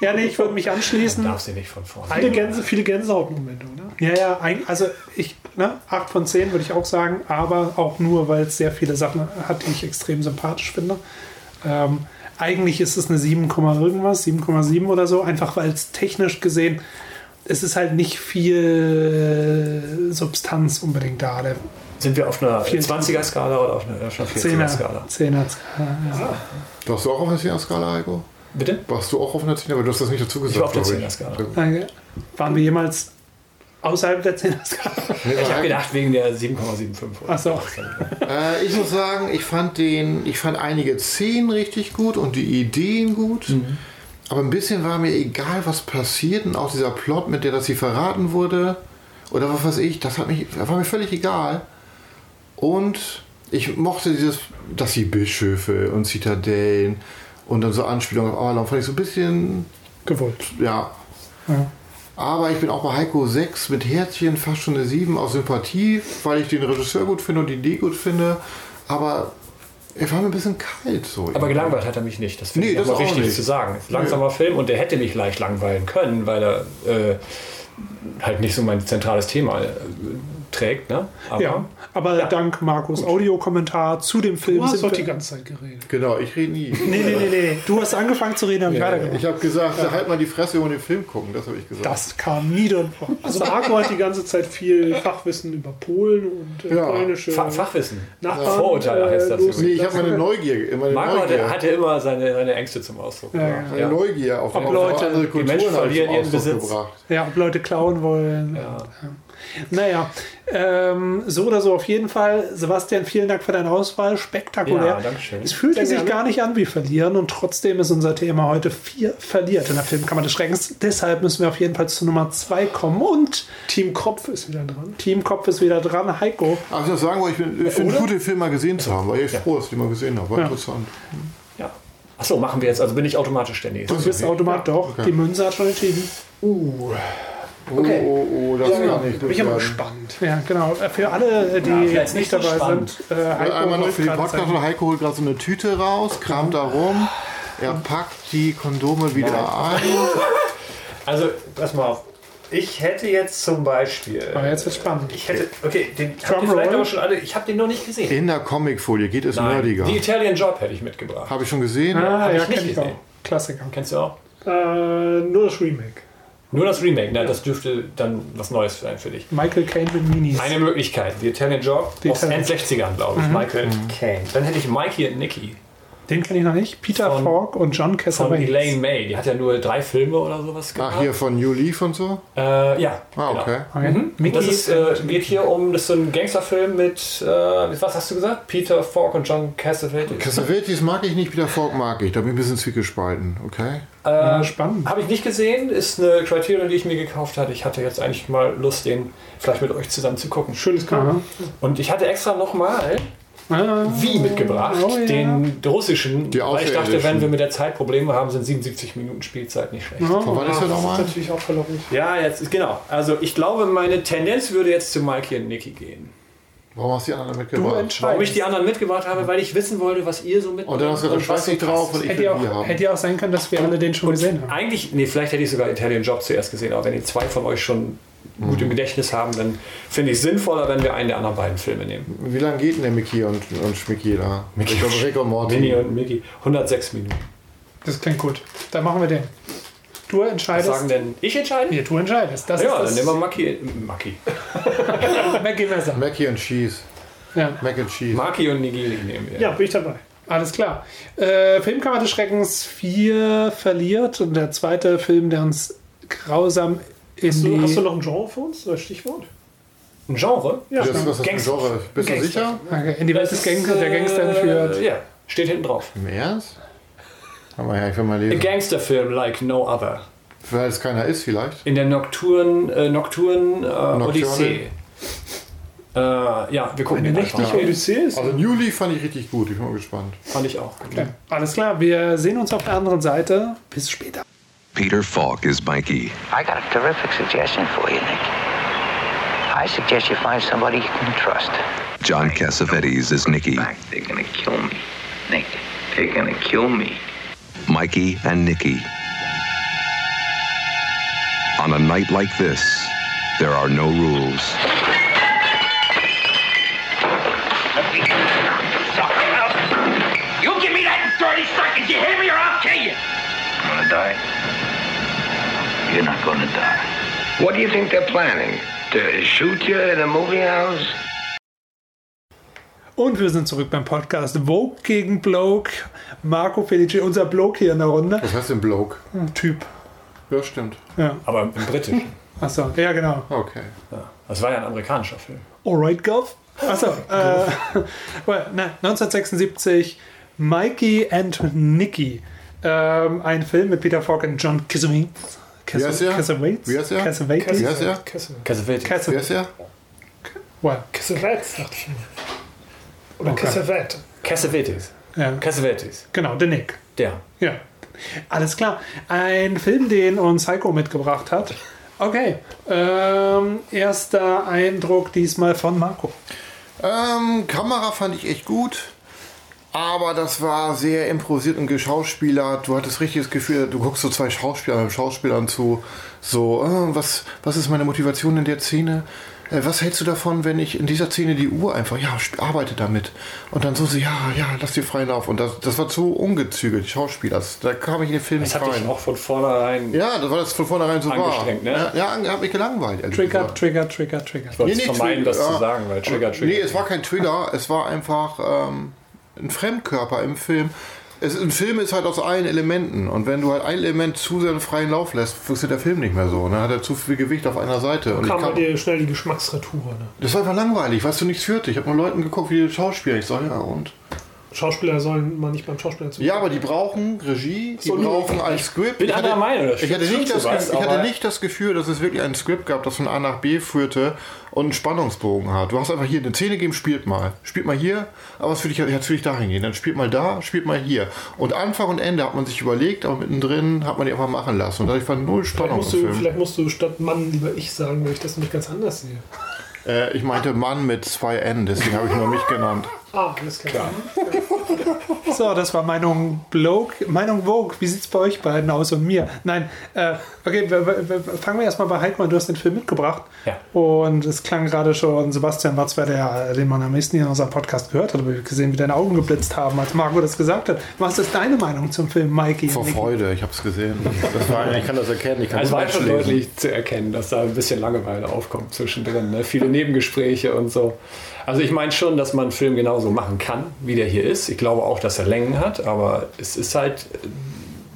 Ja, nee, ich würde mich anschließen. Darf sie nicht von vorne. Viele, Gänse, viele Gänsehautmomente, oder? Ja, ja, ein- also ich, ne, 8 von 10 würde ich auch sagen, aber auch nur, weil es sehr viele Sachen hat, die ich extrem sympathisch finde. Ähm, eigentlich ist es eine 7, Komma irgendwas, 7,7 oder so, einfach weil es technisch gesehen, es ist halt nicht viel Substanz unbedingt da. Der Sind wir auf einer Vier- 20er-Skala oder auf einer, auf einer 10er, 40er-Skala? 10er Skala. Ja. Warst du auch auf einer 10er-Skala, Heiko? Bitte? Warst du auch auf einer 10er? Aber du hast das nicht dazu gesagt. war auf der glaub ich. 10er-Skala. Danke. Waren wir jemals außerhalb der 10er Skala? Nee, Ich habe gedacht, wegen der 7,75. oder Ach so. Äh, ich muss sagen, ich fand den, ich fand einige Szenen richtig gut und die Ideen gut. Mhm. Aber ein bisschen war mir egal, was passiert und auch dieser Plot, mit der das sie verraten wurde oder was weiß ich, das hat mich, das war mir völlig egal. Und ich mochte dieses, dass sie Bischöfe und Zitadellen und dann so Anspielungen auf Avalon fand ich so ein bisschen, Gewollt. ja. Ja. Aber ich bin auch bei Heiko 6 mit Herzchen, fast schon eine 7 aus Sympathie, weil ich den Regisseur gut finde und die Idee gut finde. Aber er war mir ein bisschen kalt so. Aber gelangweilt hat er mich nicht. Das finde Nee, ich das auch nicht. zu sagen. Langsamer Film und der hätte mich leicht langweilen können, weil er äh, halt nicht so mein zentrales Thema äh, trägt. Ne? Aber Ja, aber dank Markus Audiokommentar zu dem Film Du hast sind doch die ganze Zeit geredet. Genau, ich rede nie. Nee, nee, nee, nee. Du hast angefangen zu reden, habe ich weitergemacht. Ich habe gesagt, halt mal die Fresse und den Film gucken, das habe ich gesagt. Das kam nie drin vor. Also Marco hat die ganze Zeit viel Fachwissen über Polen und äh, Ja. polnische Fa Fachwissen. Nachbarn. Vorurteile heißt das äh, übrigens. nee, ich habe meine Neugier, meine Marco Neugier, hatte, hatte immer seine, seine Ängste zum Ausdruck Ja, Ja. Neugier auf, Ob auf Leute- andere die Kulturen Menschen habe ich verlieren ihren Besitz. gebracht. Ja, ob Leute klauen wollen. Ja. Naja, ähm, so oder so auf jeden Fall. Sebastian, vielen Dank für deine Auswahl. Spektakulär. Ja, danke schön. Es fühlte Sehr sich gerne. gar nicht an wie Verlieren und trotzdem ist unser Thema heute vier verliert in der Filmkammer des Schreckens. Deshalb müssen wir auf jeden Fall zu Nummer zwei kommen und Team Kopf ist wieder dran. Team Kopf ist wieder dran. Heiko, Aber ich muss sagen, weil ich bin- ich finde es gut, den Film mal gesehen zu haben, weil ich froh, dass ich den mal gesehen habe. War interessant. Ja. Achso, machen wir jetzt. Also bin ich automatisch der Nächste. du bist Automat doch. Okay. Die Münze hat schon entschieden. Oh, oh, oh, das kann nicht Bin gut ich aber gespannt. Ja, genau. Für alle, die vielleicht jetzt nicht nicht so dabei spannend. sind, äh, Heiko Einmal noch für den gerade Podcast, Heiko holt gerade so eine Tüte raus, kramt da rum, er packt die Kondome wieder ein. Also, pass mal auf. Ich hätte jetzt zum Beispiel. Ah, jetzt wird's spannend. Ich hätte. Okay, den habt ihr vielleicht aber schon alle. Ich habe den noch nicht gesehen. In der Comicfolie geht es Nein. nerdiger. Die Italian Job hätte ich mitgebracht. Habe ich schon gesehen. Ah, Hab ja, ich nicht kenn ich auch. Klassiker. Kennst du auch? Äh, nur das Remake. Nur das Remake, na, das dürfte dann was Neues sein für dich. Michael Caine mit Minis. Eine Möglichkeit, The Italian Job Die aus Italian- End-60ern, glaube ich, Michael Caine. Dann hätte ich Mikey und Nicky Den kenne ich noch nicht. Peter Von- Falk und John von Cassavetes. Elaine May. Die hat ja nur drei Filme oder sowas gemacht. Ach, hier von New Leaf und so? Äh, ja, Ah, genau. okay. Okay. Und Mickey Das ist, äh, geht hier um, das ist so ein Gangsterfilm mit, äh, was hast du gesagt? Peter Falk und John Cassavetes. Cassavetes mag ich nicht, Peter Falk mag ich. Da bin ich ein bisschen zwiegespalten, okay? ja, spannend. Habe ich nicht gesehen, ist eine Criterion, die ich mir gekauft hatte. Ich hatte jetzt eigentlich mal Lust, den vielleicht mit euch zusammen zu gucken. Schönes Cover. Und ich hatte extra nochmal Ah, Wie mitgebracht, Oh, ja. den russischen, Die weil ich dachte, wenn wir mit der Zeit Probleme haben, sind 77 Minuten Spielzeit nicht schlecht. Oh, Von wann ist er Das ist nochmal? natürlich auch verlockend. Ja, jetzt genau. Also ich glaube, meine Tendenz würde jetzt zu Mikey und Nicky gehen. Warum hast du die anderen mitgebracht? Warum ich die anderen mitgebracht habe, weil ich wissen wollte, was ihr so mitbringt. Und dann hast du gesagt, ich was weiß nicht drauf und ich Hätte auch, haben. hätte ja auch sein können, dass wir alle den schon gesehen haben. Eigentlich, nee, vielleicht hätte ich sogar Italian Job zuerst gesehen, aber wenn die zwei von euch schon gut im Gedächtnis haben, dann finde ich es sinnvoller, wenn wir einen der anderen beiden Filme nehmen. Wie lange geht denn der Mickey und, und Schmicky da? Mickey ich glaube, Rick und Morty. Minnie und Mickey. 106 Minuten. Das klingt gut. Dann machen wir den. Du Was entscheidest. sagen denn? Ich entscheide? Ja, du entscheidest. Das Ja, ist dann das nehmen wir Maki. Maki. Mackie Messer. Mackey und Cheese. Ja, Mac and Cheese. Maki und Nigiri nehmen wir. Ja, bin ich dabei. alles klar. Äh, Filmkammer des Schreckens 4 verliert und der zweite Film, der uns grausam Hast du, hast du noch ein Genre für uns? Oder Stichwort? Ein Genre? Ja, Das ist was für ein Gangster. Genre. Bist du Gangster. sicher? Okay, in die Welt des Gangster, der Gangster entführt. Äh, ja, steht hinten drauf. Im Ernst? Aber ja, ich will mal A lesen. Gangsterfilm like no other. Weil es keiner ist vielleicht. In der Nocturne, äh, Nocturne äh, Odyssee. Äh, ja, wir gucken Eine nächtliche. Odyssee ist. Also New Leaf fand ich richtig gut. Ich bin mal gespannt. Fand ich auch. Okay, alles klar, wir sehen uns auf der anderen Seite. Bis später. Peter Falk is Mikey. I got a terrific suggestion for you, Nick. I suggest you find somebody you can trust. John Cassavetes is Nicky. fact, they're gonna kill me. Nick, they're gonna kill me. Mikey and Nicky. On a night like this, there are no rules. You give me that in 30 seconds, you hear me, or I'll kill you. I'm gonna die. You're not gonna die. What do you think they're planning? To shoot you in a movie house? Und wir sind zurück beim Podcast Vogue gegen Bloke. Marco Felice, unser Bloke hier in der Runde. Was heißt denn Bloke? Ein Typ. Ja, stimmt. Ja. Aber im Britischen. Achso, ja, genau. Okay. Das war ja ein amerikanischer Film. Alright, Gov. Achso, äh, well, na, 1976, Mikey and Nicky. Ähm, ein Film mit Peter Falk und John Cassavetes. Wie heißt er? Cassavetes? Wie heißt er? Cassavetes? Wie heißt er? Kessel. Cassavetes. Cassavetes. ist er? Well, Cassavetes, dachte ich mir. Oder Okay. Cassavet. Cassavetes. ja, Cassavetes. genau, der Nick. Der. Ja. Alles klar. Ein Film, den uns Heiko mitgebracht hat. Okay. Ähm, erster Eindruck diesmal von Marco. Ähm, Kamera fand ich echt gut. Aber das war sehr improvisiert und geschauspielert. Du hattest richtig das Gefühl, du guckst so zwei Schauspieler mit Schauspielern zu. So, äh, was, was ist meine Motivation in der Szene? Äh, was hältst du davon, wenn ich in dieser Szene die Uhr einfach, ja, arbeite damit. Und dann so, so ja, ja, lass dir freien Lauf. Und das, das war zu ungezügelt, Schauspieler. Das, da kam ich in den Film Das nicht hat dich rein. auch von vornherein. Ja, das war das von vornherein so war. Ne? Ja, ja hat mich gelangweilt. Trigger, gesagt. Trigger, Trigger, Trigger. Ich wollte Nee, nee, vermeiden, Trigger, das zu sagen, weil Trigger, Trigger. Nee, es war kein Trigger, es war einfach ähm, ein Fremdkörper im Film. Es, ein Film ist halt aus allen Elementen und wenn du halt ein Element zu sehr freien Lauf lässt, funktioniert der Film nicht mehr so. Dann hat er zu viel Gewicht auf einer Seite. Und Kam bei dir schnell die Geschmacksretour. Ne? das war einfach langweilig, weißt du, nichts führte. Ich habe nur Leuten geguckt, wie die Schauspieler. Ich sag, ja, und? Schauspieler sollen mal nicht beim Schauspieler zu. Ja, aber die brauchen Regie, die So, brauchen ein Skript. bin ich hatte, anderer Meinung, das ich hatte, nicht das, was, ich hatte nicht das Gefühl, dass es wirklich ein Skript gab, das von A nach B führte und einen Spannungsbogen hat. Du hast einfach hier eine Szene gegeben, spielt mal. Spielt mal hier, aber es will ich jetzt will ich dahin gehen. Dann spielt mal da, spielt mal hier. Und Anfang und Ende hat man sich überlegt, aber mittendrin hat man die einfach machen lassen. Und dadurch war null Vielleicht Spannung musst, im du, vielleicht musst du statt Mann lieber ich sagen, weil ich das nämlich ganz anders sehe. Äh, ich meinte Mann mit zwei N, deswegen habe ich nur mich genannt. Ah, alles klar. So, das war Meinung Bloke, Meinung Vogue. Wie sieht es bei euch beiden aus und mir? Nein, äh, okay, wir, wir, wir, fangen wir erstmal bei Heikmann. Du hast den Film mitgebracht. Ja. Und es klang gerade schon, Sebastian war zwar der, den man am meisten hier in unserem Podcast gehört hat, aber wir haben gesehen, wie deine Augen geblitzt haben, als Marco das gesagt hat. Was ist deine Meinung zum Film, Mikey? Vor? Freude, ich habe es gesehen. Das war, ich kann das erkennen. Ich kann Also das war schon lesen. deutlich zu erkennen, dass da ein bisschen Langeweile aufkommt zwischendrin. Ne? Viele Nebengespräche und so. Also ich meine schon, dass man einen Film genauso machen kann, wie der hier ist. Ich glaube auch, dass er Längen hat, aber es ist halt,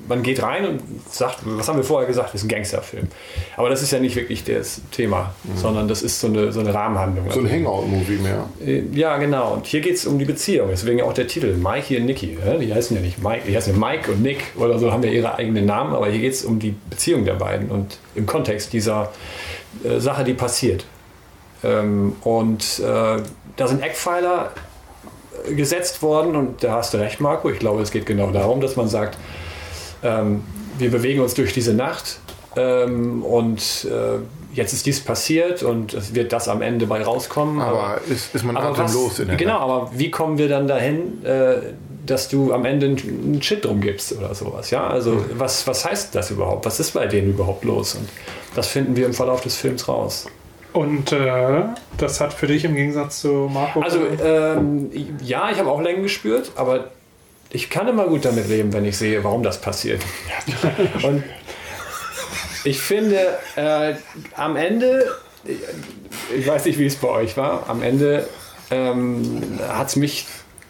man geht rein und sagt, was haben wir vorher gesagt, das ist ein Gangsterfilm. Aber das ist ja nicht wirklich das Thema, sondern das ist so eine, so eine Rahmenhandlung. So ein Hangout-Movie mehr. Äh, Ja, genau. Und hier geht es um die Beziehung. Deswegen auch der Titel, Mikey und Nicky. Die heißen ja nicht Mike, die heißen ja Mike und Nick oder so, haben ja ihre eigenen Namen, aber hier geht es um die Beziehung der beiden und im Kontext dieser äh, Sache, die passiert. Ähm, und äh, da sind Eckpfeiler äh, gesetzt worden und da hast du recht, Marco. Ich glaube, es geht genau darum, dass man sagt, ähm, wir bewegen uns durch diese Nacht ähm, und äh, jetzt ist dies passiert und es wird das am Ende bei rauskommen. Aber ist, ist man aber atemlos in der Genau, Nacht. aber wie kommen wir dann dahin, äh, dass du am Ende einen Shit drum gibst oder sowas? Ja, also Hm. was, was heißt das überhaupt? Was ist bei denen überhaupt los? Und das finden wir im Verlauf des Films raus. Und äh, das hat für dich im Gegensatz zu Marco. Also ähm, ja, ich habe auch Längen gespürt, aber ich kann immer gut damit leben, wenn ich sehe, warum das passiert. Und ich finde, äh, am Ende, ich weiß nicht, wie es bei euch war, am Ende ähm, hat es mich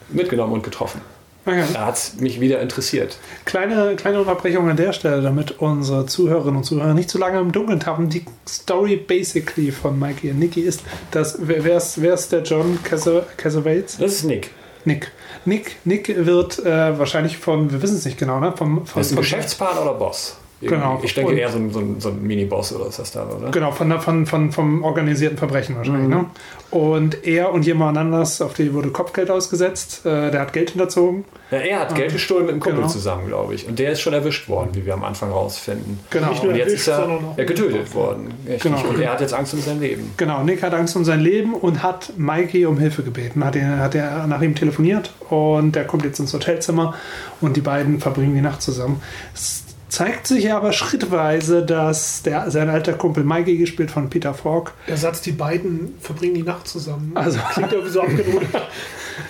mitgenommen und getroffen. Okay. Da hat es mich wieder interessiert. Kleine, kleine Unterbrechung an der Stelle, damit unsere Zuhörerinnen und Zuhörer nicht zu lange im Dunkeln tappen. Die Story basically von Mikey und Nicky ist, dass wer, wer, ist, wer ist der John Cassavetes? Das ist Nick. Nick. Nick, Nick wird äh, wahrscheinlich von, wir wissen es nicht genau, ne? Vom, von, ist ein Geschäftspartner oder Boss? Genau. Ich denke Und- eher so ein, so ein, so ein Miniboss oder ist das da, oder? Genau, von, der- von, von, vom organisierten Verbrechen wahrscheinlich. Mhm. Ne? Und er und jemand anders, auf die wurde Kopfgeld ausgesetzt, äh, der hat Geld hinterzogen. Ja, er hat Geld gestohlen mit einem Kumpel Genau. zusammen, glaube ich. Und der ist schon erwischt worden, wie wir am Anfang rausfinden. Genau. Nicht nur Und jetzt erwischt, ist er, er getötet worden. Richtig. Genau. Und er hat jetzt Angst um sein Leben. Genau, Nick hat Angst um sein Leben und hat Mikey um Hilfe gebeten. Hat er, hat er nach ihm telefoniert und der kommt jetzt ins Hotelzimmer und die beiden verbringen die Nacht zusammen. Es zeigt sich aber schrittweise, dass der, sein alter Kumpel Mikey, gespielt von Peter Falk, Der Satz, die beiden verbringen die Nacht zusammen. Also- Klingt irgendwie so abgenudelt.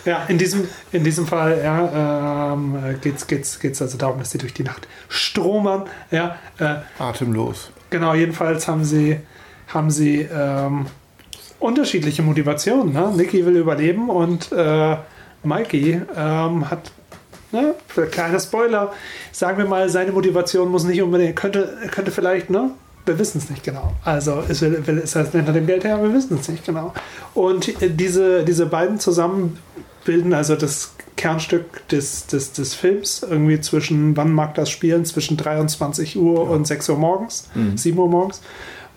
Ja, in diesem, in diesem Fall ja, ähm, geht es geht's, geht's also darum, dass sie durch die Nacht stromern. Ja, äh, Atemlos. genau, jedenfalls haben sie, haben sie ähm, unterschiedliche Motivationen. Ne? Nicky will überleben und äh, Mikey ähm, hat, ne, für kleiner Spoiler, sagen wir mal, seine Motivation muss nicht unbedingt, könnte, könnte vielleicht, ne? Wir wissen es nicht genau. Also ist, ist das hinter dem Geld her? Wir wissen es nicht genau. Und äh, diese, diese beiden zusammen bilden also das Kernstück des, des, des Films. Irgendwie zwischen, wann mag das spielen? Zwischen 23 Uhr und 6 Uhr morgens, 7 Uhr morgens.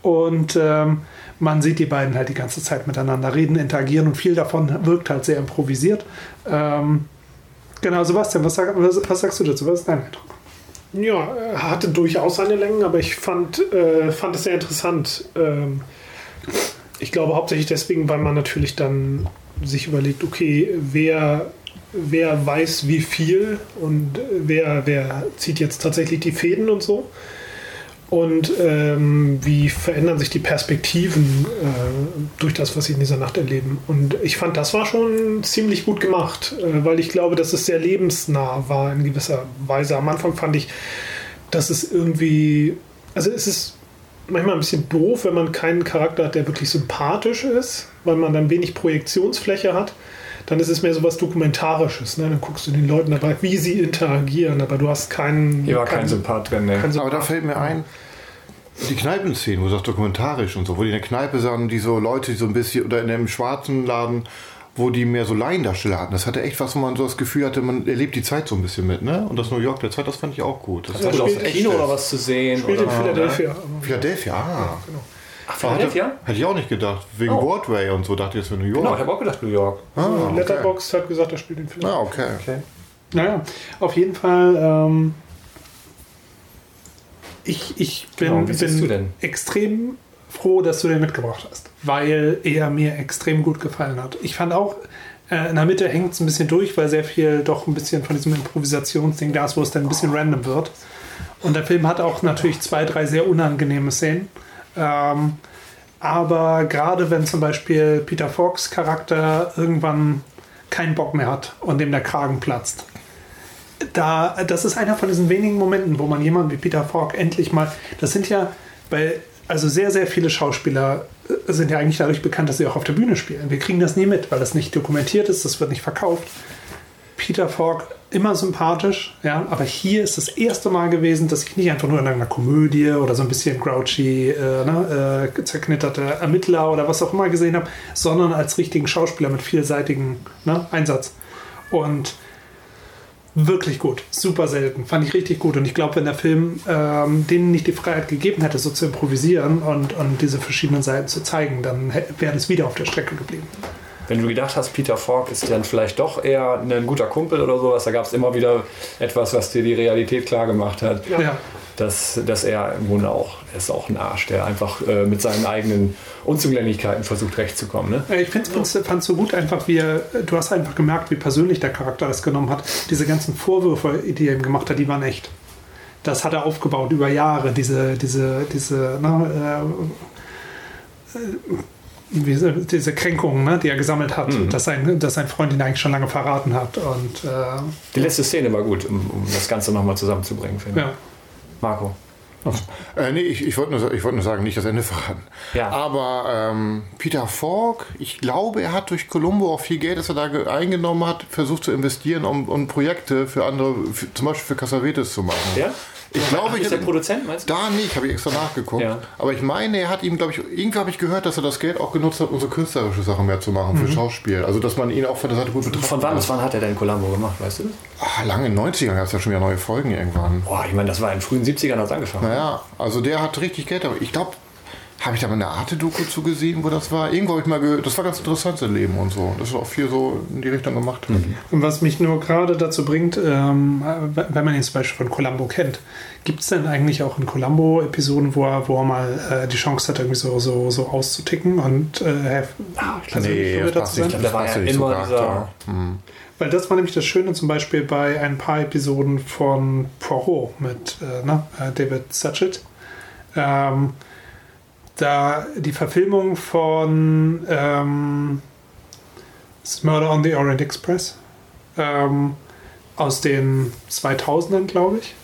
Und ähm, man sieht die beiden halt die ganze Zeit miteinander reden, interagieren und viel davon wirkt halt sehr improvisiert. Ähm, genau, Sebastian, was, sag, was, was sagst du dazu? Was ist dein Eindruck? Ja, er hatte durchaus seine Längen, aber ich fand, äh, fand es sehr interessant. Ähm, ich glaube hauptsächlich deswegen, weil man natürlich dann sich überlegt, okay, wer, wer weiß wie viel und wer, wer zieht jetzt tatsächlich die Fäden und so. Und ähm, wie verändern sich die Perspektiven äh, durch das, was sie in dieser Nacht erleben. Und ich fand, das war schon ziemlich gut gemacht, äh, weil ich glaube, dass es sehr lebensnah war in gewisser Weise. Am Anfang fand ich, dass es irgendwie, also es ist manchmal ein bisschen doof, wenn man keinen Charakter hat, der wirklich sympathisch ist, weil man dann wenig Projektionsfläche hat. Dann ist es mehr so was Dokumentarisches. Ne? Dann guckst du den Leuten dabei, wie sie interagieren, aber du hast keinen. Hier war kein Sympath drin, ne? Aber da fällt mir ein, die Kneipenszenen, wo du sagst dokumentarisch und so, wo die in der Kneipe sahen, die so Leute, die so ein bisschen, oder in einem schwarzen Laden, wo die mehr so Laiendarsteller hatten. Das hatte echt was, wo man so das Gefühl hatte, man erlebt die Zeit so ein bisschen mit, ne? Und das New York der Zeit, das fand ich auch gut. Das aus spielt dem Kino echt- oder was zu sehen. Spielt oder, in Philadelphia. aber- Philadelphia, ah. Ach, Philadelphia? Hätte ich auch nicht gedacht. Wegen Oh. Broadway und so dachte ich, das wäre New York. Genau, ich habe auch gedacht New York. ah, okay. Letterboxd hat gesagt, er spielt in Philadelphia. Ah, okay. Naja, auf jeden Fall. Ähm, ich, ich bin, Genau, bin extrem froh, dass du den mitgebracht hast, weil er mir extrem gut gefallen hat. Ich fand auch, äh, in der Mitte hängt es ein bisschen durch, weil sehr viel doch ein bisschen von diesem Improvisationsding da ist, wo es dann ein bisschen random wird. Und der Film hat auch natürlich zwei, drei sehr unangenehme Szenen. Ähm, aber gerade wenn zum Beispiel Peter Fox Charakter irgendwann keinen Bock mehr hat und dem der Kragen platzt, da, das ist einer von diesen wenigen Momenten, wo man jemanden wie Peter Falk endlich mal, das sind ja bei, also sehr, sehr viele Schauspieler äh, sind ja eigentlich dadurch bekannt, dass sie auch auf der Bühne spielen. Wir kriegen das nie mit, weil das nicht dokumentiert ist, das wird nicht verkauft. Peter Falk immer sympathisch, ja, aber hier ist das erste Mal gewesen, dass ich nicht einfach nur in einer Komödie oder so ein bisschen grouchy, äh, ne, äh, zerknitterte Ermittler oder was auch immer gesehen habe, sondern als richtigen Schauspieler mit vielseitigem ne, Einsatz. Und wirklich gut, super selten, fand ich richtig gut. Und ich glaube, wenn der Film ähm, denen nicht die Freiheit gegeben hätte, so zu improvisieren und, und diese verschiedenen Seiten zu zeigen, dann wäre es wieder auf der Strecke geblieben. Wenn du gedacht hast, Peter Falk ist dann vielleicht doch eher ein guter Kumpel oder sowas, da gab es immer wieder etwas, was dir die Realität klar gemacht hat. Ja. Dass, dass er im Grunde auch, er ist auch ein Arsch, der einfach äh, mit seinen eigenen Unzulänglichkeiten versucht, recht zu kommen. Ne? Ich fand es so gut einfach, wie er, du hast einfach gemerkt, wie persönlich der Charakter das genommen hat. Diese ganzen Vorwürfe, die er ihm gemacht hat, die waren echt. Das hat er aufgebaut über Jahre, diese, diese, diese, ne, äh, äh, diese Kränkungen, ne, die er gesammelt hat, dass, sein, dass sein Freund ihn eigentlich schon lange verraten hat. Und äh, Die letzte Szene war gut, um, um das Ganze nochmal zusammenzubringen, finde ich. ja. Marco. Äh, nee, ich, ich wollte nur, ich wollt nur sagen, nicht das Ende verraten. Ja. Aber ähm, Peter Falk, ich glaube, er hat durch Columbo auch viel Geld, das er da ge- eingenommen hat, versucht zu investieren, um, um Projekte für andere, für, zum Beispiel für Cassavetes zu machen. Ja? Ich glaube, ich ist der hab- Produzent, meinst du? Da nicht, habe ich extra nachgeguckt. Ja. Aber ich meine, er hat ihm, glaube ich, irgendwie habe ich gehört, dass er das Geld auch genutzt hat, um so künstlerische Sachen mehr zu machen für Schauspiel. Also, dass man ihn auch von der Seite gut betrachtet. Von wann bis wann hat er denn Columbo gemacht, weißt du das? Ah, lange in den 90ern gab es ja schon wieder neue Folgen irgendwann. Boah, ich meine, das war in den frühen 70ern hat es angefangen. Naja, also der hat richtig Geld, aber ich glaube, habe ich da mal eine Arte-Doku zu gesehen, wo das war? Irgendwo habe ich mal gehört, das war ganz interessant, sein Leben und so. Das ist auch viel so in die Richtung gemacht. hat. Und was mich nur gerade dazu bringt, ähm, wenn man ihn zum Beispiel von Columbo kennt, gibt es denn eigentlich auch in Columbo-Episoden, wo er, wo er mal äh, die Chance hat, irgendwie so, so, so auszuticken und äh, persönlich verwirrt passt zu sein? nicht, Da war passt ja nicht immer zum Charakter. dieser- Weil das war nämlich das Schöne zum Beispiel bei ein paar Episoden von Poirot mit äh, ne, äh, David Suchet. Ähm, da die Verfilmung von ähm, Murder on the Orient Express ähm, aus den 2000ern, glaube ich,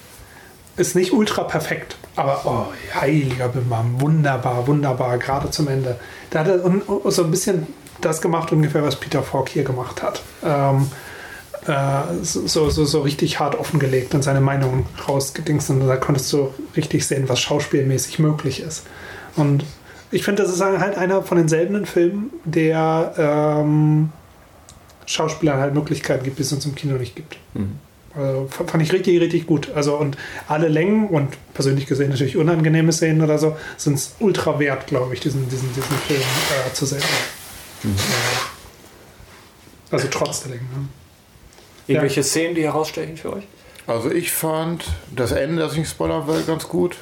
ist nicht ultra perfekt, aber oh, heiliger Bimbam, wunderbar, wunderbar, gerade zum Ende. Da hat er so ein bisschen das gemacht, ungefähr, was Peter Falk hier gemacht hat. Ähm, äh, so, so, so richtig hart offengelegt und seine Meinung rausgedingst und da konntest du richtig sehen, was schauspielmäßig möglich ist. Und ich finde, das ist halt einer von den seltenen Filmen, der ähm, Schauspielern halt Möglichkeiten gibt, die es uns im Kino nicht gibt. Also f- fand ich richtig, richtig gut. Also und alle Längen und persönlich gesehen natürlich unangenehme Szenen oder so, sind es ultra wert, glaube ich, diesen, diesen, diesen Film äh, zu sehen. Also trotz der Länge. Ne? Irgendwelche Szenen, die herausstechen für euch? Also ich fand das Ende, das ich nicht spoilern will, ganz gut.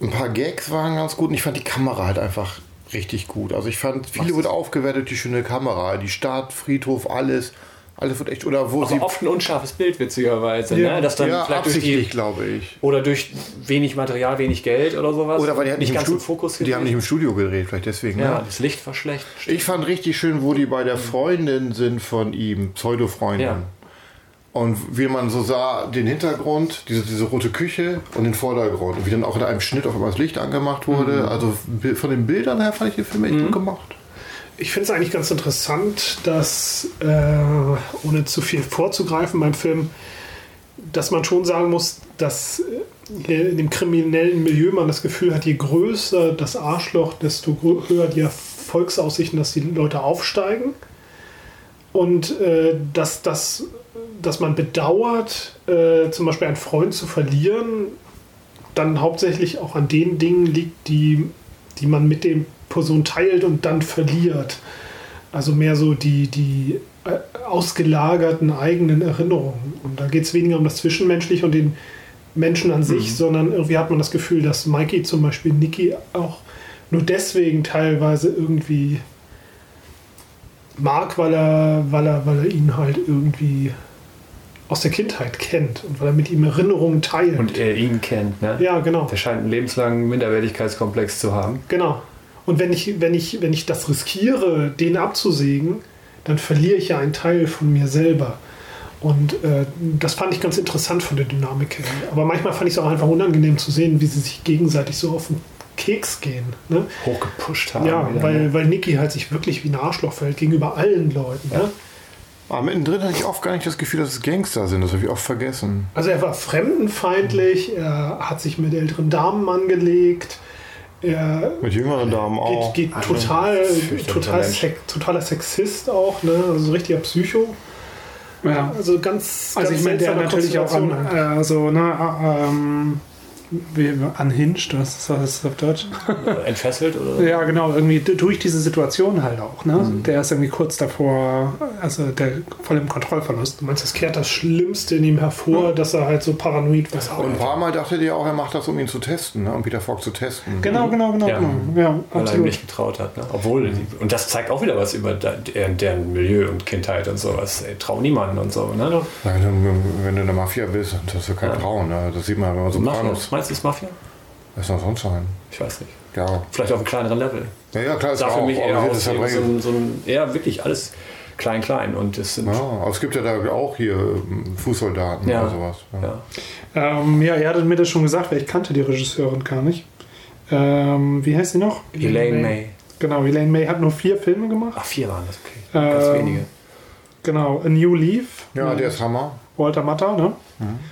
Ein paar Gags waren ganz gut und ich fand die Kamera halt einfach richtig gut. Also ich fand, viele wurde aufgewertet, die schöne Kamera, die Stadt, Friedhof, alles. Alles wird echt, oder wo sie... Aber oft ein unscharfes Bild, witzigerweise. Ja. ne? Das dann ja, vielleicht durch absichtlich, die, glaube ich. oder durch wenig Material, wenig Geld oder sowas. Oder weil die halt nicht ganz im Stu- Fokus Die haben nicht im Studio gedreht, vielleicht deswegen. Ja, ne? das Licht war schlecht. Ich fand richtig schön, wo die bei der Freundin sind von ihm, Pseudo-Freundin. Ja. Und wie man so sah, den Hintergrund, diese, diese rote Küche und den Vordergrund. Und wie dann auch in einem Schnitt auf einmal das Licht angemacht wurde. Also bi- von den Bildern her fand ich den Film echt gut gemacht. Ich finde es eigentlich ganz interessant, dass, äh, ohne zu viel vorzugreifen beim Film, dass man schon sagen muss, dass äh, in dem kriminellen Milieu man das Gefühl hat, je größer das Arschloch, desto höher die Erfolgsaussichten, dass die Leute aufsteigen. Und äh, dass, dass, dass man bedauert, äh, zum Beispiel einen Freund zu verlieren, dann hauptsächlich auch an den Dingen liegt, die, die man mit dem Person teilt und dann verliert. Also mehr so die, die äh, ausgelagerten eigenen Erinnerungen. Und da geht es weniger um das Zwischenmenschliche und den Menschen an sich, sondern irgendwie hat man das Gefühl, dass Mikey zum Beispiel Nicky auch nur deswegen teilweise irgendwie mag, weil er, weil er, weil er ihn halt irgendwie aus der Kindheit kennt und weil er mit ihm Erinnerungen teilt. Und er ihn kennt, ne? ja, genau. Der scheint einen lebenslangen Minderwertigkeitskomplex zu haben. Genau. Und wenn ich, wenn ich, wenn ich das riskiere, den abzusägen, dann verliere ich ja einen Teil von mir selber. Und äh, das fand ich ganz interessant von der Dynamik her. Aber manchmal fand ich es auch einfach unangenehm zu sehen, wie sie sich gegenseitig so auf den Keks gehen. Ne? Hochgepusht haben. Ja, wieder, weil, ne? weil Niki halt sich wirklich wie ein Arschloch verhält gegenüber allen Leuten. Ne? Aber mittendrin hatte ich oft gar nicht das Gefühl, dass es Gangster sind. Das habe ich oft vergessen. Also er war fremdenfeindlich, er hat sich mit älteren Damen angelegt, er Mit jüngeren Damen auch. geht, geht total, total sex, totaler Sexist auch, ne? also so richtiger Psycho. Ja. Also ganz, Also ganz ich meine, der natürlich auch an, äh, so, ne, äh, ähm, unhinged, was ist das auf Deutsch? Entfesselt oder? Ja, genau, irgendwie durch diese Situation halt auch, ne? Mhm. Der ist irgendwie kurz davor, also der voll im Kontrollverlust. Du meinst, das kehrt das Schlimmste in ihm hervor, dass er halt so paranoid wird. Und ein paar Mal dachte der auch, er macht das, um ihn zu testen, ne? um Peter Falk zu testen. Genau, genau, genau, Ja. genau. Ja, Weil er ihm absolut. nicht getraut hat. Ne? Obwohl, und das zeigt auch wieder was über de- deren, deren Milieu und Kindheit und sowas. Ey, trau niemanden und so. Ne? Ja, wenn, du, wenn du in der Mafia bist, dann hast du kein Trauen. Ne? Das sieht man, wenn man so Mafia, Sopranos. Du, ist Mafia? Was soll sonst sein? Ich weiß nicht. Ja, Vielleicht auf einem kleineren Level. ja, ja klar, ist auch für mich eher aus so ein, so ein, eher wirklich alles klein, klein. Und es sind, Ja, aber es gibt ja da auch hier ähm, Fußsoldaten Ja. oder sowas. Ja. ja. Ähm, ja, er hatte mir das schon gesagt, weil ich kannte die Regisseurin gar nicht. Ähm, wie heißt sie noch? Elaine May. Genau, Elaine May hat nur vier Filme gemacht. Ach, vier waren das, okay. Ganz Ähm, wenige. Genau, A New Leaf. Ja, der ist Hammer. Walter Matthau, ne?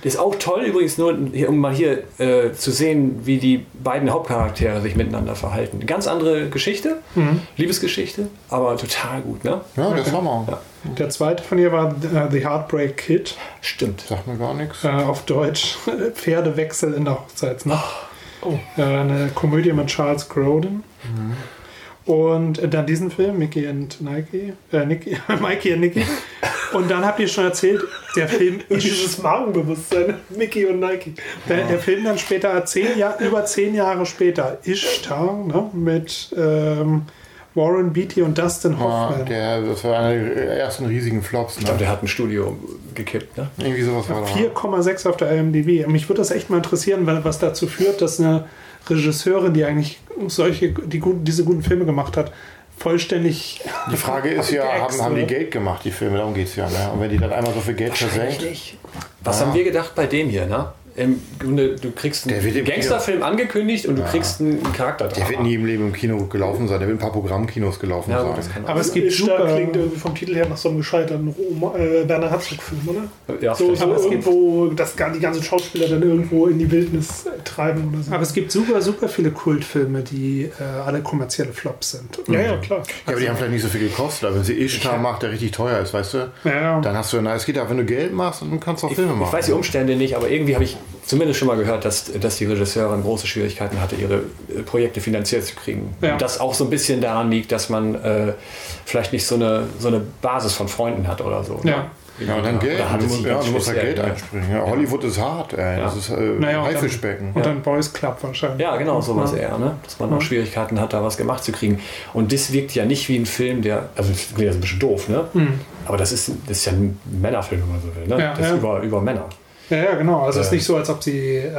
Das ist auch toll übrigens nur, hier, um mal hier äh, zu sehen, wie die beiden Hauptcharaktere sich miteinander verhalten. Ganz andere Geschichte, Liebesgeschichte, aber total gut, ne? Ja, das haben wir. Ja. Der zweite von ihr war äh, The Heartbreak Kid. Stimmt. Sagt mir gar nichts. Äh, auf Deutsch Pferdewechsel in der Hochzeitsnacht. Äh, eine Komödie mit Charles Grodin. Und äh, dann diesen Film, Mickey und Nike. Äh, Nicky, Mikey und Nicky. Und dann habt ihr schon erzählt, der Film ist Dieses Magenbewusstsein, Mickey und Nike. Der, der Film dann später, zehn Jahr, über zehn Jahre später, Ishtar, ne, mit ähm, Warren Beatty und Dustin Ja, Hoffman. der, das war einer der ersten riesigen Flops. Ich glaube, Ne? der hat ein Studio gekippt, ne? Irgendwie sowas war da. 4,6 auf der IMDb. Mich würde das echt mal interessieren, weil- was dazu führt, dass eine Regisseurin, die eigentlich solche, die gut, diese guten Filme gemacht hat, vollständig. Die Frage ist ja, haben, haben die? Geld gemacht, die Filme? Darum geht es ja. Ne? Und wenn die dann einmal so viel Geld versenkt. Was haben wir gedacht bei dem hier, ne? Im Grunde, du kriegst einen Gangsterfilm angekündigt und du kriegst einen Charakter Der wird nie im Leben im Kino gelaufen sein. Der wird ein paar Programmkinos gelaufen Ja, sein. Aber es gibt super. klingt irgendwie vom Titel her nach so einem gescheiterten Rom äh, Werner Herzog-Film, oder? Ja, So, so Aber es gibt- irgendwo, dass gar die ganzen Schauspieler dann irgendwo in die Wildnis äh, treiben oder so. Aber es gibt super, super viele Kultfilme, die äh, alle kommerzielle Flops sind. ja, ja, klar. Ja, aber die haben vielleicht nicht so viel gekostet. Aber wenn sie Ishtar macht, der richtig teuer ist, weißt du, Ja, ja. dann hast du, na, es geht ja, wenn du Geld machst, dann kannst du auch Ich, Filme machen. ich weiß die Umstände nicht, aber irgendwie habe ich zumindest schon mal gehört, dass, dass die Regisseurin große Schwierigkeiten hatte, ihre äh, Projekte finanziert zu kriegen. Ja. Und das auch so ein bisschen daran liegt, dass man äh, vielleicht nicht so eine, so eine Basis von Freunden hat oder so. Ja. Ja, und dann Geld. Du musst, ja, du musst da Geld ja. einspringen. Ja, Hollywood ist hart, ey. Das ist äh, Naja, und dann- Haifischbecken. Und dann Boys Club wahrscheinlich. Ja, genau, sowas Ja. eher, ne? Dass man auch Schwierigkeiten hat, da was gemacht zu kriegen. Und das wirkt ja nicht wie ein Film, der, also das jetzt ein bisschen doof, ne? Aber das ist, das ist ja ein Männerfilm, wenn man so will, ne? Mhm. Ja, das ist über, über Männer. Ja, ja, genau. Also es ist Äh. nicht so, als ob sie äh,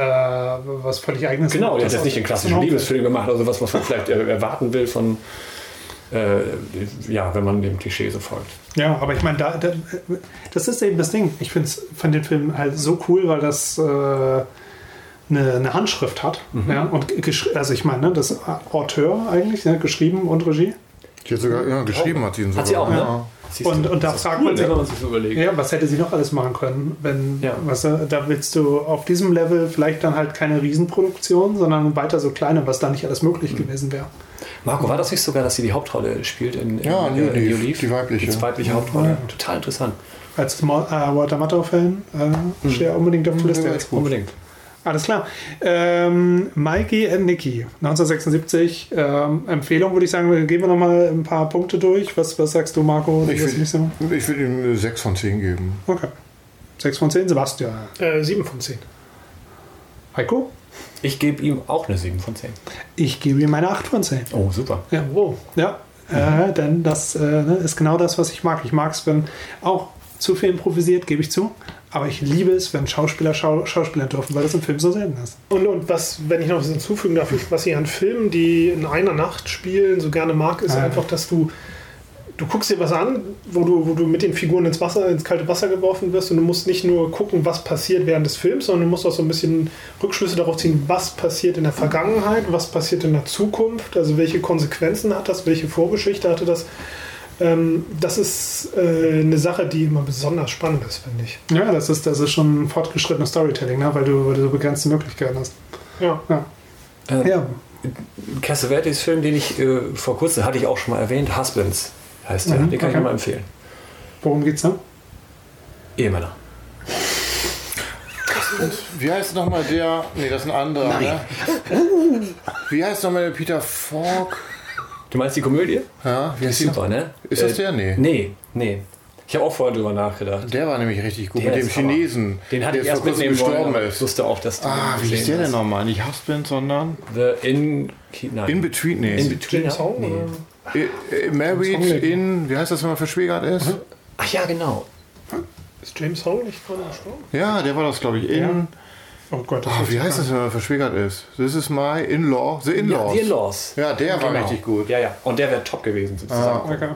was völlig eigenes Genau, der hat jetzt nicht den klassischen dem Liebesfilm gemacht, also was, was man vielleicht er- erwarten will von, äh, ja, wenn man dem Klischee so folgt. Ja, aber ich meine, da, da, das ist eben das Ding. Ich find's, fand den Film halt so cool, weil das äh, eine, eine Handschrift hat. Mhm. Ja, und also ich meine, ne, das Auteur eigentlich, ne, geschrieben und Regie. Die hat sogar ja, geschrieben, hat sie ihn sogar. Hat sie auch, ne? Ja. Siehst Und- du, und da fragt cool, man sich- wenn man sich so überlegt. Ja, was hätte sie noch alles machen können, wenn, Ja. was, da willst du auf diesem Level vielleicht dann halt keine Riesenproduktion, sondern weiter so kleine, was da nicht alles möglich gewesen wäre. Marco, war das nicht sogar, dass sie die Hauptrolle spielt in, in, Ja, in, New in Leaf, New Leaf? die weibliche. Die weibliche Hauptrolle. Total interessant. Als Mo- äh, Walter Matthau-Fan äh, steht er unbedingt auf der Liste. Unbedingt. Alles klar. Ähm, Mikey and Nicky, 1976. Ähm, Empfehlung würde ich sagen, wir- gehen wir nochmal ein paar Punkte durch. Was, was sagst du, Marco? Ich so? würde ich würd ihm 6 von 10 geben. Okay. 6 von 10, Sebastian. Äh, 7 von 10. Heiko? Ich gebe ihm auch eine 7 von 10. Ich gebe ihm eine 8 von 10. Oh, super. Ja, Wow. ja. Äh, denn das äh, ne, ist genau das, was ich mag. Ich mag es, wenn auch zu viel improvisiert, gebe ich zu. Aber ich liebe es, wenn Schauspieler Schau Schauspieler dürfen, weil das im Film so selten ist. Und, und was, wenn ich noch was hinzufügen darf, was ich an Filmen, die in einer Nacht spielen, so gerne mag, ist Ja. einfach, dass du, du guckst dir was an, wo du, wo du mit den Figuren ins Wasser, ins kalte Wasser geworfen wirst und du musst nicht nur gucken, was passiert während des Films, sondern du musst auch so ein bisschen Rückschlüsse darauf ziehen, was passiert in der Vergangenheit, was passiert in der Zukunft, also welche Konsequenzen hat das, welche Vorgeschichte hatte das. Ähm, das ist äh, eine Sache, die immer besonders spannend ist, finde ich. Ja, das ist, das ist schon fortgeschrittenes Storytelling, ne? weil, du, weil du so begrenzte Möglichkeiten hast. Ja. Ja. Äh, ja. Cassavetes Film, den ich äh, vor kurzem, hatte ich auch schon mal erwähnt, Husbands heißt der. Mhm, den kann okay. ich mal empfehlen. Worum geht's da? Ehemänner. Wie heißt nochmal der? Nee, das ist ein anderer. Ne? Wie heißt nochmal der Peter Falk? Du meinst die Komödie? Ja, wie heißt die Super, ne? Ist das Äh, der? Nee. Nee, nee. Ich habe auch vorher drüber nachgedacht. Der war nämlich richtig gut Der mit dem ist Hammer. Chinesen. Den hatte ich erst mitnehmen wollen, gestorben aber ich ist. wusste auch, dass du Ah, wie gesehen der denn nochmal? Nicht Husband, sondern The In... Nein. In Between. Nee. In Between. James Hong, nee. Äh, äh, Married in, wie heißt das, wenn man verschwägert ist? Ach ja, genau. Ist James Hong nicht gerade gestorben? Ja, der war das, glaube ich. In, Ja. Oh Gott, das Ah, ist wie heißt das, wenn man verschwägert ist? This is my in-law. The Ja, In-Laws. The In-Laws. Ja, der war Genau. richtig gut. Ja, ja. Und der wäre top gewesen sozusagen. Okay,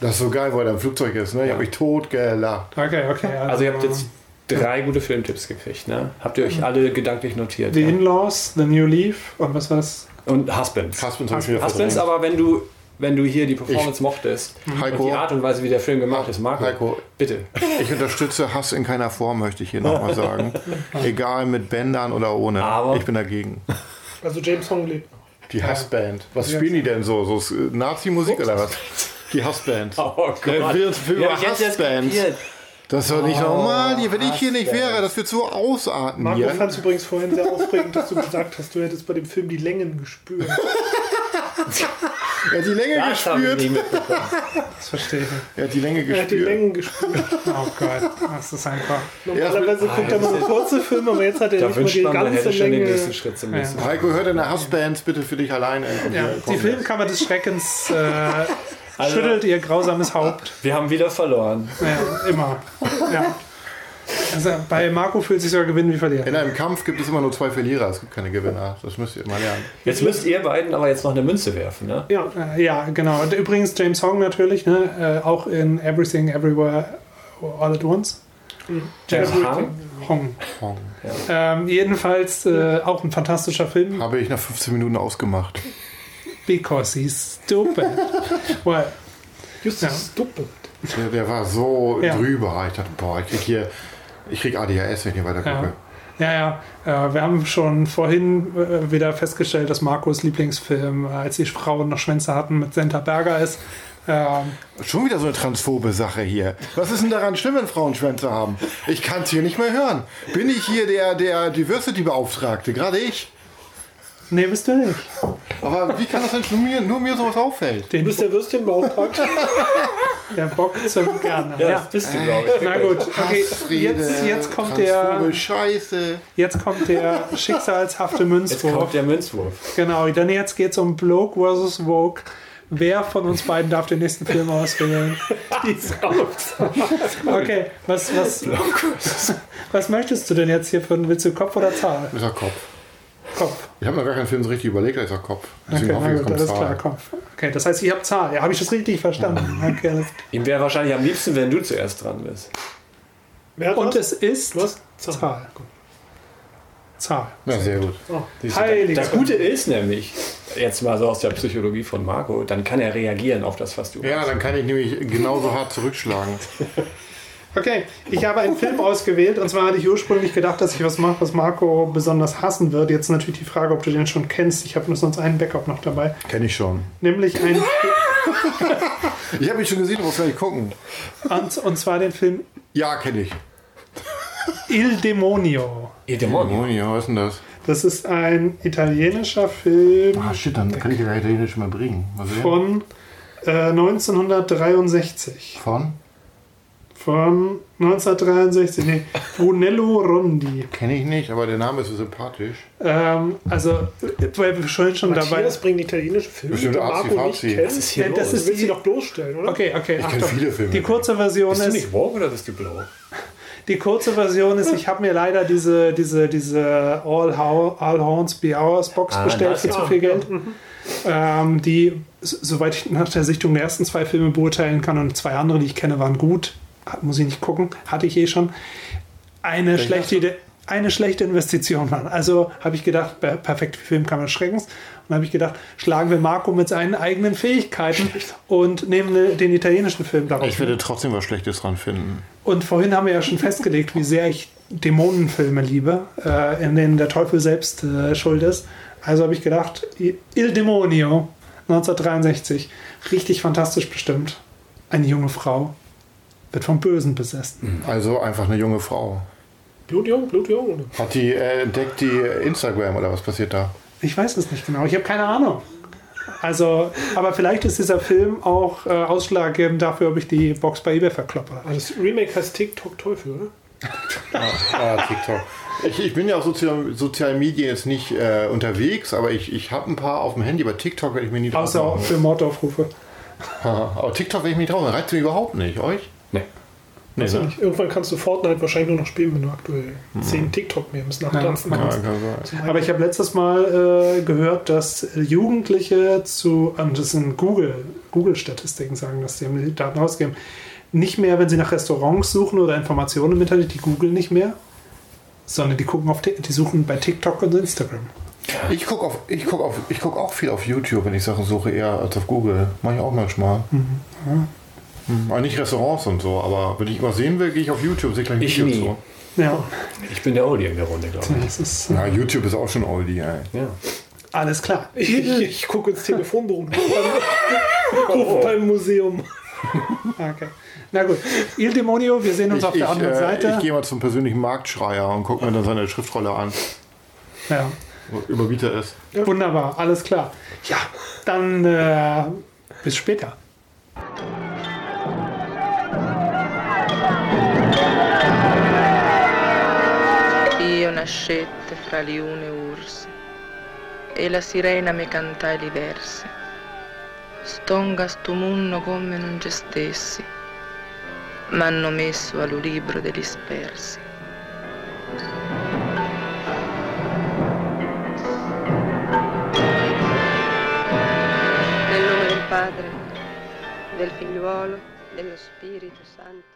Das ist so geil, wo er im Flugzeug ist. Ne? Ich habe mich tot gelacht. okay. okay Also ihr habt jetzt drei gute Filmtipps gekriegt, ne? Habt ihr euch alle gedanklich notiert? The ja? In-Laws, The New Leaf und was war das? Und Husbands. Husbands Husbands, verdrängt. aber wenn du wenn du hier die Performance mochtest Heiko. und die Art und Weise, wie der Film gemacht ist, Marco, Heiko. bitte. Ich unterstütze Hass in keiner Form, möchte ich hier nochmal sagen. Egal mit Bändern oder ohne. Aber- ich bin dagegen. Also James Hong lebt noch. Die Hassband. Was spielen die denn so? So Nazi-Musik oder was? Die Hassband. Oh Der wird für Ja, ich Hassband. Das ist doch nicht normal hier. Wenn ich hier nicht wäre, das wird so ausarten Marco fand es übrigens vorhin sehr aufregend, dass du gesagt hast, du hättest bei dem Film die Längen gespürt. Er hat die Länge Das haben wir gespürt. nie mitbekommen. Das verstehe ich nicht. Er hat die Länge Er hat die gespürt. Längen gespürt. Oh Gott, das ist einfach. Normalerweise guckt er immer nur kurze Filme, aber jetzt hat er Da nicht mal wünscht die man, ganze hätte schon den Länge. nächsten Schritt zum nächsten Mal. Heiko, hör deine Hassbands bitte für dich alleine. Und Ja, die Filmkammer des Schreckens äh, Also- schüttelt ihr grausames Haupt. Wir haben wieder verloren. Ja, immer. Ja. Also bei Marco fühlt sich sogar gewinnen wie verlieren. In einem Kampf gibt es immer nur zwei Verlierer, es gibt keine Gewinner. Das müsst ihr mal lernen. Jetzt müsst ihr beiden aber jetzt noch eine Münze werfen, ne? Ja, Äh, ja, genau. Und übrigens James Hong natürlich, ne? äh, auch in Everything Everywhere All at Once. James Everything. Hong. Hong. Ähm, jedenfalls äh, auch ein fantastischer Film, Habe ich nach 15 Minuten ausgemacht. because he's stupid. well, just Ja. stupid. Der, der war so Ja. drüber. Ich dachte, boah, ich krieg hier, ich krieg ADHS, wenn ich hier weiter gucke. Ja, ja. Wir haben schon vorhin äh, wieder festgestellt, dass Marcos Lieblingsfilm, äh, als die Frauen noch Schwänze hatten, mit Senta Berger ist. Ähm, Schon wieder so eine transphobe Sache hier. Was ist denn daran schlimm, wenn Frauen Schwänze haben? Ich kann es hier nicht mehr hören. Bin ich hier der, der Diversity-Beauftragte? Gerade ich. Nee, bist du nicht. Aber wie kann das denn schon mir, nur mir sowas auffällt? Du Den, bist der Würstchenbeauftragte. der Bock zum Gerne. Ja, Ja. bist du, glaube ich. Na gut, okay. Jetzt, jetzt, kommt der, Scheiße. jetzt kommt der schicksalshafte Jetzt Münzwurf. kommt der Münzwurf. Genau, denn jetzt geht es um Bloke versus Vogue. Wer von uns beiden darf den nächsten Film auswählen? Okay, was, was, was möchtest du denn jetzt hier von, willst du Kopf oder Zahl? Ich sag Kopf. Kopf. Ich habe noch gar keinen Film so richtig überlegt, ich sag Kopf. Deswegen Okay, hoffe alles Zahl. klar, Kopf. Okay, das heißt, ich habe Zahl. Ja, habe ich das richtig verstanden? Okay, alles Ihm wäre wahrscheinlich am liebsten, wenn du zuerst dran bist. Wer Und es ist Du hast Zahl. Zahl. Zahl. Ja, sehr gut. Heiliger das Gute ist nämlich, jetzt mal so aus der Psychologie von Marco, dann kann er reagieren auf das, was du Ja, dann kann ich nämlich genauso hart zurückschlagen. Okay, ich habe einen Film ausgewählt und zwar hatte ich ursprünglich gedacht, dass ich was mache, was Marco besonders hassen wird. Jetzt natürlich die Frage, ob du den schon kennst. Ich habe nur sonst einen Backup noch dabei. Kenn ich schon. Nämlich ein, Ich habe ihn schon gesehen, muss gleich gucken. und, und zwar den Film Ja, kenne ich. Il Demonio. Ihr Dämon. Oh ja, was ist denn das? Das ist ein italienischer Film Ah, shit, dann kann ich ja Italienisch mal bringen. Der? von äh, 1963. Von? Von 1963, nee, Brunello Rondi. Kenne ich nicht, aber der Name ist so sympathisch. Ähm, also, weil wir schon, schon dabei Matthias bringt italienische Filme, Bestimmt die Marco Azi-Fazi. nicht kennt. Was ist hier Ja, das los? ist Du willst sie die- doch bloßstellen, oder? Okay, okay, Ich kenn Achtung. viele Filme. Die kurze Version Bist du ist, nicht Vogue oder bist du Blau? die kurze Version ist, ich habe mir leider diese, diese, diese All, How, All Horns Be Ours Box Ah, bestellt das für ja. zu viel Geld. Ähm, die, soweit ich nach der Sichtung der ersten zwei Filme beurteilen kann und zwei andere, die ich kenne, waren gut. Muss ich nicht gucken, hatte ich eh schon. Eine schlechte Idee. Eine schlechte Investition waren. Also habe ich gedacht, per- perfekt für Filmkammer Schreckens. Und habe ich gedacht, schlagen wir Marco mit seinen eigenen Fähigkeiten und nehmen ne- den italienischen Film daraus. Ich werde trotzdem was Schlechtes dran finden. Und vorhin haben wir ja schon festgelegt, wie sehr ich Dämonenfilme liebe, äh, in denen der Teufel selbst äh, schuld ist. Also habe ich gedacht, Il Demonio 1963, richtig fantastisch bestimmt. Eine junge Frau wird vom Bösen besessen. Also einfach eine junge Frau. Blutjung, Blutjung. Oder? Hat die äh, entdeckt die Instagram oder was passiert da? Ich weiß es nicht genau, ich habe keine Ahnung. Also, aber vielleicht ist dieser Film auch äh, ausschlaggebend dafür, ob ich die Box bei eBay verkloppe. Ah, das Remake heißt TikTok Teufel, oder? Ah, TikTok. Ich, ich bin ja auf sozialen sozialen Medien jetzt nicht äh, unterwegs, aber ich, ich habe ein paar auf dem Handy, aber TikTok werde ich mir nie drauf Außer für Mordaufrufe. Aber TikTok werde ich mir nicht drauf machen. Reizt mich überhaupt nicht. Euch? Nee. Nee, Also ne? nicht. Irgendwann kannst du Fortnite wahrscheinlich nur noch spielen, wenn du aktuell 10 TikTok-Memes nachtanzen Ja, Ja, kannst. kann sein. Aber ich habe letztes Mal äh, gehört, dass Jugendliche zu, und das sind Google, Google-Statistiken sagen, dass die die Daten ausgeben, nicht mehr, wenn sie nach Restaurants suchen oder Informationen im Internet, die googeln nicht mehr, sondern die gucken auf, die suchen bei TikTok und Instagram. Ich gucke auf, ich guck auf, ich guck auch viel auf YouTube, wenn ich Sachen suche, eher als auf Google. Mache ich auch manchmal. Mhm. Aber nicht Restaurants und so, aber wenn ich was sehen will, gehe ich auf YouTube, sehe gleich Ich Videos nie. so. Ja, Ich bin der Oldie in der Runde, glaube ich. das ist äh, Ja, YouTube ist auch schon oldie, ey. Ja. alles klar. Ich, ich, ich gucke ins Telefonbuch und rufe beim Museum. Okay. Na gut. Il Demonio, wir sehen uns Ich, auf der ich, anderen äh, Seite. ich gehe mal zum persönlichen Marktschreier und gucke mir dann seine Schriftrolle an. ja. Überbiete es. Wunderbar, alles klar. Ja, dann äh, bis später. Nascette fra liune e ursi, e la sirena mi cantai li versi. Stonga stu munno come non ci stessi, m'hanno messo allo libro degli dispersi. Nel del Padre, del Figliuolo, dello Spirito Santo.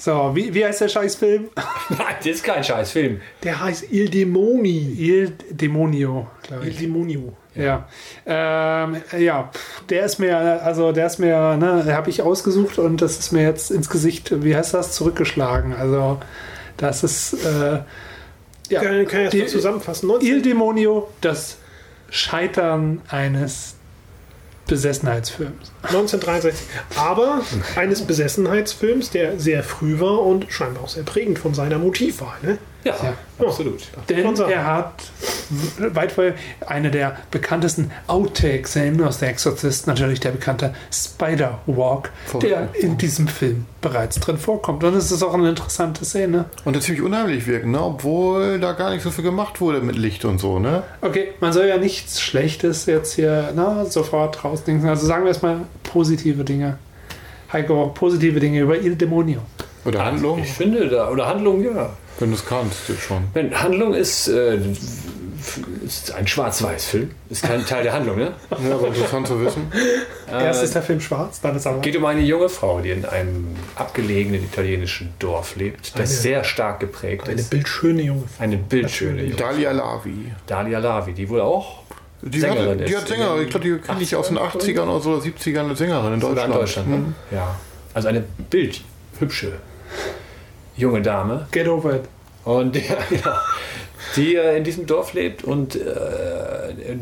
So, wie, wie heißt der Scheißfilm? Nein, das ist kein Scheißfilm. Der heißt Il Demoni. Il Demonio, glaube Il ich. Demonio. Ja, ähm, ja, der ist mir, also der ist mir, ne, habe ich ausgesucht und das ist mir jetzt ins Gesicht, wie heißt das, zurückgeschlagen. Also das ist, äh, ja, Kann, kann ich Die- das mal zusammenfassen? 19, Il Demonio, das Scheitern eines Besessenheitsfilms. 1963. Aber eines Besessenheitsfilms, der sehr früh war und scheinbar auch sehr prägend von seiner Motivwahl. Ne? Ja, absolut. Denn man sagen. er hat weit vorher eine der bekanntesten Outtakes-Szenen aus der Exorzist, natürlich der bekannte Spider-Walk, der in diesem Film bereits drin vorkommt. Und es ist auch eine interessante Szene. Und der ziemlich unheimlich wirkt, ne? obwohl da gar nicht so viel gemacht wurde mit Licht und so, ne? Okay, man soll ja nichts Schlechtes jetzt hier na, sofort rausdenken. Also sagen wir erstmal positive Dinge. Heiko, positive Dinge über Il Demonio. Oder Handlung, Ich finde da, oder Handlung, ja. wenn du es kannst, schon. Wenn Handlung ist, äh, ist ein Schwarz-Weiß-Film. Ist kein Teil der Handlung, ne? Ja, aber interessant zu wissen. Erst ist der Film schwarz, dann ist aber. Geht um eine junge Frau, die in einem abgelegenen italienischen Dorf lebt, das Eine- sehr stark geprägt Eine ist. bildschöne junge Frau. Eine bildschöne junge Dalia Lavi. Dalia Lavi, die wohl auch Die, Sängerin hat, die ist. hat Sänger, ich glaube, die kenne ich aus den 80ern oder so, oder 70ern eine Sängerin in sogar Deutschland. in Deutschland. Ne? Ja. Also eine bildhübsche junge Dame. Get over it. Und ja, ja, die äh, in diesem Dorf lebt und äh,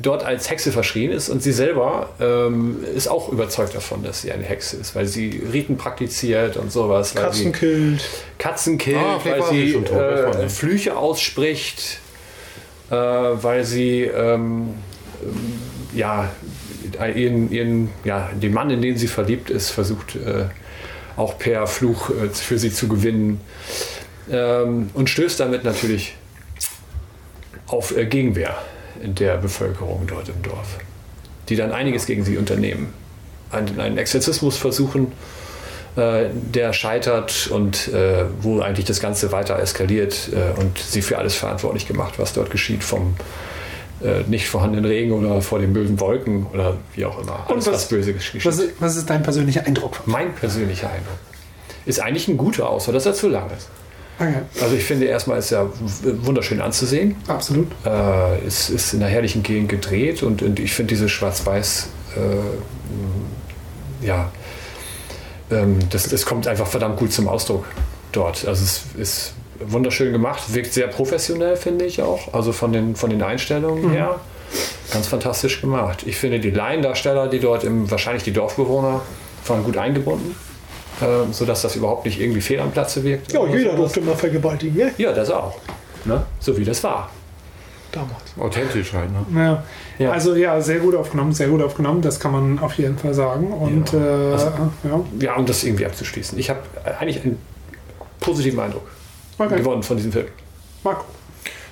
dort als Hexe verschrien ist. Und sie selber ähm, ist auch überzeugt davon, dass sie eine Hexe ist, weil sie Riten praktiziert und sowas. Weil Katzen sie killt. Katzen killt, Ah, weil sie sie schon tot, weiß man äh. Flüche ausspricht, äh, weil sie ähm, ja, ihren, ihren, ja, den Mann, in den sie verliebt ist, versucht äh, auch per Fluch äh, für sie zu gewinnen ähm, und stößt damit natürlich auf äh, Gegenwehr in der Bevölkerung dort im Dorf, die dann einiges gegen sie unternehmen. Einen, einen Exorzismus versuchen, der scheitert und wo eigentlich das Ganze weiter eskaliert und sie für alles verantwortlich gemacht, was dort geschieht, vom nicht vorhandenen Regen oder vor den bösen Wolken oder wie auch immer. Alles, was- was, böse geschieht. Was, ist- was ist dein persönlicher Eindruck? mein persönlicher Eindruck ist eigentlich ein guter, außer dass er zu lang ist. Okay, Also ich finde erstmal ist er wunderschön anzusehen. absolut. Äh, es ist in einer herrlichen Gegend gedreht und, und ich finde diese Schwarz-Weiß, äh, ja, ähm, das, das kommt einfach verdammt gut zum Ausdruck dort. Also es ist wunderschön gemacht, wirkt sehr professionell, finde ich auch. Also von den, von den Einstellungen her. Ganz fantastisch gemacht. Ich finde die Laiendarsteller, die dort im, wahrscheinlich die Dorfbewohner, waren gut eingebunden, äh, sodass das überhaupt nicht irgendwie fehl am Platze wirkt. Ja, oder jeder sowas. durfte mal vergewaltigen, ne? Ja, das auch. Ne? So wie das war. Damals. Authentisch halt, ne? Ja. Ja. Also ja, sehr gut aufgenommen, sehr gut aufgenommen, das kann man auf jeden Fall sagen. Und Ja. äh, Also- ja. Ja, um das irgendwie abzuschließen. Ich habe eigentlich einen positiven Eindruck Okay. gewonnen von diesem Film. Marco.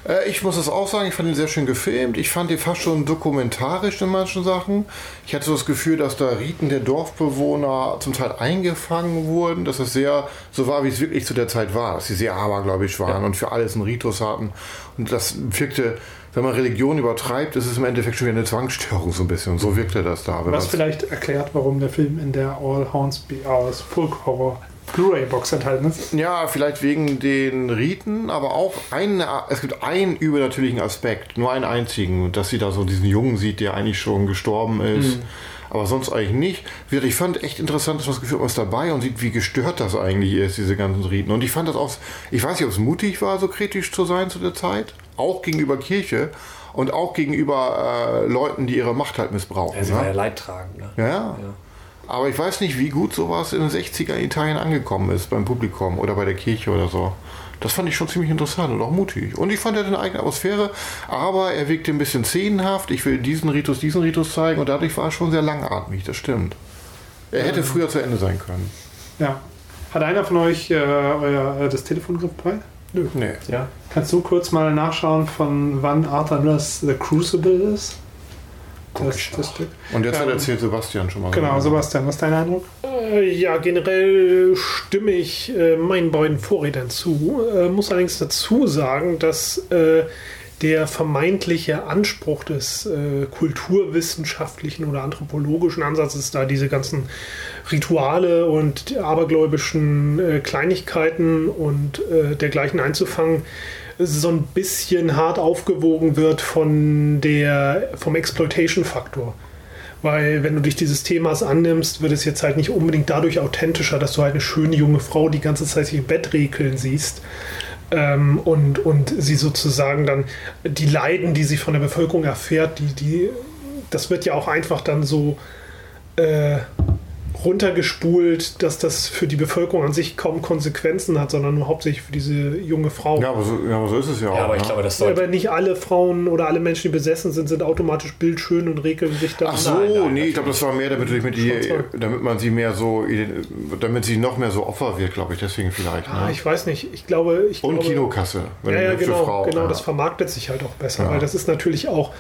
Äh, ich muss es auch sagen, ich fand ihn sehr schön gefilmt. Ich fand ihn fast schon dokumentarisch in manchen Sachen. Ich hatte so das Gefühl, dass da Riten der Dorfbewohner zum Teil eingefangen wurden, dass es sehr so war, wie es wirklich zu der Zeit war, dass sie sehr abergläubisch waren und für alles einen Ritus hatten. Und das wirkte, wenn man Religion übertreibt, ist es im Endeffekt schon wieder eine Zwangsstörung so ein bisschen. Und so wirkte das da. Was vielleicht erklärt, warum der Film in der All Hornsby aus Folk Horror Blu-ray-Box enthalten ist. Ja, vielleicht wegen den Riten, aber auch ein, es gibt einen übernatürlichen Aspekt, nur einen einzigen, dass sie da so diesen Jungen sieht, der eigentlich schon gestorben ist. Mhm. Aber sonst eigentlich nicht. Ich fand echt interessant, dass man das Gefühl hat, was dabei und sieht, wie gestört das eigentlich ist, diese ganzen Riten. Und ich fand das auch, ich weiß nicht, ob es mutig war, so kritisch zu sein zu der Zeit, auch gegenüber Kirche und auch gegenüber äh, Leuten, die ihre Macht halt missbrauchen. Ja, sie ne? war ja leidtragend. Ne? Ja, ja. Aber ich weiß nicht, wie gut sowas in den 60er in Italien angekommen ist beim Publikum oder bei der Kirche oder so. Das fand ich schon ziemlich interessant und auch mutig. Und ich fand, er eine eigene Atmosphäre, aber er wirkte ein bisschen szenenhaft. Ich will diesen Ritus, diesen Ritus zeigen und dadurch war er schon sehr langatmig, das stimmt. Er hätte früher zu Ende sein können. Ja. Hat einer von euch äh, euer, äh, das Telefon griffbereit? Nö. Nee. Ja. Kannst du kurz mal nachschauen, von wann Arthur Nuss The Crucible ist? Das, das Stück. Und jetzt hat Ähm, erzählt Sebastian schon mal. Genau, Sebastian, was ist dein Eindruck? Äh, Ja, generell stimme ich äh, meinen beiden Vorrednern zu. Äh, muss allerdings dazu sagen, dass äh, der vermeintliche Anspruch des äh, kulturwissenschaftlichen oder anthropologischen Ansatzes, da diese ganzen Rituale und abergläubischen äh, Kleinigkeiten und äh, dergleichen einzufangen, so ein bisschen hart aufgewogen wird von der, vom Exploitation-Faktor. Weil wenn du dich dieses Themas annimmst, wird es jetzt halt nicht unbedingt dadurch authentischer, dass du halt eine schöne junge Frau die ganze Zeit sich im Bett rekeln siehst. Ähm, und, und sie sozusagen dann die Leiden, die sie von der Bevölkerung erfährt, die, die, das wird ja auch einfach dann so äh, runtergespult, dass das für die Bevölkerung an sich kaum Konsequenzen hat, sondern nur hauptsächlich für diese junge Frau. Ja, aber so, ja, aber so ist es ja, auch. aber ich ne? glaube, das Ja, sollte. aber nicht alle Frauen oder alle Menschen, die besessen sind, sind automatisch bildschön und regeln sich dann. Ach so, nee, ich glaube, das war mehr, damit, mit Schwarz-Weiß. damit man sie mehr so, damit sie noch mehr so Opfer wird, glaube ich, deswegen vielleicht. Ah, Ne? ich weiß nicht. Ich glaube, ich Und glaube, Kinokasse, wenn Ja, ja, genau. Frau. genau ja. Das vermarktet sich halt auch besser, Ja. weil das ist natürlich auch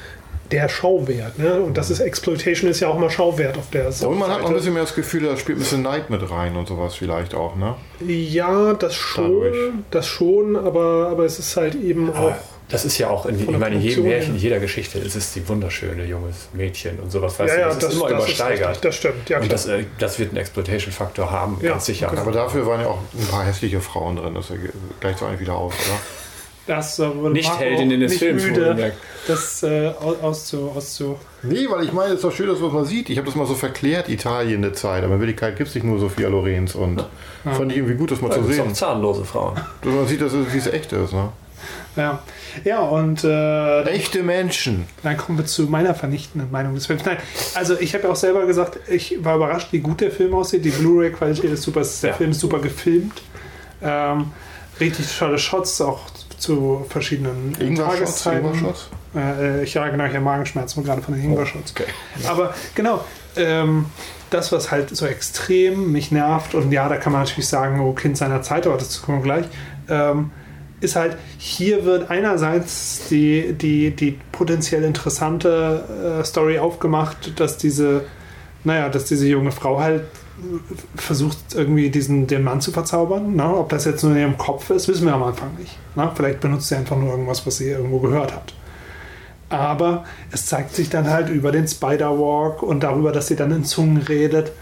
der Schauwert. Ne? Und das ist Exploitation ist ja auch mal Schauwert auf der Seite. Und man hat noch ein bisschen mehr das Gefühl, da spielt ein bisschen Neid mit rein und sowas vielleicht auch, ne? Ja, das schon, Dadurch. das schon, aber, aber es ist halt eben auch. Aber das ist ja auch in, ich meine, in jedem Märchen, jeder Geschichte ist es die wunderschöne junges Mädchen und sowas. Weißt ja, du, ja, das, ist immer das übersteigert. richtig, das stimmt. Ja, und klar. das, äh, das wird einen Exploitation-Faktor haben, Ja, ganz sicher. okay. Aber dafür waren ja auch ein paar hässliche Frauen drin, das gleicht so eigentlich wieder aus, oder? Das äh, wurde Nicht Marco Heldinnen des nicht Films, müde, das äh, aus- auszu, auszu. Nee, weil ich meine, es ist doch schön, dass man mal sieht. Ich habe das mal so verklärt, Italien eine Zeit. Aber in Wirklichkeit gibt es nicht nur Sophia Lorenz. Und fand ich irgendwie gut, das mal Da zu sehen. auch zahnlose Frauen. Dass man sieht, dass es, wie es echt ist. Ne? Ja. ja, und äh, Echte Menschen. Dann kommen wir zu meiner vernichtenden Meinung des Films. Nein, also ich habe ja auch selber gesagt, ich war überrascht, wie gut der Film aussieht. Die Blu-ray-Qualität ist super, der Ja. Film ist super gefilmt. Ähm, richtig tolle Shots, auch zu verschiedenen äh, Tageszeiten. Ingwer-Shots? Äh, ich ja genau, ich habe Magenschmerzen gerade von den Ingwer-Shots. Aber genau, ähm, das, was halt so extrem mich nervt, und ja, da kann man natürlich sagen, oh, Kind seiner Zeit, aber dazu kommen wir gleich, ähm, ist halt, hier wird einerseits die, die, die potenziell interessante äh, Story aufgemacht, dass diese, naja, dass diese junge Frau halt äh, versucht, irgendwie diesen, den Mann zu verzaubern. Ne? Ob das jetzt nur in ihrem Kopf ist, wissen wir am Anfang nicht. Ne? Vielleicht benutzt sie einfach nur irgendwas, was sie irgendwo gehört hat. Aber es zeigt sich dann halt über den Spider-Walk und darüber, dass sie dann in Zungen redet,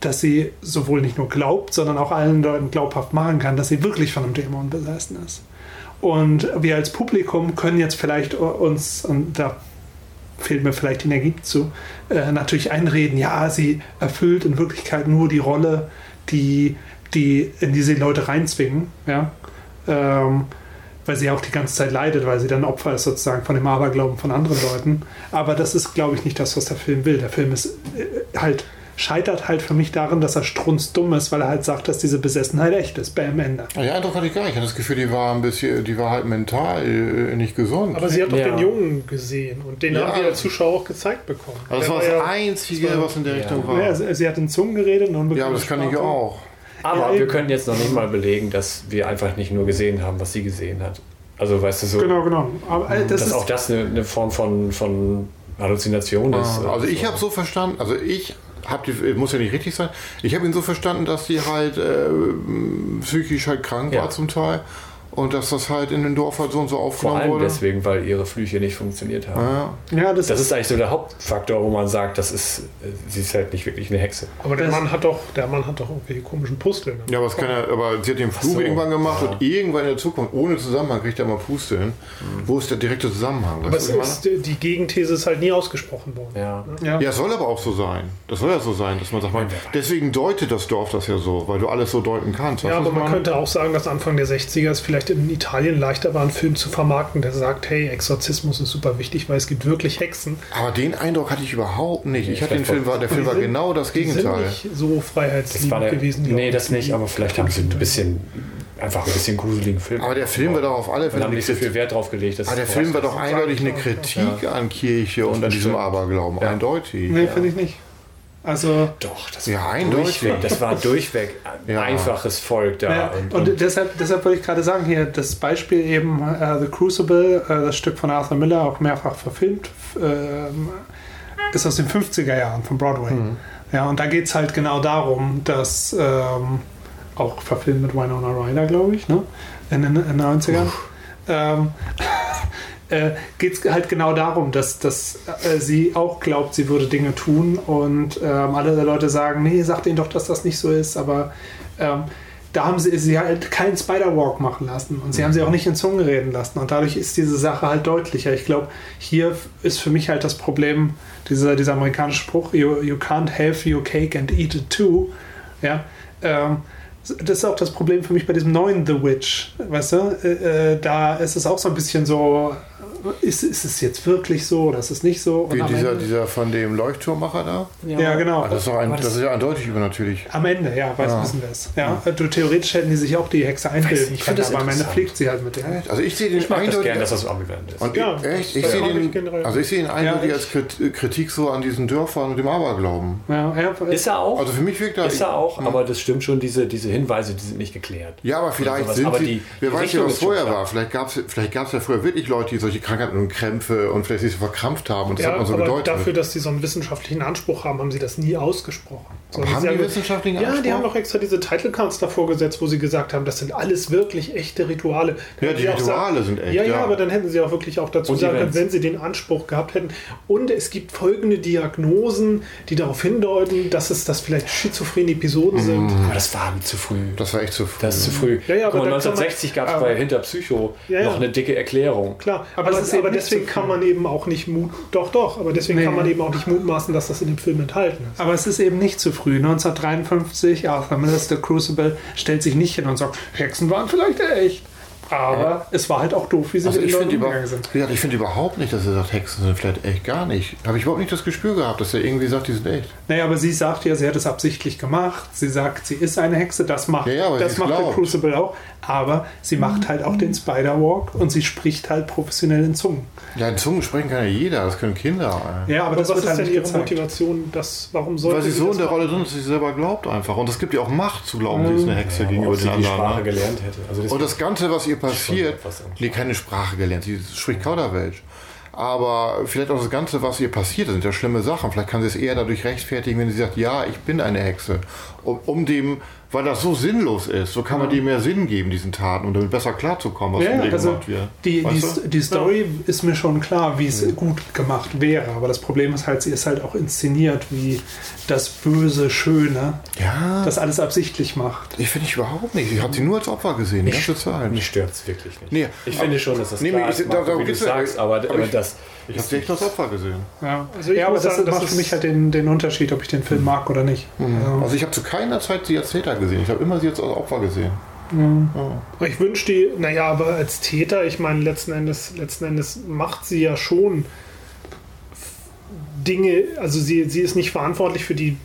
dass sie sowohl nicht nur glaubt, sondern auch allen Leuten glaubhaft machen kann, dass sie wirklich von einem Dämon besessen ist. Und wir als Publikum können jetzt vielleicht uns, und da fehlt mir vielleicht die Energie zu, äh, natürlich einreden, ja, sie erfüllt in Wirklichkeit nur die Rolle, die, die in diese Leute reinzwingen, ja. Ähm, weil sie auch die ganze Zeit leidet, weil sie dann Opfer ist sozusagen von dem Aberglauben von anderen Leuten. Aber das ist, glaube ich, nicht das, was der Film will. Der Film ist äh, halt scheitert halt für mich darin, dass er strunzdumm ist, weil er halt sagt, dass diese Besessenheit echt ist. Bam, Ende. Ja, Eindruck hatte ich gar nicht. Ich hatte das Gefühl, die war ein bisschen, die war halt mental äh, nicht gesund. Aber sie hat doch Ja. den Jungen gesehen und den Ja. haben wir als Zuschauer auch gezeigt bekommen. Aber das war das ja- Einzige, was in der Richtung Ja, war. sie, sie hat in Zungen geredet. Und Ja, aber das kann ich ja auch. Aber Ja, wir können jetzt noch nicht mal belegen, dass wir einfach nicht nur gesehen haben, was sie gesehen hat. Also weißt du so, Genau, genau. Aber äh, das dass ist, auch das eine, eine Form von, von Halluzination ist. Also ich habe so verstanden, also ich habe die, muss ja nicht richtig sein, ich habe ihn so verstanden, dass sie halt äh, psychisch halt krank Ja. war zum Teil und dass das halt in dem Dorf halt so und so Vor aufgenommen allem wurde. deswegen, weil ihre Flüche nicht funktioniert haben. Ja. Ja, das, Das ist eigentlich so der Hauptfaktor, wo man sagt, das ist, sie ist halt nicht wirklich eine Hexe. Aber der Das- Mann hat doch, der Mann hat doch irgendwelche komischen Pusteln. Ja, aber, es kann ja, aber sie hat den Fluch so, irgendwann gemacht ja. und irgendwann in der Zukunft, ohne Zusammenhang, kriegt er mal Pusteln. Wo ist der direkte Zusammenhang? Aber ich ist, die Gegenthese ist halt nie ausgesprochen worden. Ja. ja, es soll aber auch so sein. Das soll ja so sein, dass man sagt, man, deswegen deutet das Dorf das ja so, weil du alles so deuten kannst. Ja, aber man meine? könnte auch sagen, dass Anfang der 60er es vielleicht in Italien leichter war, einen Film zu vermarkten, der sagt, hey, Exorzismus ist super wichtig, weil es gibt wirklich Hexen. Aber den Eindruck hatte ich überhaupt nicht. Ich hatte den vielleicht Film, war, der Film war sind- genau das Die sind Gegenteil. nicht so freiheitsliebend der, gewesen. nee, ich. das nicht, aber vielleicht haben sie ein bisschen, einfach ein bisschen gruseligen Film. Aber der Film war doch auf alle Fälle haben nicht so viel Wert drauf gelegt. dass Aber der es Film war doch eindeutig eine Kritik an Kirche und an diesem. Aberglauben. Ja. Eindeutig. nee, finde ich nicht. Also, Doch, das Ja, war eindeutig. durchweg. Das war durchweg ein Ja. einfaches Volk da. ja, und, und, und, deshalb, deshalb wollte ich gerade sagen, hier das Beispiel eben äh, The Crucible, äh, das Stück von Arthur Miller, auch mehrfach verfilmt, ähm, ist aus den 50er Jahren von Broadway. Ja, und da geht es halt genau darum, dass ähm, auch verfilmt mit Winona Ryder, glaube ich, ne? in den, in den 90ern. Ähm, äh, geht es halt genau darum, dass, dass äh, sie auch glaubt, sie würde Dinge tun und ähm, alle Leute sagen, nee, sag denen doch, dass das nicht so ist, aber ähm, da haben sie sie halt keinen Spider-Walk machen lassen und sie haben sie auch nicht in Zungen reden lassen und dadurch ist diese Sache halt deutlicher. Ich glaube, hier ist für mich halt das Problem, dieser, dieser amerikanische Spruch, you, you can't have your cake and eat it too, ja, ähm, das ist auch das Problem für mich bei diesem neuen The Witch, weißt du? Äh, äh, da ist es auch so ein bisschen so, ist, ist es jetzt wirklich so oder ist es nicht so? Und Wie dieser, Ende- dieser von dem Leuchtturmmacher da? ja, genau. Ah, das, ist doch ein, das, das- ist ja eindeutig übernatürlich. Am Ende, ja, weiß Ja. wissen wir es. Ja, du, theoretisch hätten die sich auch die Hexe einbilden ich können, das aber am Ende fliegt sie halt mit denen. Also ich sehe den ich mag das eindeutig. gern, dass das so ambivalent ist. und Ja, ich, echt, ich das sehe ich den, also ich sehe ihn eindeutig ich- als Krit- Kritik so an diesen Dörfern und dem Aberglauben. Ja, ja, ist er auch? Also für mich wirkt er. ist er auch, aber das stimmt schon, diese, diese Hinweise, die sind nicht geklärt. Ja, aber vielleicht sind Aber sie. die- wer weiß ja, was vorher war. Vielleicht gab es ja früher wirklich Leute, die solche Krankheiten und Krämpfe und vielleicht sich so verkrampft haben und das Ja, hat man so aber gedeutet. dafür, dass sie so einen wissenschaftlichen Anspruch haben, haben sie das nie ausgesprochen. Sondern haben sie die wissenschaftlichen Ja, die Anspruch? haben doch extra diese Title Cards davor gesetzt, wo sie gesagt haben, das sind alles wirklich echte Rituale. Ja, die auch Rituale sagen- sind echt, Ja, ja, ja. aber dann hätten sie auch wirklich auch dazu sagen können, wenn sie den Anspruch gehabt hätten. Und es gibt folgende Diagnosen, die darauf hindeuten, dass es das vielleicht schizophrene Episoden sind. Aber das war zu früh. das war echt zu früh. Das ist zu früh. Ja, ja, Guck aber man- 1960 gab es bei Hinter Psycho Ja, ja. noch eine dicke Erklärung. Klar, Aber aber, es aber deswegen so kann man eben auch nicht mut. Doch, doch, aber deswegen Nee. kann man eben auch nicht mutmaßen, dass das in dem Film enthalten ist. Aber es ist eben nicht zu früh. 1953, Arthur Miller's The Crucible stellt sich nicht hin und sagt, Hexen waren vielleicht echt. Aber es war halt auch doof, wie sie Also mit ich den Leuten über, umgegangen sind. wie gesagt, ich finde überhaupt nicht, dass er sagt, Hexen sind vielleicht echt gar nicht. Habe ich überhaupt nicht das Gespür gehabt, dass er irgendwie sagt, die sind echt. Naja, aber sie sagt ja, sie hat es absichtlich gemacht. Sie sagt, sie ist eine Hexe. Das macht, Ja, ja, das sie macht der. Crucible auch. Aber sie macht halt auch den Spider-Walk und sie spricht halt professionell in Zungen. Ja, in Zungen sprechen kann ja jeder, das können Kinder. ey. Ja, aber, Aber das was wird ist halt denn ihre gezeigt. Motivation? Das, warum sollte Weil sie so das in der? Rolle drin ist, dass sie selber glaubt einfach. Und es gibt ihr auch Macht zu glauben, sie ist eine Hexe gegenüber ob sie den die anderen. Sprache ne? gelernt hätte. Also das Und das Ganze, was ihr passiert, nee, keine Sprache gelernt, sie spricht Kauderwelsch. Aber vielleicht auch das Ganze, was ihr passiert, das sind ja schlimme Sachen. Vielleicht kann sie es eher dadurch rechtfertigen, wenn sie sagt, ja, ich bin eine Hexe. Um, um dem, weil das so sinnlos ist, so kann man dem mehr Sinn geben, diesen Taten, um damit besser klarzukommen, was Ja, im ja, Leben also gemacht wird. die, die, die Story ist mir schon klar, wie es gut gemacht wäre. Aber das Problem ist halt, sie ist halt auch inszeniert wie das böse, schöne, Ja, das alles absichtlich macht. ich finde ich überhaupt nicht. Ich habe sie nur als Opfer gesehen, die ganze Zeit. Mich stört es wirklich nicht. Nee, ich finde schon, dass das nee, klar ich- ist, da- wie du ja. sagst, aber, Aber ich- das Ich habe sie echt als Opfer gesehen. Ja, Also ich ja aber das sagen, das macht für mich halt den, den Unterschied, ob ich den Film mag oder nicht. Also, Also ich habe zu keiner Zeit sie als Täter gesehen. Ich habe immer sie als Opfer gesehen. Ich wünsche die, naja, aber als Täter, ich meine, letzten Endes, letzten Endes macht sie ja schon Dinge, also sie, sie ist nicht verantwortlich für die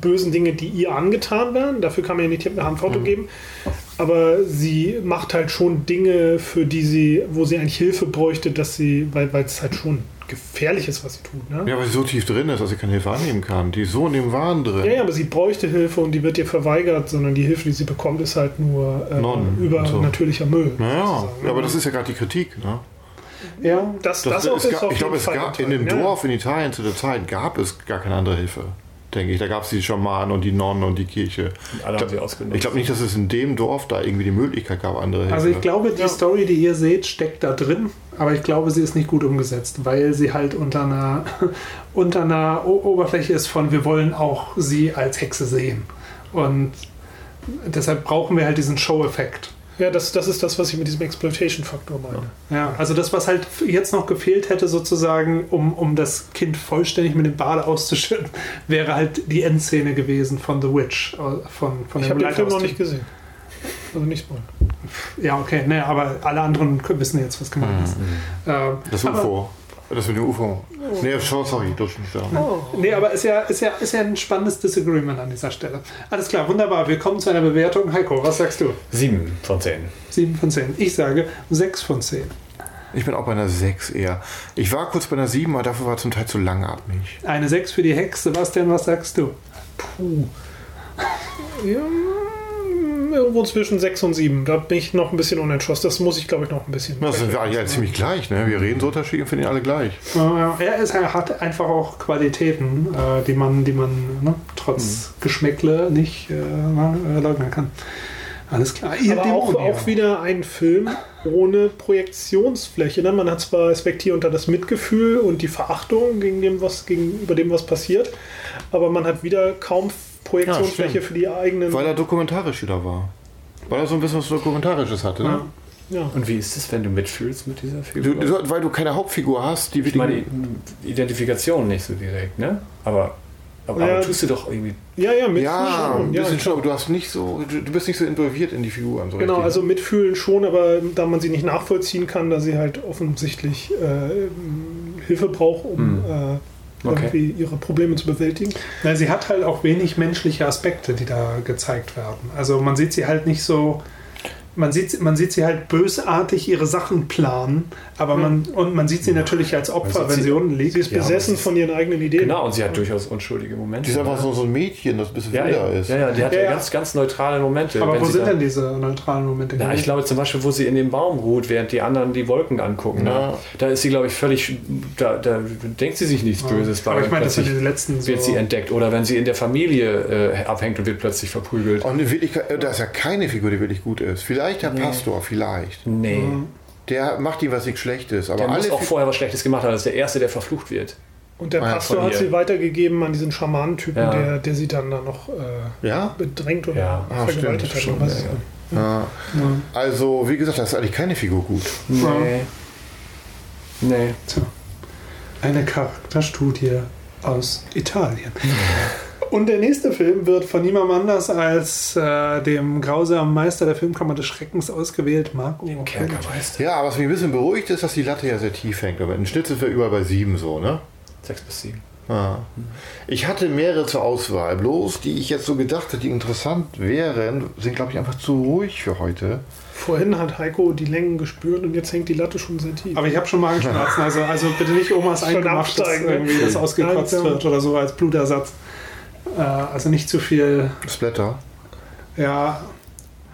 bösen Dinge, die ihr angetan werden. Dafür kann man ihr nicht die Verantwortung geben. Aber sie macht halt schon Dinge, für die sie, wo sie eigentlich Hilfe bräuchte, dass sie, weil weil es halt schon gefährlich ist, was sie tut. Ne? Ja, weil sie so tief drin ist, dass sie keine Hilfe annehmen kann. Die ist so in dem Wahn drin. Ja, ja, aber sie bräuchte Hilfe und die wird ihr verweigert, sondern die Hilfe, die sie bekommt, ist halt nur äh, übernatürlicher Müll. Naja, ja, aber das ist ja gerade die Kritik. Ne? ja, Das, Das, das, auch ist gab, auf ich glaube, es gab in dem ja. Dorf in Italien zu der Zeit gab es gar keine andere Hilfe. Denke ich. Da gab es die Schamanen und die Nonnen und die Kirche. Und alle haben sie ausgenutzt. Ich glaube nicht, dass es in dem Dorf da irgendwie die Möglichkeit gab, andere Also ich Hilfe. glaube, die Story, die ihr seht, steckt da drin, aber ich glaube, sie ist nicht gut umgesetzt, weil sie halt unter einer, unter einer o Oberfläche ist von, wir wollen auch sie als Hexe sehen. Und deshalb brauchen wir halt diesen Show-Effekt. Ja, das, das ist das, was ich mit diesem Exploitation-Faktor meine. Ja, also das, was halt jetzt noch gefehlt hätte, sozusagen, um, um das Kind vollständig mit dem Bade auszuschütten, wäre halt die Endszene gewesen von The Witch. äh, Von, von Ich habe den Film noch nicht gesehen. Also nicht spoilern. Ja, okay, ne, aber alle anderen wissen jetzt, was gemeint ist. Ähm, Das aber- UFO. Das mit dem UFO. Nee, schon, sorry, durfte ich nicht sagen. Nee, aber ist ja, ist, ja, ist ja ein spannendes Disagreement an dieser Stelle. Alles klar, wunderbar. Wir kommen zu einer Bewertung. Heiko, was sagst du? Sieben von zehn. 7 von 10. Ich sage 6 von 10. Ich bin auch bei einer 6 eher. Ich war kurz bei einer 7, aber dafür war zum Teil zu langatmig. Eine 6 für die Hex. Sebastian, was sagst du? Puh. Ja, irgendwo zwischen 6 und 7. Da bin ich noch ein bisschen unentschlossen. Das muss ich, glaube ich, noch ein bisschen. Das sind wir alle ja ziemlich gleich, ne? Wir reden so unterschiedlich und finden ihn alle gleich. Ist, er hat einfach auch Qualitäten, äh, die man, die man ne, trotz Geschmäckle nicht äh, äh, leugnen kann. Alles klar. Aber auch, auch wieder ein Film ohne Projektionsfläche. Ne? Man hat zwar Respekt hier unter das Mitgefühl und die Verachtung gegen dem, was, gegenüber dem, was passiert, aber man hat wieder kaum Projektionsfläche stimmt. für die eigenen. Weil er dokumentarisch wieder war. Weil er so ein bisschen was Dokumentarisches hatte, ne? ja. Und wie ist es, wenn du mitfühlst mit dieser Figur? du, weil du keine Hauptfigur hast, die ich meine. Identifikation nicht so direkt, ne? Aber, aber, Ja. aber tust du doch irgendwie. ja, ja, mitfühlen Ja, schon. ein Ja, bisschen schon, aber du hast nicht so, du, bist nicht so involviert in die Figuren. So Genau, richtig. also mitfühlen schon, aber da man sie nicht nachvollziehen kann, da sie halt offensichtlich äh, Hilfe braucht, um äh, Irgendwie ihre Probleme zu bewältigen. Na, sie hat halt auch wenig menschliche Aspekte, die da gezeigt werden. Also man sieht sie halt nicht so. Man sieht, man sieht sie halt bösartig ihre Sachen planen, aber man und man sieht sie natürlich als Opfer, wenn sie- sie unten liegt. Sie ist Ja, besessen sie von ihren eigenen Ideen. Genau, und sie hat durchaus unschuldige Momente. die ist einfach so, so ein Mädchen, das ein bisschen ja, wilder ja, ist. ja, ja, die hat Ja, ja, ja. ganz, ganz neutrale Momente. aber wenn wo sie sind da- denn diese neutralen Momente? Na, ich glaube zum Beispiel, wo sie in dem Baum ruht, während die anderen die Wolken angucken. Ne? Ja. Da ist sie, glaube ich, völlig. Da, da denkt sie sich nichts Böses bei. aber ich meine, das sind die letzten so. wird sie entdeckt. Oder wenn sie in der Familie äh, abhängt und wird plötzlich verprügelt. Und in Wirklichkeit, äh, da ist ja keine Figur, die wirklich gut ist. Vielleicht der Pastor, vielleicht. Nee. Der macht ihm was nicht Schlechtes. Aber Der muss auch vorher was Schlechtes gemacht haben. Das ist der Erste, der verflucht wird. Und der Ah, Pastor hat sie weitergegeben an diesen Schamanentypen, Ja. der, der sie dann da noch äh, Ja? bedrängt oder Ja. Ah, vergewaltigt stimmt, hat. oder stimmt, was. ja, Also, wie gesagt, da ist eigentlich keine Figur gut. Nee. Nee. Tja, eine Charakterstudie aus Italien. Und der nächste Film wird von niemandem anders als äh, dem grausamen Meister der Filmkammer des Schreckens ausgewählt, Marco. Kerkermeister. Ja, was mich ein bisschen beruhigt ist, dass die Latte ja sehr tief hängt. Aber im Schnitt sind wir überall bei sieben so, ne? Sechs bis sieben. Ja. Ich hatte mehrere zur Auswahl. Bloß, die ich jetzt so gedacht hätte, die interessant wären, sind, glaube ich, einfach zu ruhig für heute. Vorhin hat Heiko die Längen gespürt und jetzt hängt die Latte schon sehr tief. Aber ich habe schon Magenschmerzen, also, also bitte nicht Omas Eingemacht, dass absteigen, irgendwie das ausgekotzt wird oder so als Blutersatz. Äh, also nicht zu viel, Splatter. ja.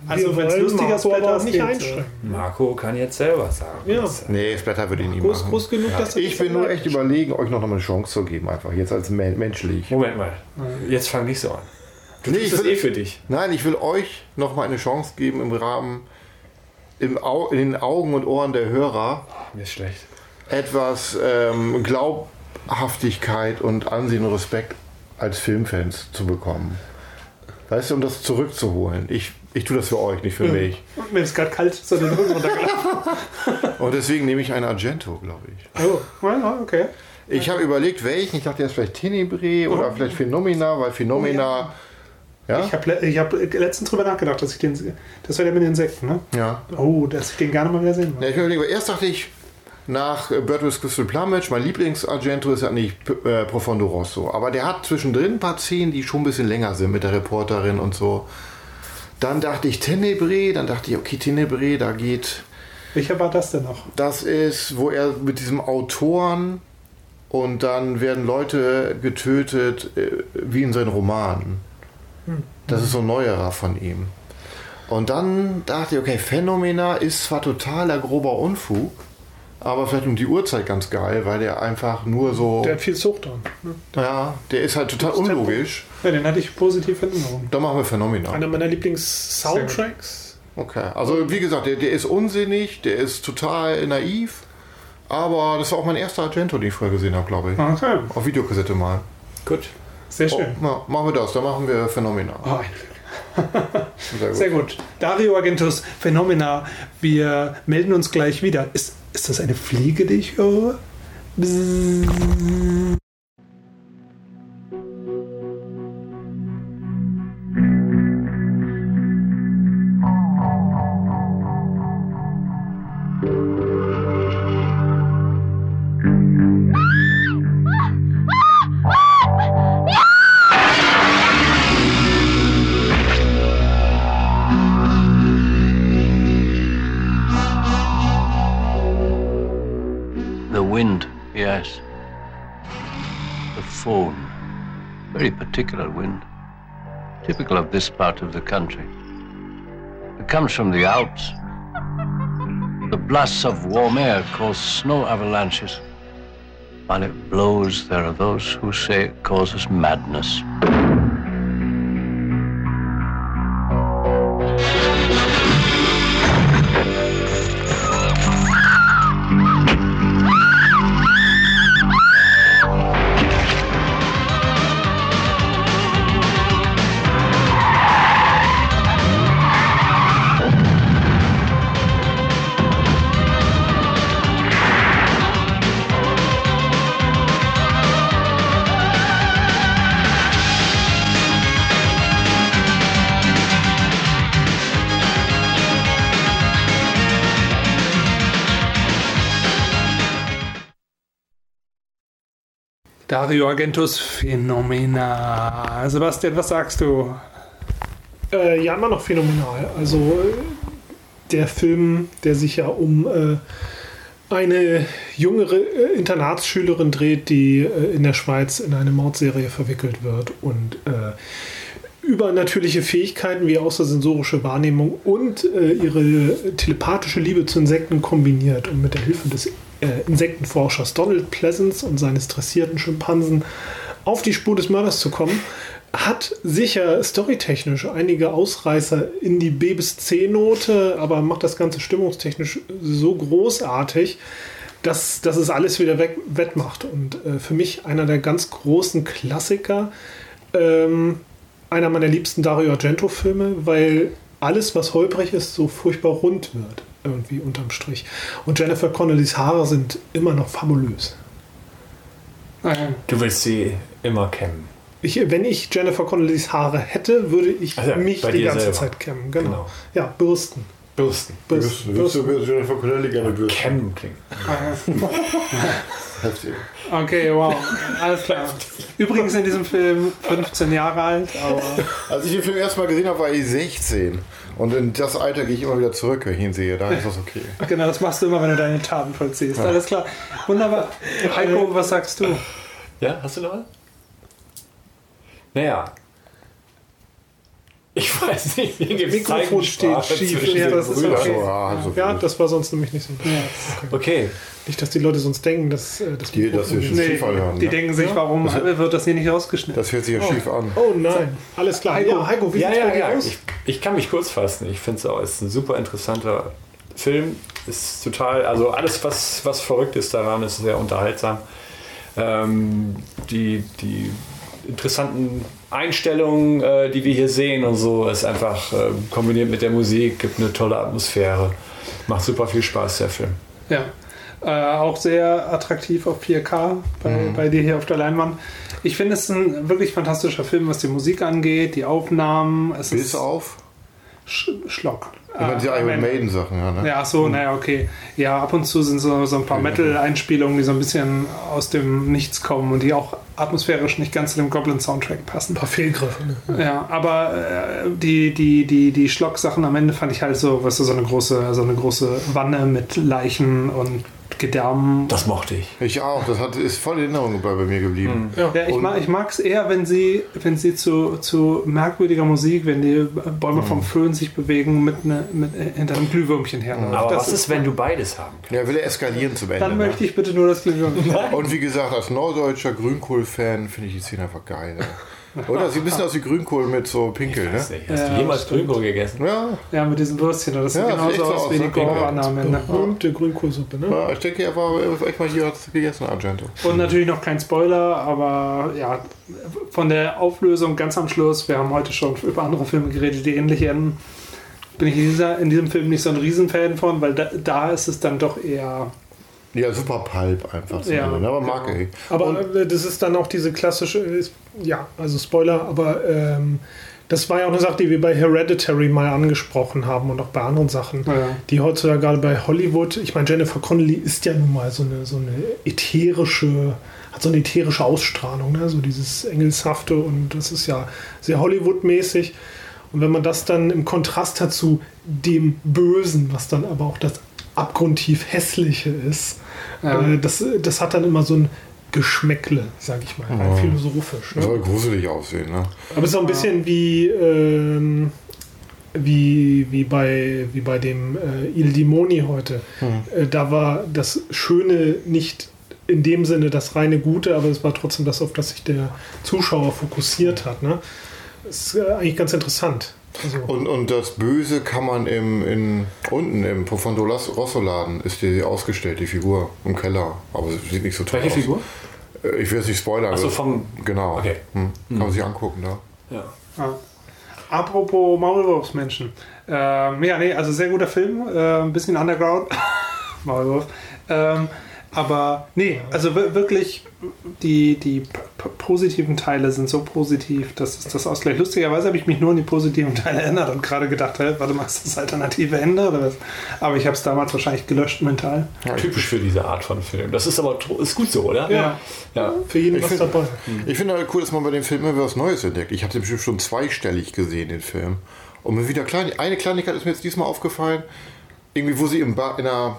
Also wenn es lustiger Splatter auch nicht einschränken. Marco kann jetzt selber sagen. Ja. Nee, Splatter würde ich nie Groß, machen. groß genug, dass er Ich das bin nur echt überlegen, euch noch eine Chance zu geben, einfach jetzt als men menschlich. Moment mal. Jetzt fang nicht so an. Du Nee, tust ich das will- eh für dich. Nein, ich will euch noch mal eine Chance geben im Rahmen, im Au in den Augen und Ohren der Hörer Mir ist schlecht. etwas ähm, Glaubhaftigkeit und Ansehen und Respekt als Filmfans zu bekommen. Weißt du, um das zurückzuholen. Ich, ich tue das für euch, nicht für mich. Mir ist gerade kalt so den Rücken runtergelaufen. Und deswegen nehme ich einen Argento, glaube ich. Oh, ja, okay. Ich habe überlegt, welchen. Ich dachte erst vielleicht Tenebrae oder vielleicht Phenomena, weil Phenomena. Ja? Ich habe ich hab letztens drüber nachgedacht, dass ich den. Das war der mit den Insekten, ne? Ja. Oh, dass ich den gerne mal wieder sehen ja will. ich überlege, erst dachte ich, nach äh, Bird with Crystal Plumage, mein Lieblings-Argento ist ja nicht äh, Profondo Rosso. Aber der hat zwischendrin ein paar Szenen, die schon ein bisschen länger sind mit der Reporterin und so. Dann dachte ich Tenebrae, dann dachte ich, okay, Tenebrae, da geht. Welcher war das denn noch? Das ist, wo er mit diesem Autoren und dann werden Leute getötet, äh, wie in seinen Romanen. Das ist so ein neuerer von ihm. Und dann dachte ich, okay, Phänomena ist zwar totaler grober Unfug, aber vielleicht um die Uhrzeit ganz geil, weil der einfach nur so. Der hat viel Zucht dran. Ne? ja, der ist halt total unlogisch. Ja, den hatte ich positiv in Erinnerung. Da machen wir Phänomena. Einer meiner Lieblings-Soundtracks. Okay, also wie gesagt, der, der ist unsinnig, der ist total naiv, aber das war auch mein erster Argento, den ich vorher gesehen habe, glaube ich. Okay. Auf Videokassette mal. Gut. Sehr schön. Oh, na, machen wir das, dann machen wir Phänomena. Oh, Sehr, gut. Sehr gut. Dario Argentus, Phänomena. Wir melden uns gleich wieder. Ist, ist das eine Fliege, die ich höre? Bzzz. Very particular wind. Typical of this part of the country. It comes from the Alps. The blasts of warm air cause snow avalanches. While it blows, there are those who say it causes madness. Dario Argentus Phänomena. Sebastian, was sagst du? Äh, ja, immer noch phänomenal. Also äh, der Film, der sich ja um äh, eine jüngere äh, Internatsschülerin dreht, die äh, in der Schweiz in eine Mordserie verwickelt wird und äh, übernatürliche Fähigkeiten wie außersensorische Wahrnehmung und ihre telepathische Liebe zu Insekten kombiniert und mit der Hilfe des äh, Insektenforschers Donald Pleasance und seines dressierten Schimpansen auf die Spur des Mörders zu kommen, hat sicher storytechnisch einige Ausreißer in die B bis C-Note, aber macht das Ganze stimmungstechnisch so großartig, dass, dass es alles wieder weg, wettmacht. Und äh, für mich einer der ganz großen Klassiker, ähm, einer meiner liebsten Dario Argento-Filme, weil alles, was holprig ist, so furchtbar rund wird irgendwie unterm Strich. Und Jennifer Connellys Haare sind immer noch fabulös. Du willst sie immer kämmen. Ich, wenn ich Jennifer Connellys Haare hätte, würde ich Also, mich die ganze selber. Zeit kämmen. Genau. Genau. Ja, bürsten. Bürsten. Bürsten. Würdest du Jennifer Connelly gerne bürsten? Kämmen klingt. Heftig. Okay, wow. Alles klar. Übrigens in diesem Film 15 Jahre alt, aber. Als ich den Film erstmal gesehen habe, war ich 16. Und in das Alter gehe ich immer wieder zurück, wenn ich ihn sehe. Da ist das okay. Genau, das machst du immer, wenn du deine Taten vollziehst. Alles klar. Wunderbar. Heiko, was sagst du? Ja, hast du noch was? Naja. Ich weiß nicht, wie Das Mikrofon steht schief. Ja, das okay. So, ja, also Ja, das war sonst nämlich nicht so. Okay. Nicht, dass die Leute sonst denken, dass äh, das Die, dass wir schon Nee, schief anhören. die ne? denken sich, warum wird das hier nicht rausgeschnitten? Das hört sich ja schief an. Oh nein, alles klar. Heiko. ja, Heiko, wie Ja, sieht's ja, bei dir ja. aus? Ich, ich kann mich kurz fassen. Ich finde es auch, es ist ein super interessanter Film. Ist total, also alles, was, was verrückt ist daran, ist sehr unterhaltsam. Ähm, die, die interessanten Einstellungen, äh, die wir hier sehen und so, ist einfach äh, kombiniert mit der Musik, gibt eine tolle Atmosphäre. Macht super viel Spaß, der Film. Ja. Äh, auch sehr attraktiv auf 4K bei, Mhm. bei dir hier auf der Leinwand. Ich finde es ein wirklich fantastischer Film, was die Musik angeht, die Aufnahmen. Es Bis ist auf. Sch Schlock. Ich meine, die Äh, am Iron. Maiden Sachen, ja, ne? Ja, ach so, naja, okay. Ja, ab und zu sind so, so ein paar Metal-Einspielungen, die so ein bisschen aus dem Nichts kommen und die auch atmosphärisch nicht ganz zu dem Goblin-Soundtrack passen. Ein paar Fehlgriffe. Ne? Ja, aber äh, die, die, die, die Schlock-Sachen am Ende fand ich halt so, weißt du, so eine große, so eine große Wanne mit Leichen und Gedärm. Das mochte ich. Ich auch. Das hat, ist voll in Erinnerung bei, bei mir geblieben. Ja, ich, mag, ich mag es eher, wenn sie, wenn sie zu, zu merkwürdiger Musik, wenn die Bäume vom Föhn sich bewegen, mit, ne, mit hinter einem Glühwürmchen herläuft. Aber Das was ist, wenn du beides haben kannst? Ja, will er eskalieren zum Ende. Dann ne? möchte ich bitte nur das Glühwürmchen. Und wie gesagt, als norddeutscher Grünkohl-Fan finde ich die Szene einfach geil. Oder? Sieht ein bisschen aus wie Grünkohl mit so Pinkel, ne? Nicht, Hast Ja, du jemals stimmt. Grünkohl gegessen? Ja, Ja, mit diesen Würstchen. Das sieht Ja, genauso aus aus, wie die ne? Goran am Ende. Berühmte Grünkohlsuppe, ne? ja, ich denke, er war echt mal hier hat gegessen, Argento. Und natürlich noch kein Spoiler, aber ja, von der Auflösung ganz am Schluss, wir haben heute schon über andere Filme geredet, die ähnlich enden, bin ich in, dieser, in diesem Film nicht so ein Riesenfan von, weil da, da ist es dann doch eher. Ja, super Pulp einfach. Ja, Ende, ne? aber mag genau. ich. Aber äh, das ist dann auch diese klassische, ja, also Spoiler, aber ähm, das war ja auch eine Sache, die wir bei Hereditary mal angesprochen haben und auch bei anderen Sachen, Ja. die heutzutage gerade bei Hollywood, ich meine, Jennifer Connelly ist ja nun mal so eine, so eine ätherische, hat so eine ätherische Ausstrahlung, ne? so dieses Engelshafte und das ist ja sehr Hollywood-mäßig. Und wenn man das dann im Kontrast hat zu dem Bösen, was dann aber auch das abgrundtief Hässliche ist, Ja. äh, das, das hat dann immer so ein Geschmäckle, sag ich mal, rein philosophisch. Das Ne? soll gruselig aussehen, ne? Aber es ist auch ein bisschen wie, ähm, wie, wie, bei, wie bei dem äh, Il Dimoni heute. Äh, da war das Schöne nicht in dem Sinne das reine Gute, aber es war trotzdem das, auf das sich der Zuschauer fokussiert hat. Ne? Das ist äh, eigentlich ganz interessant. Also, Und, und das Böse kann man im, in, unten im Profondo Rosso Laden ist die ausgestellt, die Figur im Keller. Aber sie sieht nicht so toll Welche aus. Figur? Äh, Ich will es nicht spoilern. So, das- vom- Genau. Okay. Hm. Kann man sich angucken, da. Ja. Ja. Apropos Maulwurfsmenschen. Ähm, ja, nee, also sehr guter Film. Äh, ein bisschen Underground. Maulwurf. Ähm, aber nee, also wir- wirklich, die, die positiven Teile sind so positiv, dass es das ausgleicht. Lustigerweise habe ich mich nur an die positiven Teile erinnert und gerade gedacht, hä, warte mal, ist das alternative Ende oder was? Aber ich habe es damals wahrscheinlich gelöscht mental. Typisch für diese Art von Film. Das ist aber ist gut so, oder? Ja. ja. für jeden Ich was find- dabei. Ich finde halt cool, dass man bei dem Film immer was Neues entdeckt. Ich habe den bestimmt schon zweistellig gesehen, den Film. Und mir wieder klein, eine Kleinigkeit ist mir jetzt diesmal aufgefallen. Irgendwie, wo sie im ba in einer,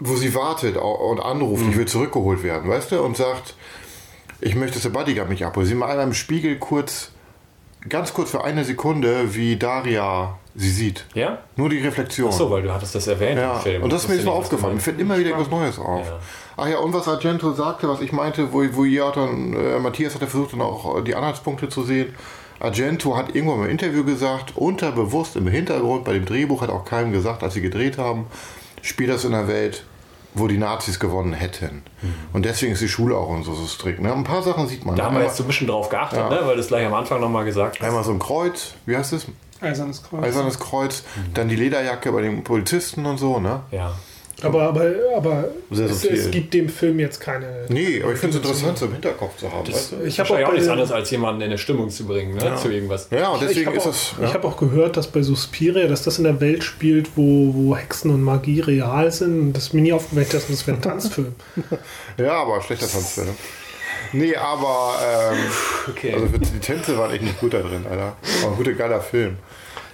wo sie wartet und anruft, ich will zurückgeholt werden, weißt du? Und sagt, ich möchte, dass der Bodyguard mich abholt. Sie mal im Spiegel kurz, ganz kurz für eine Sekunde, wie Daria sie sieht. Ja? Nur die Reflexion. Ach so, weil du hattest das erwähnt Ja, im Film. und das ist mir jetzt mal aufgefallen. Mir fällt immer wieder etwas Neues auf. Ja. Ach ja, und was Argento sagte, was ich meinte, wo, wo ihr dann, äh, Matthias hat ja versucht, dann auch äh, die Anhaltspunkte zu sehen. Argento hat irgendwann im Interview gesagt, unterbewusst im Hintergrund, bei dem Drehbuch hat auch keinem gesagt, als sie gedreht haben, spielt das in einer Welt, wo die Nazis gewonnen hätten. Und deswegen ist die Schule auch und so, so strikt. Ne? Ein paar Sachen sieht man. Da haben wir einmal, jetzt so ein bisschen drauf geachtet, Ja. ne? weil du es gleich am Anfang nochmal gesagt hast. einmal so ein Kreuz, wie heißt es? Eisernes Kreuz. Eisernes Kreuz, dann die Lederjacke bei den Polizisten und so, ne? Ja. Aber, aber, aber es, es gibt dem Film jetzt keine. Nee, aber ich finde es interessant, so im Hinterkopf zu haben. weißt du? Ich habe habe auch, auch nichts anderes, als jemanden in eine Stimmung zu bringen, ne? zu irgendwas. Ja, und deswegen habe ist auch, es. ich Ja. hab auch gehört, dass bei Suspiria, dass das in der Welt spielt, wo, wo Hexen und Magie real sind. Und Das ist mir nie aufgefallen, dass das wäre ein Tanzfilm. ja, aber schlechter Tanzfilm. Nee, aber ähm, Okay. also die Tänze waren echt nicht gut da drin, Alter. Aber ein guter, geiler Film.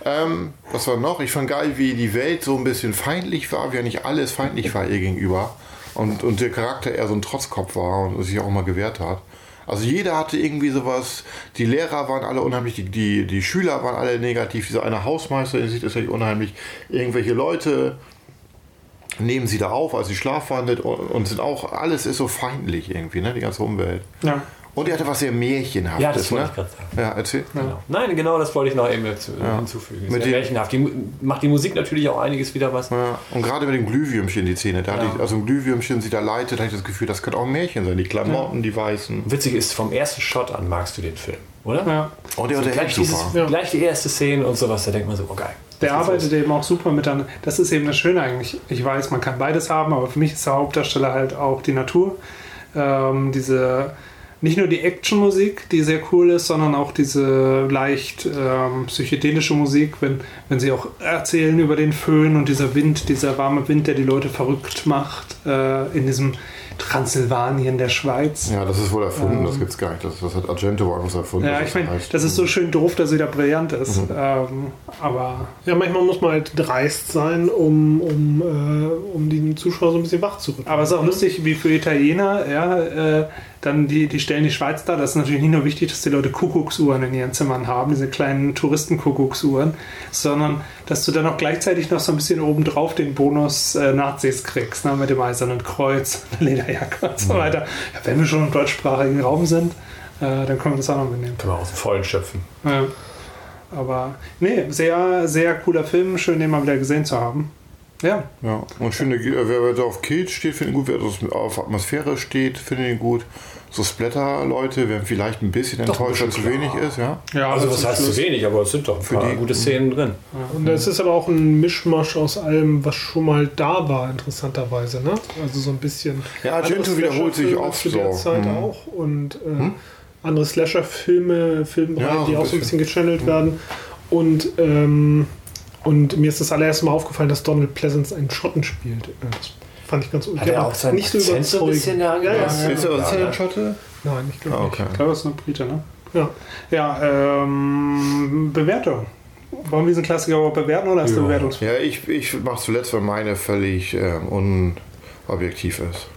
Ähm, was war noch? Ich fand geil, wie die Welt so ein bisschen feindlich war, wie ja nicht alles feindlich war ihr gegenüber. Und, und der Charakter eher so ein Trotzkopf war und sich auch mal gewehrt hat. Also jeder hatte irgendwie sowas, die Lehrer waren alle unheimlich, die, die, die Schüler waren alle negativ, dieser eine Hausmeister der sieht das echt unheimlich, irgendwelche Leute nehmen sie da auf, als sie schlafwandelt und, und sind auch, alles ist so feindlich irgendwie, ne, die ganze Umwelt. Ja. Und er hatte was sehr Märchenhaftes, Ja, das wollte ne? ich gerade sagen. Ja, erzähl. Genau. Nein, genau das wollte ich noch eben dazu, hinzufügen. Mit märchenhaft. Die, macht die Musik natürlich auch einiges wieder was. Ja, und gerade mit dem Glühwürmchen die Szene, da hatte ich, also ein Glühwürmchen sie da leitet, hatte ich das Gefühl, das könnte auch ein Märchen sein. Die Klamotten, die weißen. Witzig ist, vom ersten Shot an magst du den Film, oder? Ja. Und der So gleich, dieses, super. Ja. gleich die erste Szene und sowas, da denkt man so, oh geil. Der arbeitet eben auch super miteinander. Das ist eben das Schöne eigentlich. Ich weiß, man kann beides haben, aber für mich ist der Hauptdarsteller halt auch die Natur. Ähm, diese nicht nur die Actionmusik, die sehr cool ist, sondern auch diese leicht ähm, psychedelische Musik, wenn, wenn sie auch erzählen über den Föhn und dieser Wind, dieser warme Wind, der die Leute verrückt macht äh, in diesem Transsilvanien der Schweiz. Ja, das ist wohl erfunden, Ähm. das gibt's gar nicht. Das, das hat Argento woanders erfunden. Ja, ich meine, das ist so schön doof, dass sie da brillant ist. Mhm. Ähm, aber Ja, manchmal muss man halt dreist sein, um, um, äh, um den Zuschauer so ein bisschen wach zu rütteln. Aber es ist auch lustig, wie für Italiener, ja, äh, dann die, die stellen die Schweiz da. Das ist natürlich nicht nur wichtig, dass die Leute Kuckucksuhren in ihren Zimmern haben, diese kleinen Touristenkuckucksuhren, sondern dass du dann auch gleichzeitig noch so ein bisschen obendrauf den Bonus äh, Nazis kriegst, ne, mit dem eisernen Kreuz, Lederjacke und so weiter. Ja, wenn wir schon im deutschsprachigen Raum sind, äh, dann können wir das auch noch mitnehmen. Können wir aus dem Vollen schöpfen. Ja. Aber nee, sehr, sehr cooler Film, schön den mal wieder gesehen zu haben. Ja, Ja, und äh, wer da auf Kills steht, finde ich gut. Wer das auf Atmosphäre steht, finde ich gut. So Splatter-Leute werden vielleicht ein bisschen enttäuscht, wenn zu wenig ist, ja. ja Also aber was heißt zu wenig, aber es sind doch ein Für paar die- gute Szenen drin. Und es ist aber auch ein Mischmasch aus allem, was schon mal da war, interessanterweise. Ne? Also so ein bisschen. Ja, Argento wiederholt sich oft zu der so. Zeit Mhm. auch. Und äh, andere Slasher-Filme, Filmreihen, Ja, die auch so ein bisschen gechannelt werden. Und, ähm, und mir ist das allererste Mal aufgefallen, dass Donald Pleasance einen Schotten spielt. Das fand ich ganz Hat er auch seinen nicht so Akzent so ein bisschen da ja, ja. Ist er Ja, ja. Schotte? Nein, ich glaube Ah, okay. Ich glaube, das ist eine Brite, ne? nicht. Ja. Ja, ähm, Bewertung. Wollen wir diesen Klassiker überhaupt bewerten oder hast du Ja. Bewertungs... Ja, ich, ich mache zuletzt, weil meine völlig ähm, unobjektiv ist.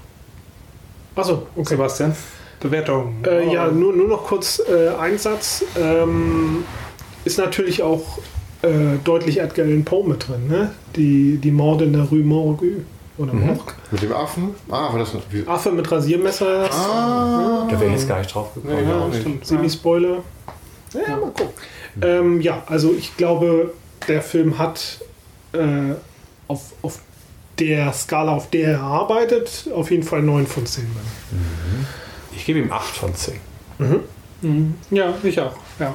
Achso, okay. Sebastian? Bewertung. Äh, ja, nur, nur noch kurz äh, ein Satz. Ähm, ist natürlich auch äh, deutlich Edgar Allan Poe mit drin, ne? Die, die Morde in der Rue Morgue. Oder Morgue. Mit dem Affen? Ah, war das. Wie, Affe mit Rasiermesser. ah, Da wäre ich jetzt gar nicht drauf gekommen. ja, auch nicht. stimmt. Semi-Spoiler. Ja, mal gucken. Ähm, ja, also ich glaube, der Film hat äh, auf, auf der Skala, auf der er arbeitet, auf jeden Fall 9 von 10. Ich gebe ihm 8 von 10. Mhm. Ja, ich auch. Ja.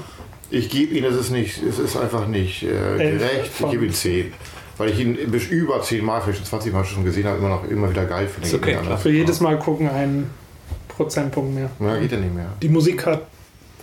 ich gebe ihn, es ist nicht, es ist einfach nicht äh, gerecht. Ich gebe ihm 10. Weil ich ihn bis über 10 Mal, vielleicht schon 20 Mal schon gesehen habe, immer noch immer wieder geil finde. Ist okay, klar. Für jedes Mal gucken einen Prozentpunkt mehr. Ja, geht ja nicht mehr. Die Musik hat.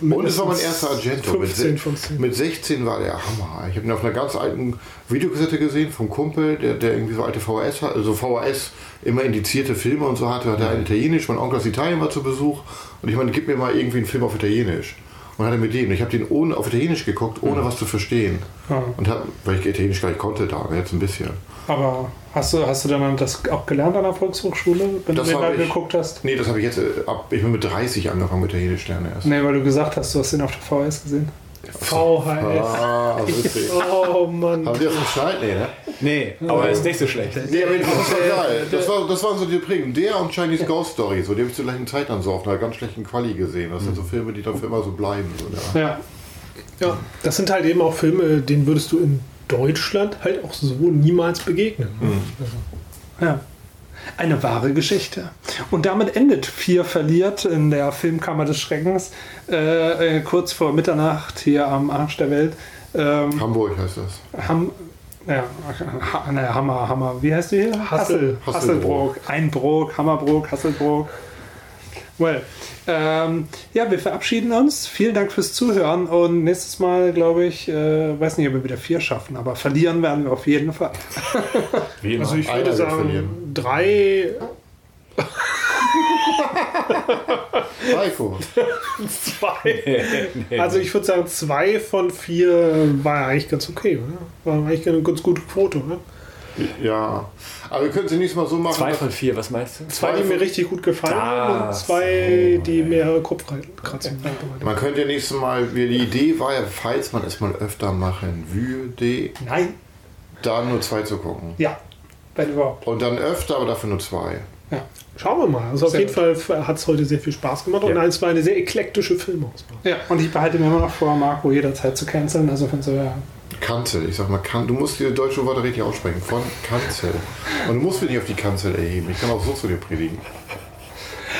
Und es war mein erster Argento. 15 mit, von 10. mit 16 war der Hammer. Ich habe ihn auf einer ganz alten Videokassette gesehen vom Kumpel, der, der irgendwie so alte VHS hat, also VHS immer indizierte Filme und so hatte. Hat er ein Italienisch, mein Onkel aus Italien war zu Besuch. Und ich meine, gib mir mal irgendwie einen Film auf Italienisch. Und hat er mit dem. Und ich habe den ohne, auf Italienisch geguckt, ohne was zu verstehen. Ja. Und hab, weil ich Italienisch gar nicht konnte da, jetzt ein bisschen. Aber hast du, hast du dann das auch gelernt an der Volkshochschule, wenn Das du mal ich- geguckt hast? Nee, das habe ich jetzt, äh, ab, ich bin mit 30 angefangen mit Italienisch lernen erst. Nee, weil du gesagt hast, du hast den auf der VHS gesehen. VHS. Ah, witzig. Oh Mann. Haben die das geschneit? Nee, ne? Nee, aber er ist nicht so schlecht. Nee, aber das war geil. Das, war, das waren so die Prägungen. Der und Chinese Ghost Story, so, die habe ich zur gleichen Zeit dann so auf einer ganz schlechten Quali gesehen. Das sind so Filme, die dann für immer so bleiben. So, ja. Ja. Ja, das sind halt eben auch Filme, denen würdest du in Deutschland halt auch so niemals begegnen. Also, Ja. Eine wahre Geschichte. Und damit endet Vier verliert in der Filmkammer des Schreckens äh, äh, kurz vor Mitternacht hier am Arsch der Welt. Ähm, Hamburg heißt das. Ham, ja, ha, ne, Hammer, Hammer. Wie heißt die hier? Hassel. Hassel Hasselbrook. Einbrook, Hammerbrook, Hasselbrook. Well. Ähm, ja, wir verabschieden uns. Vielen Dank fürs Zuhören und nächstes Mal, glaube ich, äh, weiß nicht, ob wir wieder vier schaffen, aber verlieren werden wir auf jeden Fall. Wie immer. also ich würde sagen, verlieren. drei, Heiko. zwei. Also ich würde sagen, zwei von vier war eigentlich ganz okay, oder? War eigentlich eine ganz gute Quote, oder? Ja. Aber wir können es nächstes Mal so machen. Zwei von vier, was meinst du? Zwei, die mir richtig gut gefallen haben und Das, zwei, die mehr Kopfkratzen bereitet man könnte ja nächstes Mal, wie die Idee war ja, falls man es mal öfter machen würde, Nein. dann nur zwei zu gucken. Ja, wenn überhaupt. Und dann öfter, aber dafür nur zwei. Ja. Schauen wir mal. Also auf Sehr jeden Fall hat es heute sehr viel Spaß gemacht und Ja. es war eine sehr eklektische Filmauswahl. ja, und ich behalte mir immer noch vor, Marco jederzeit zu canceln. Also von so, ja. Kanzel, ich sag mal, kan du musst die deutsche Worte richtig aussprechen. Von Kanzel. Und du musst mich nicht auf die Kanzel erheben. Ich kann auch so zu dir predigen.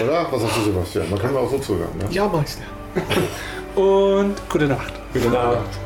Oder? Was sagst du, Sebastian? Man kann mir auch so zuhören, ne? Ja, Meister. Und gute Nacht. Gute Nacht.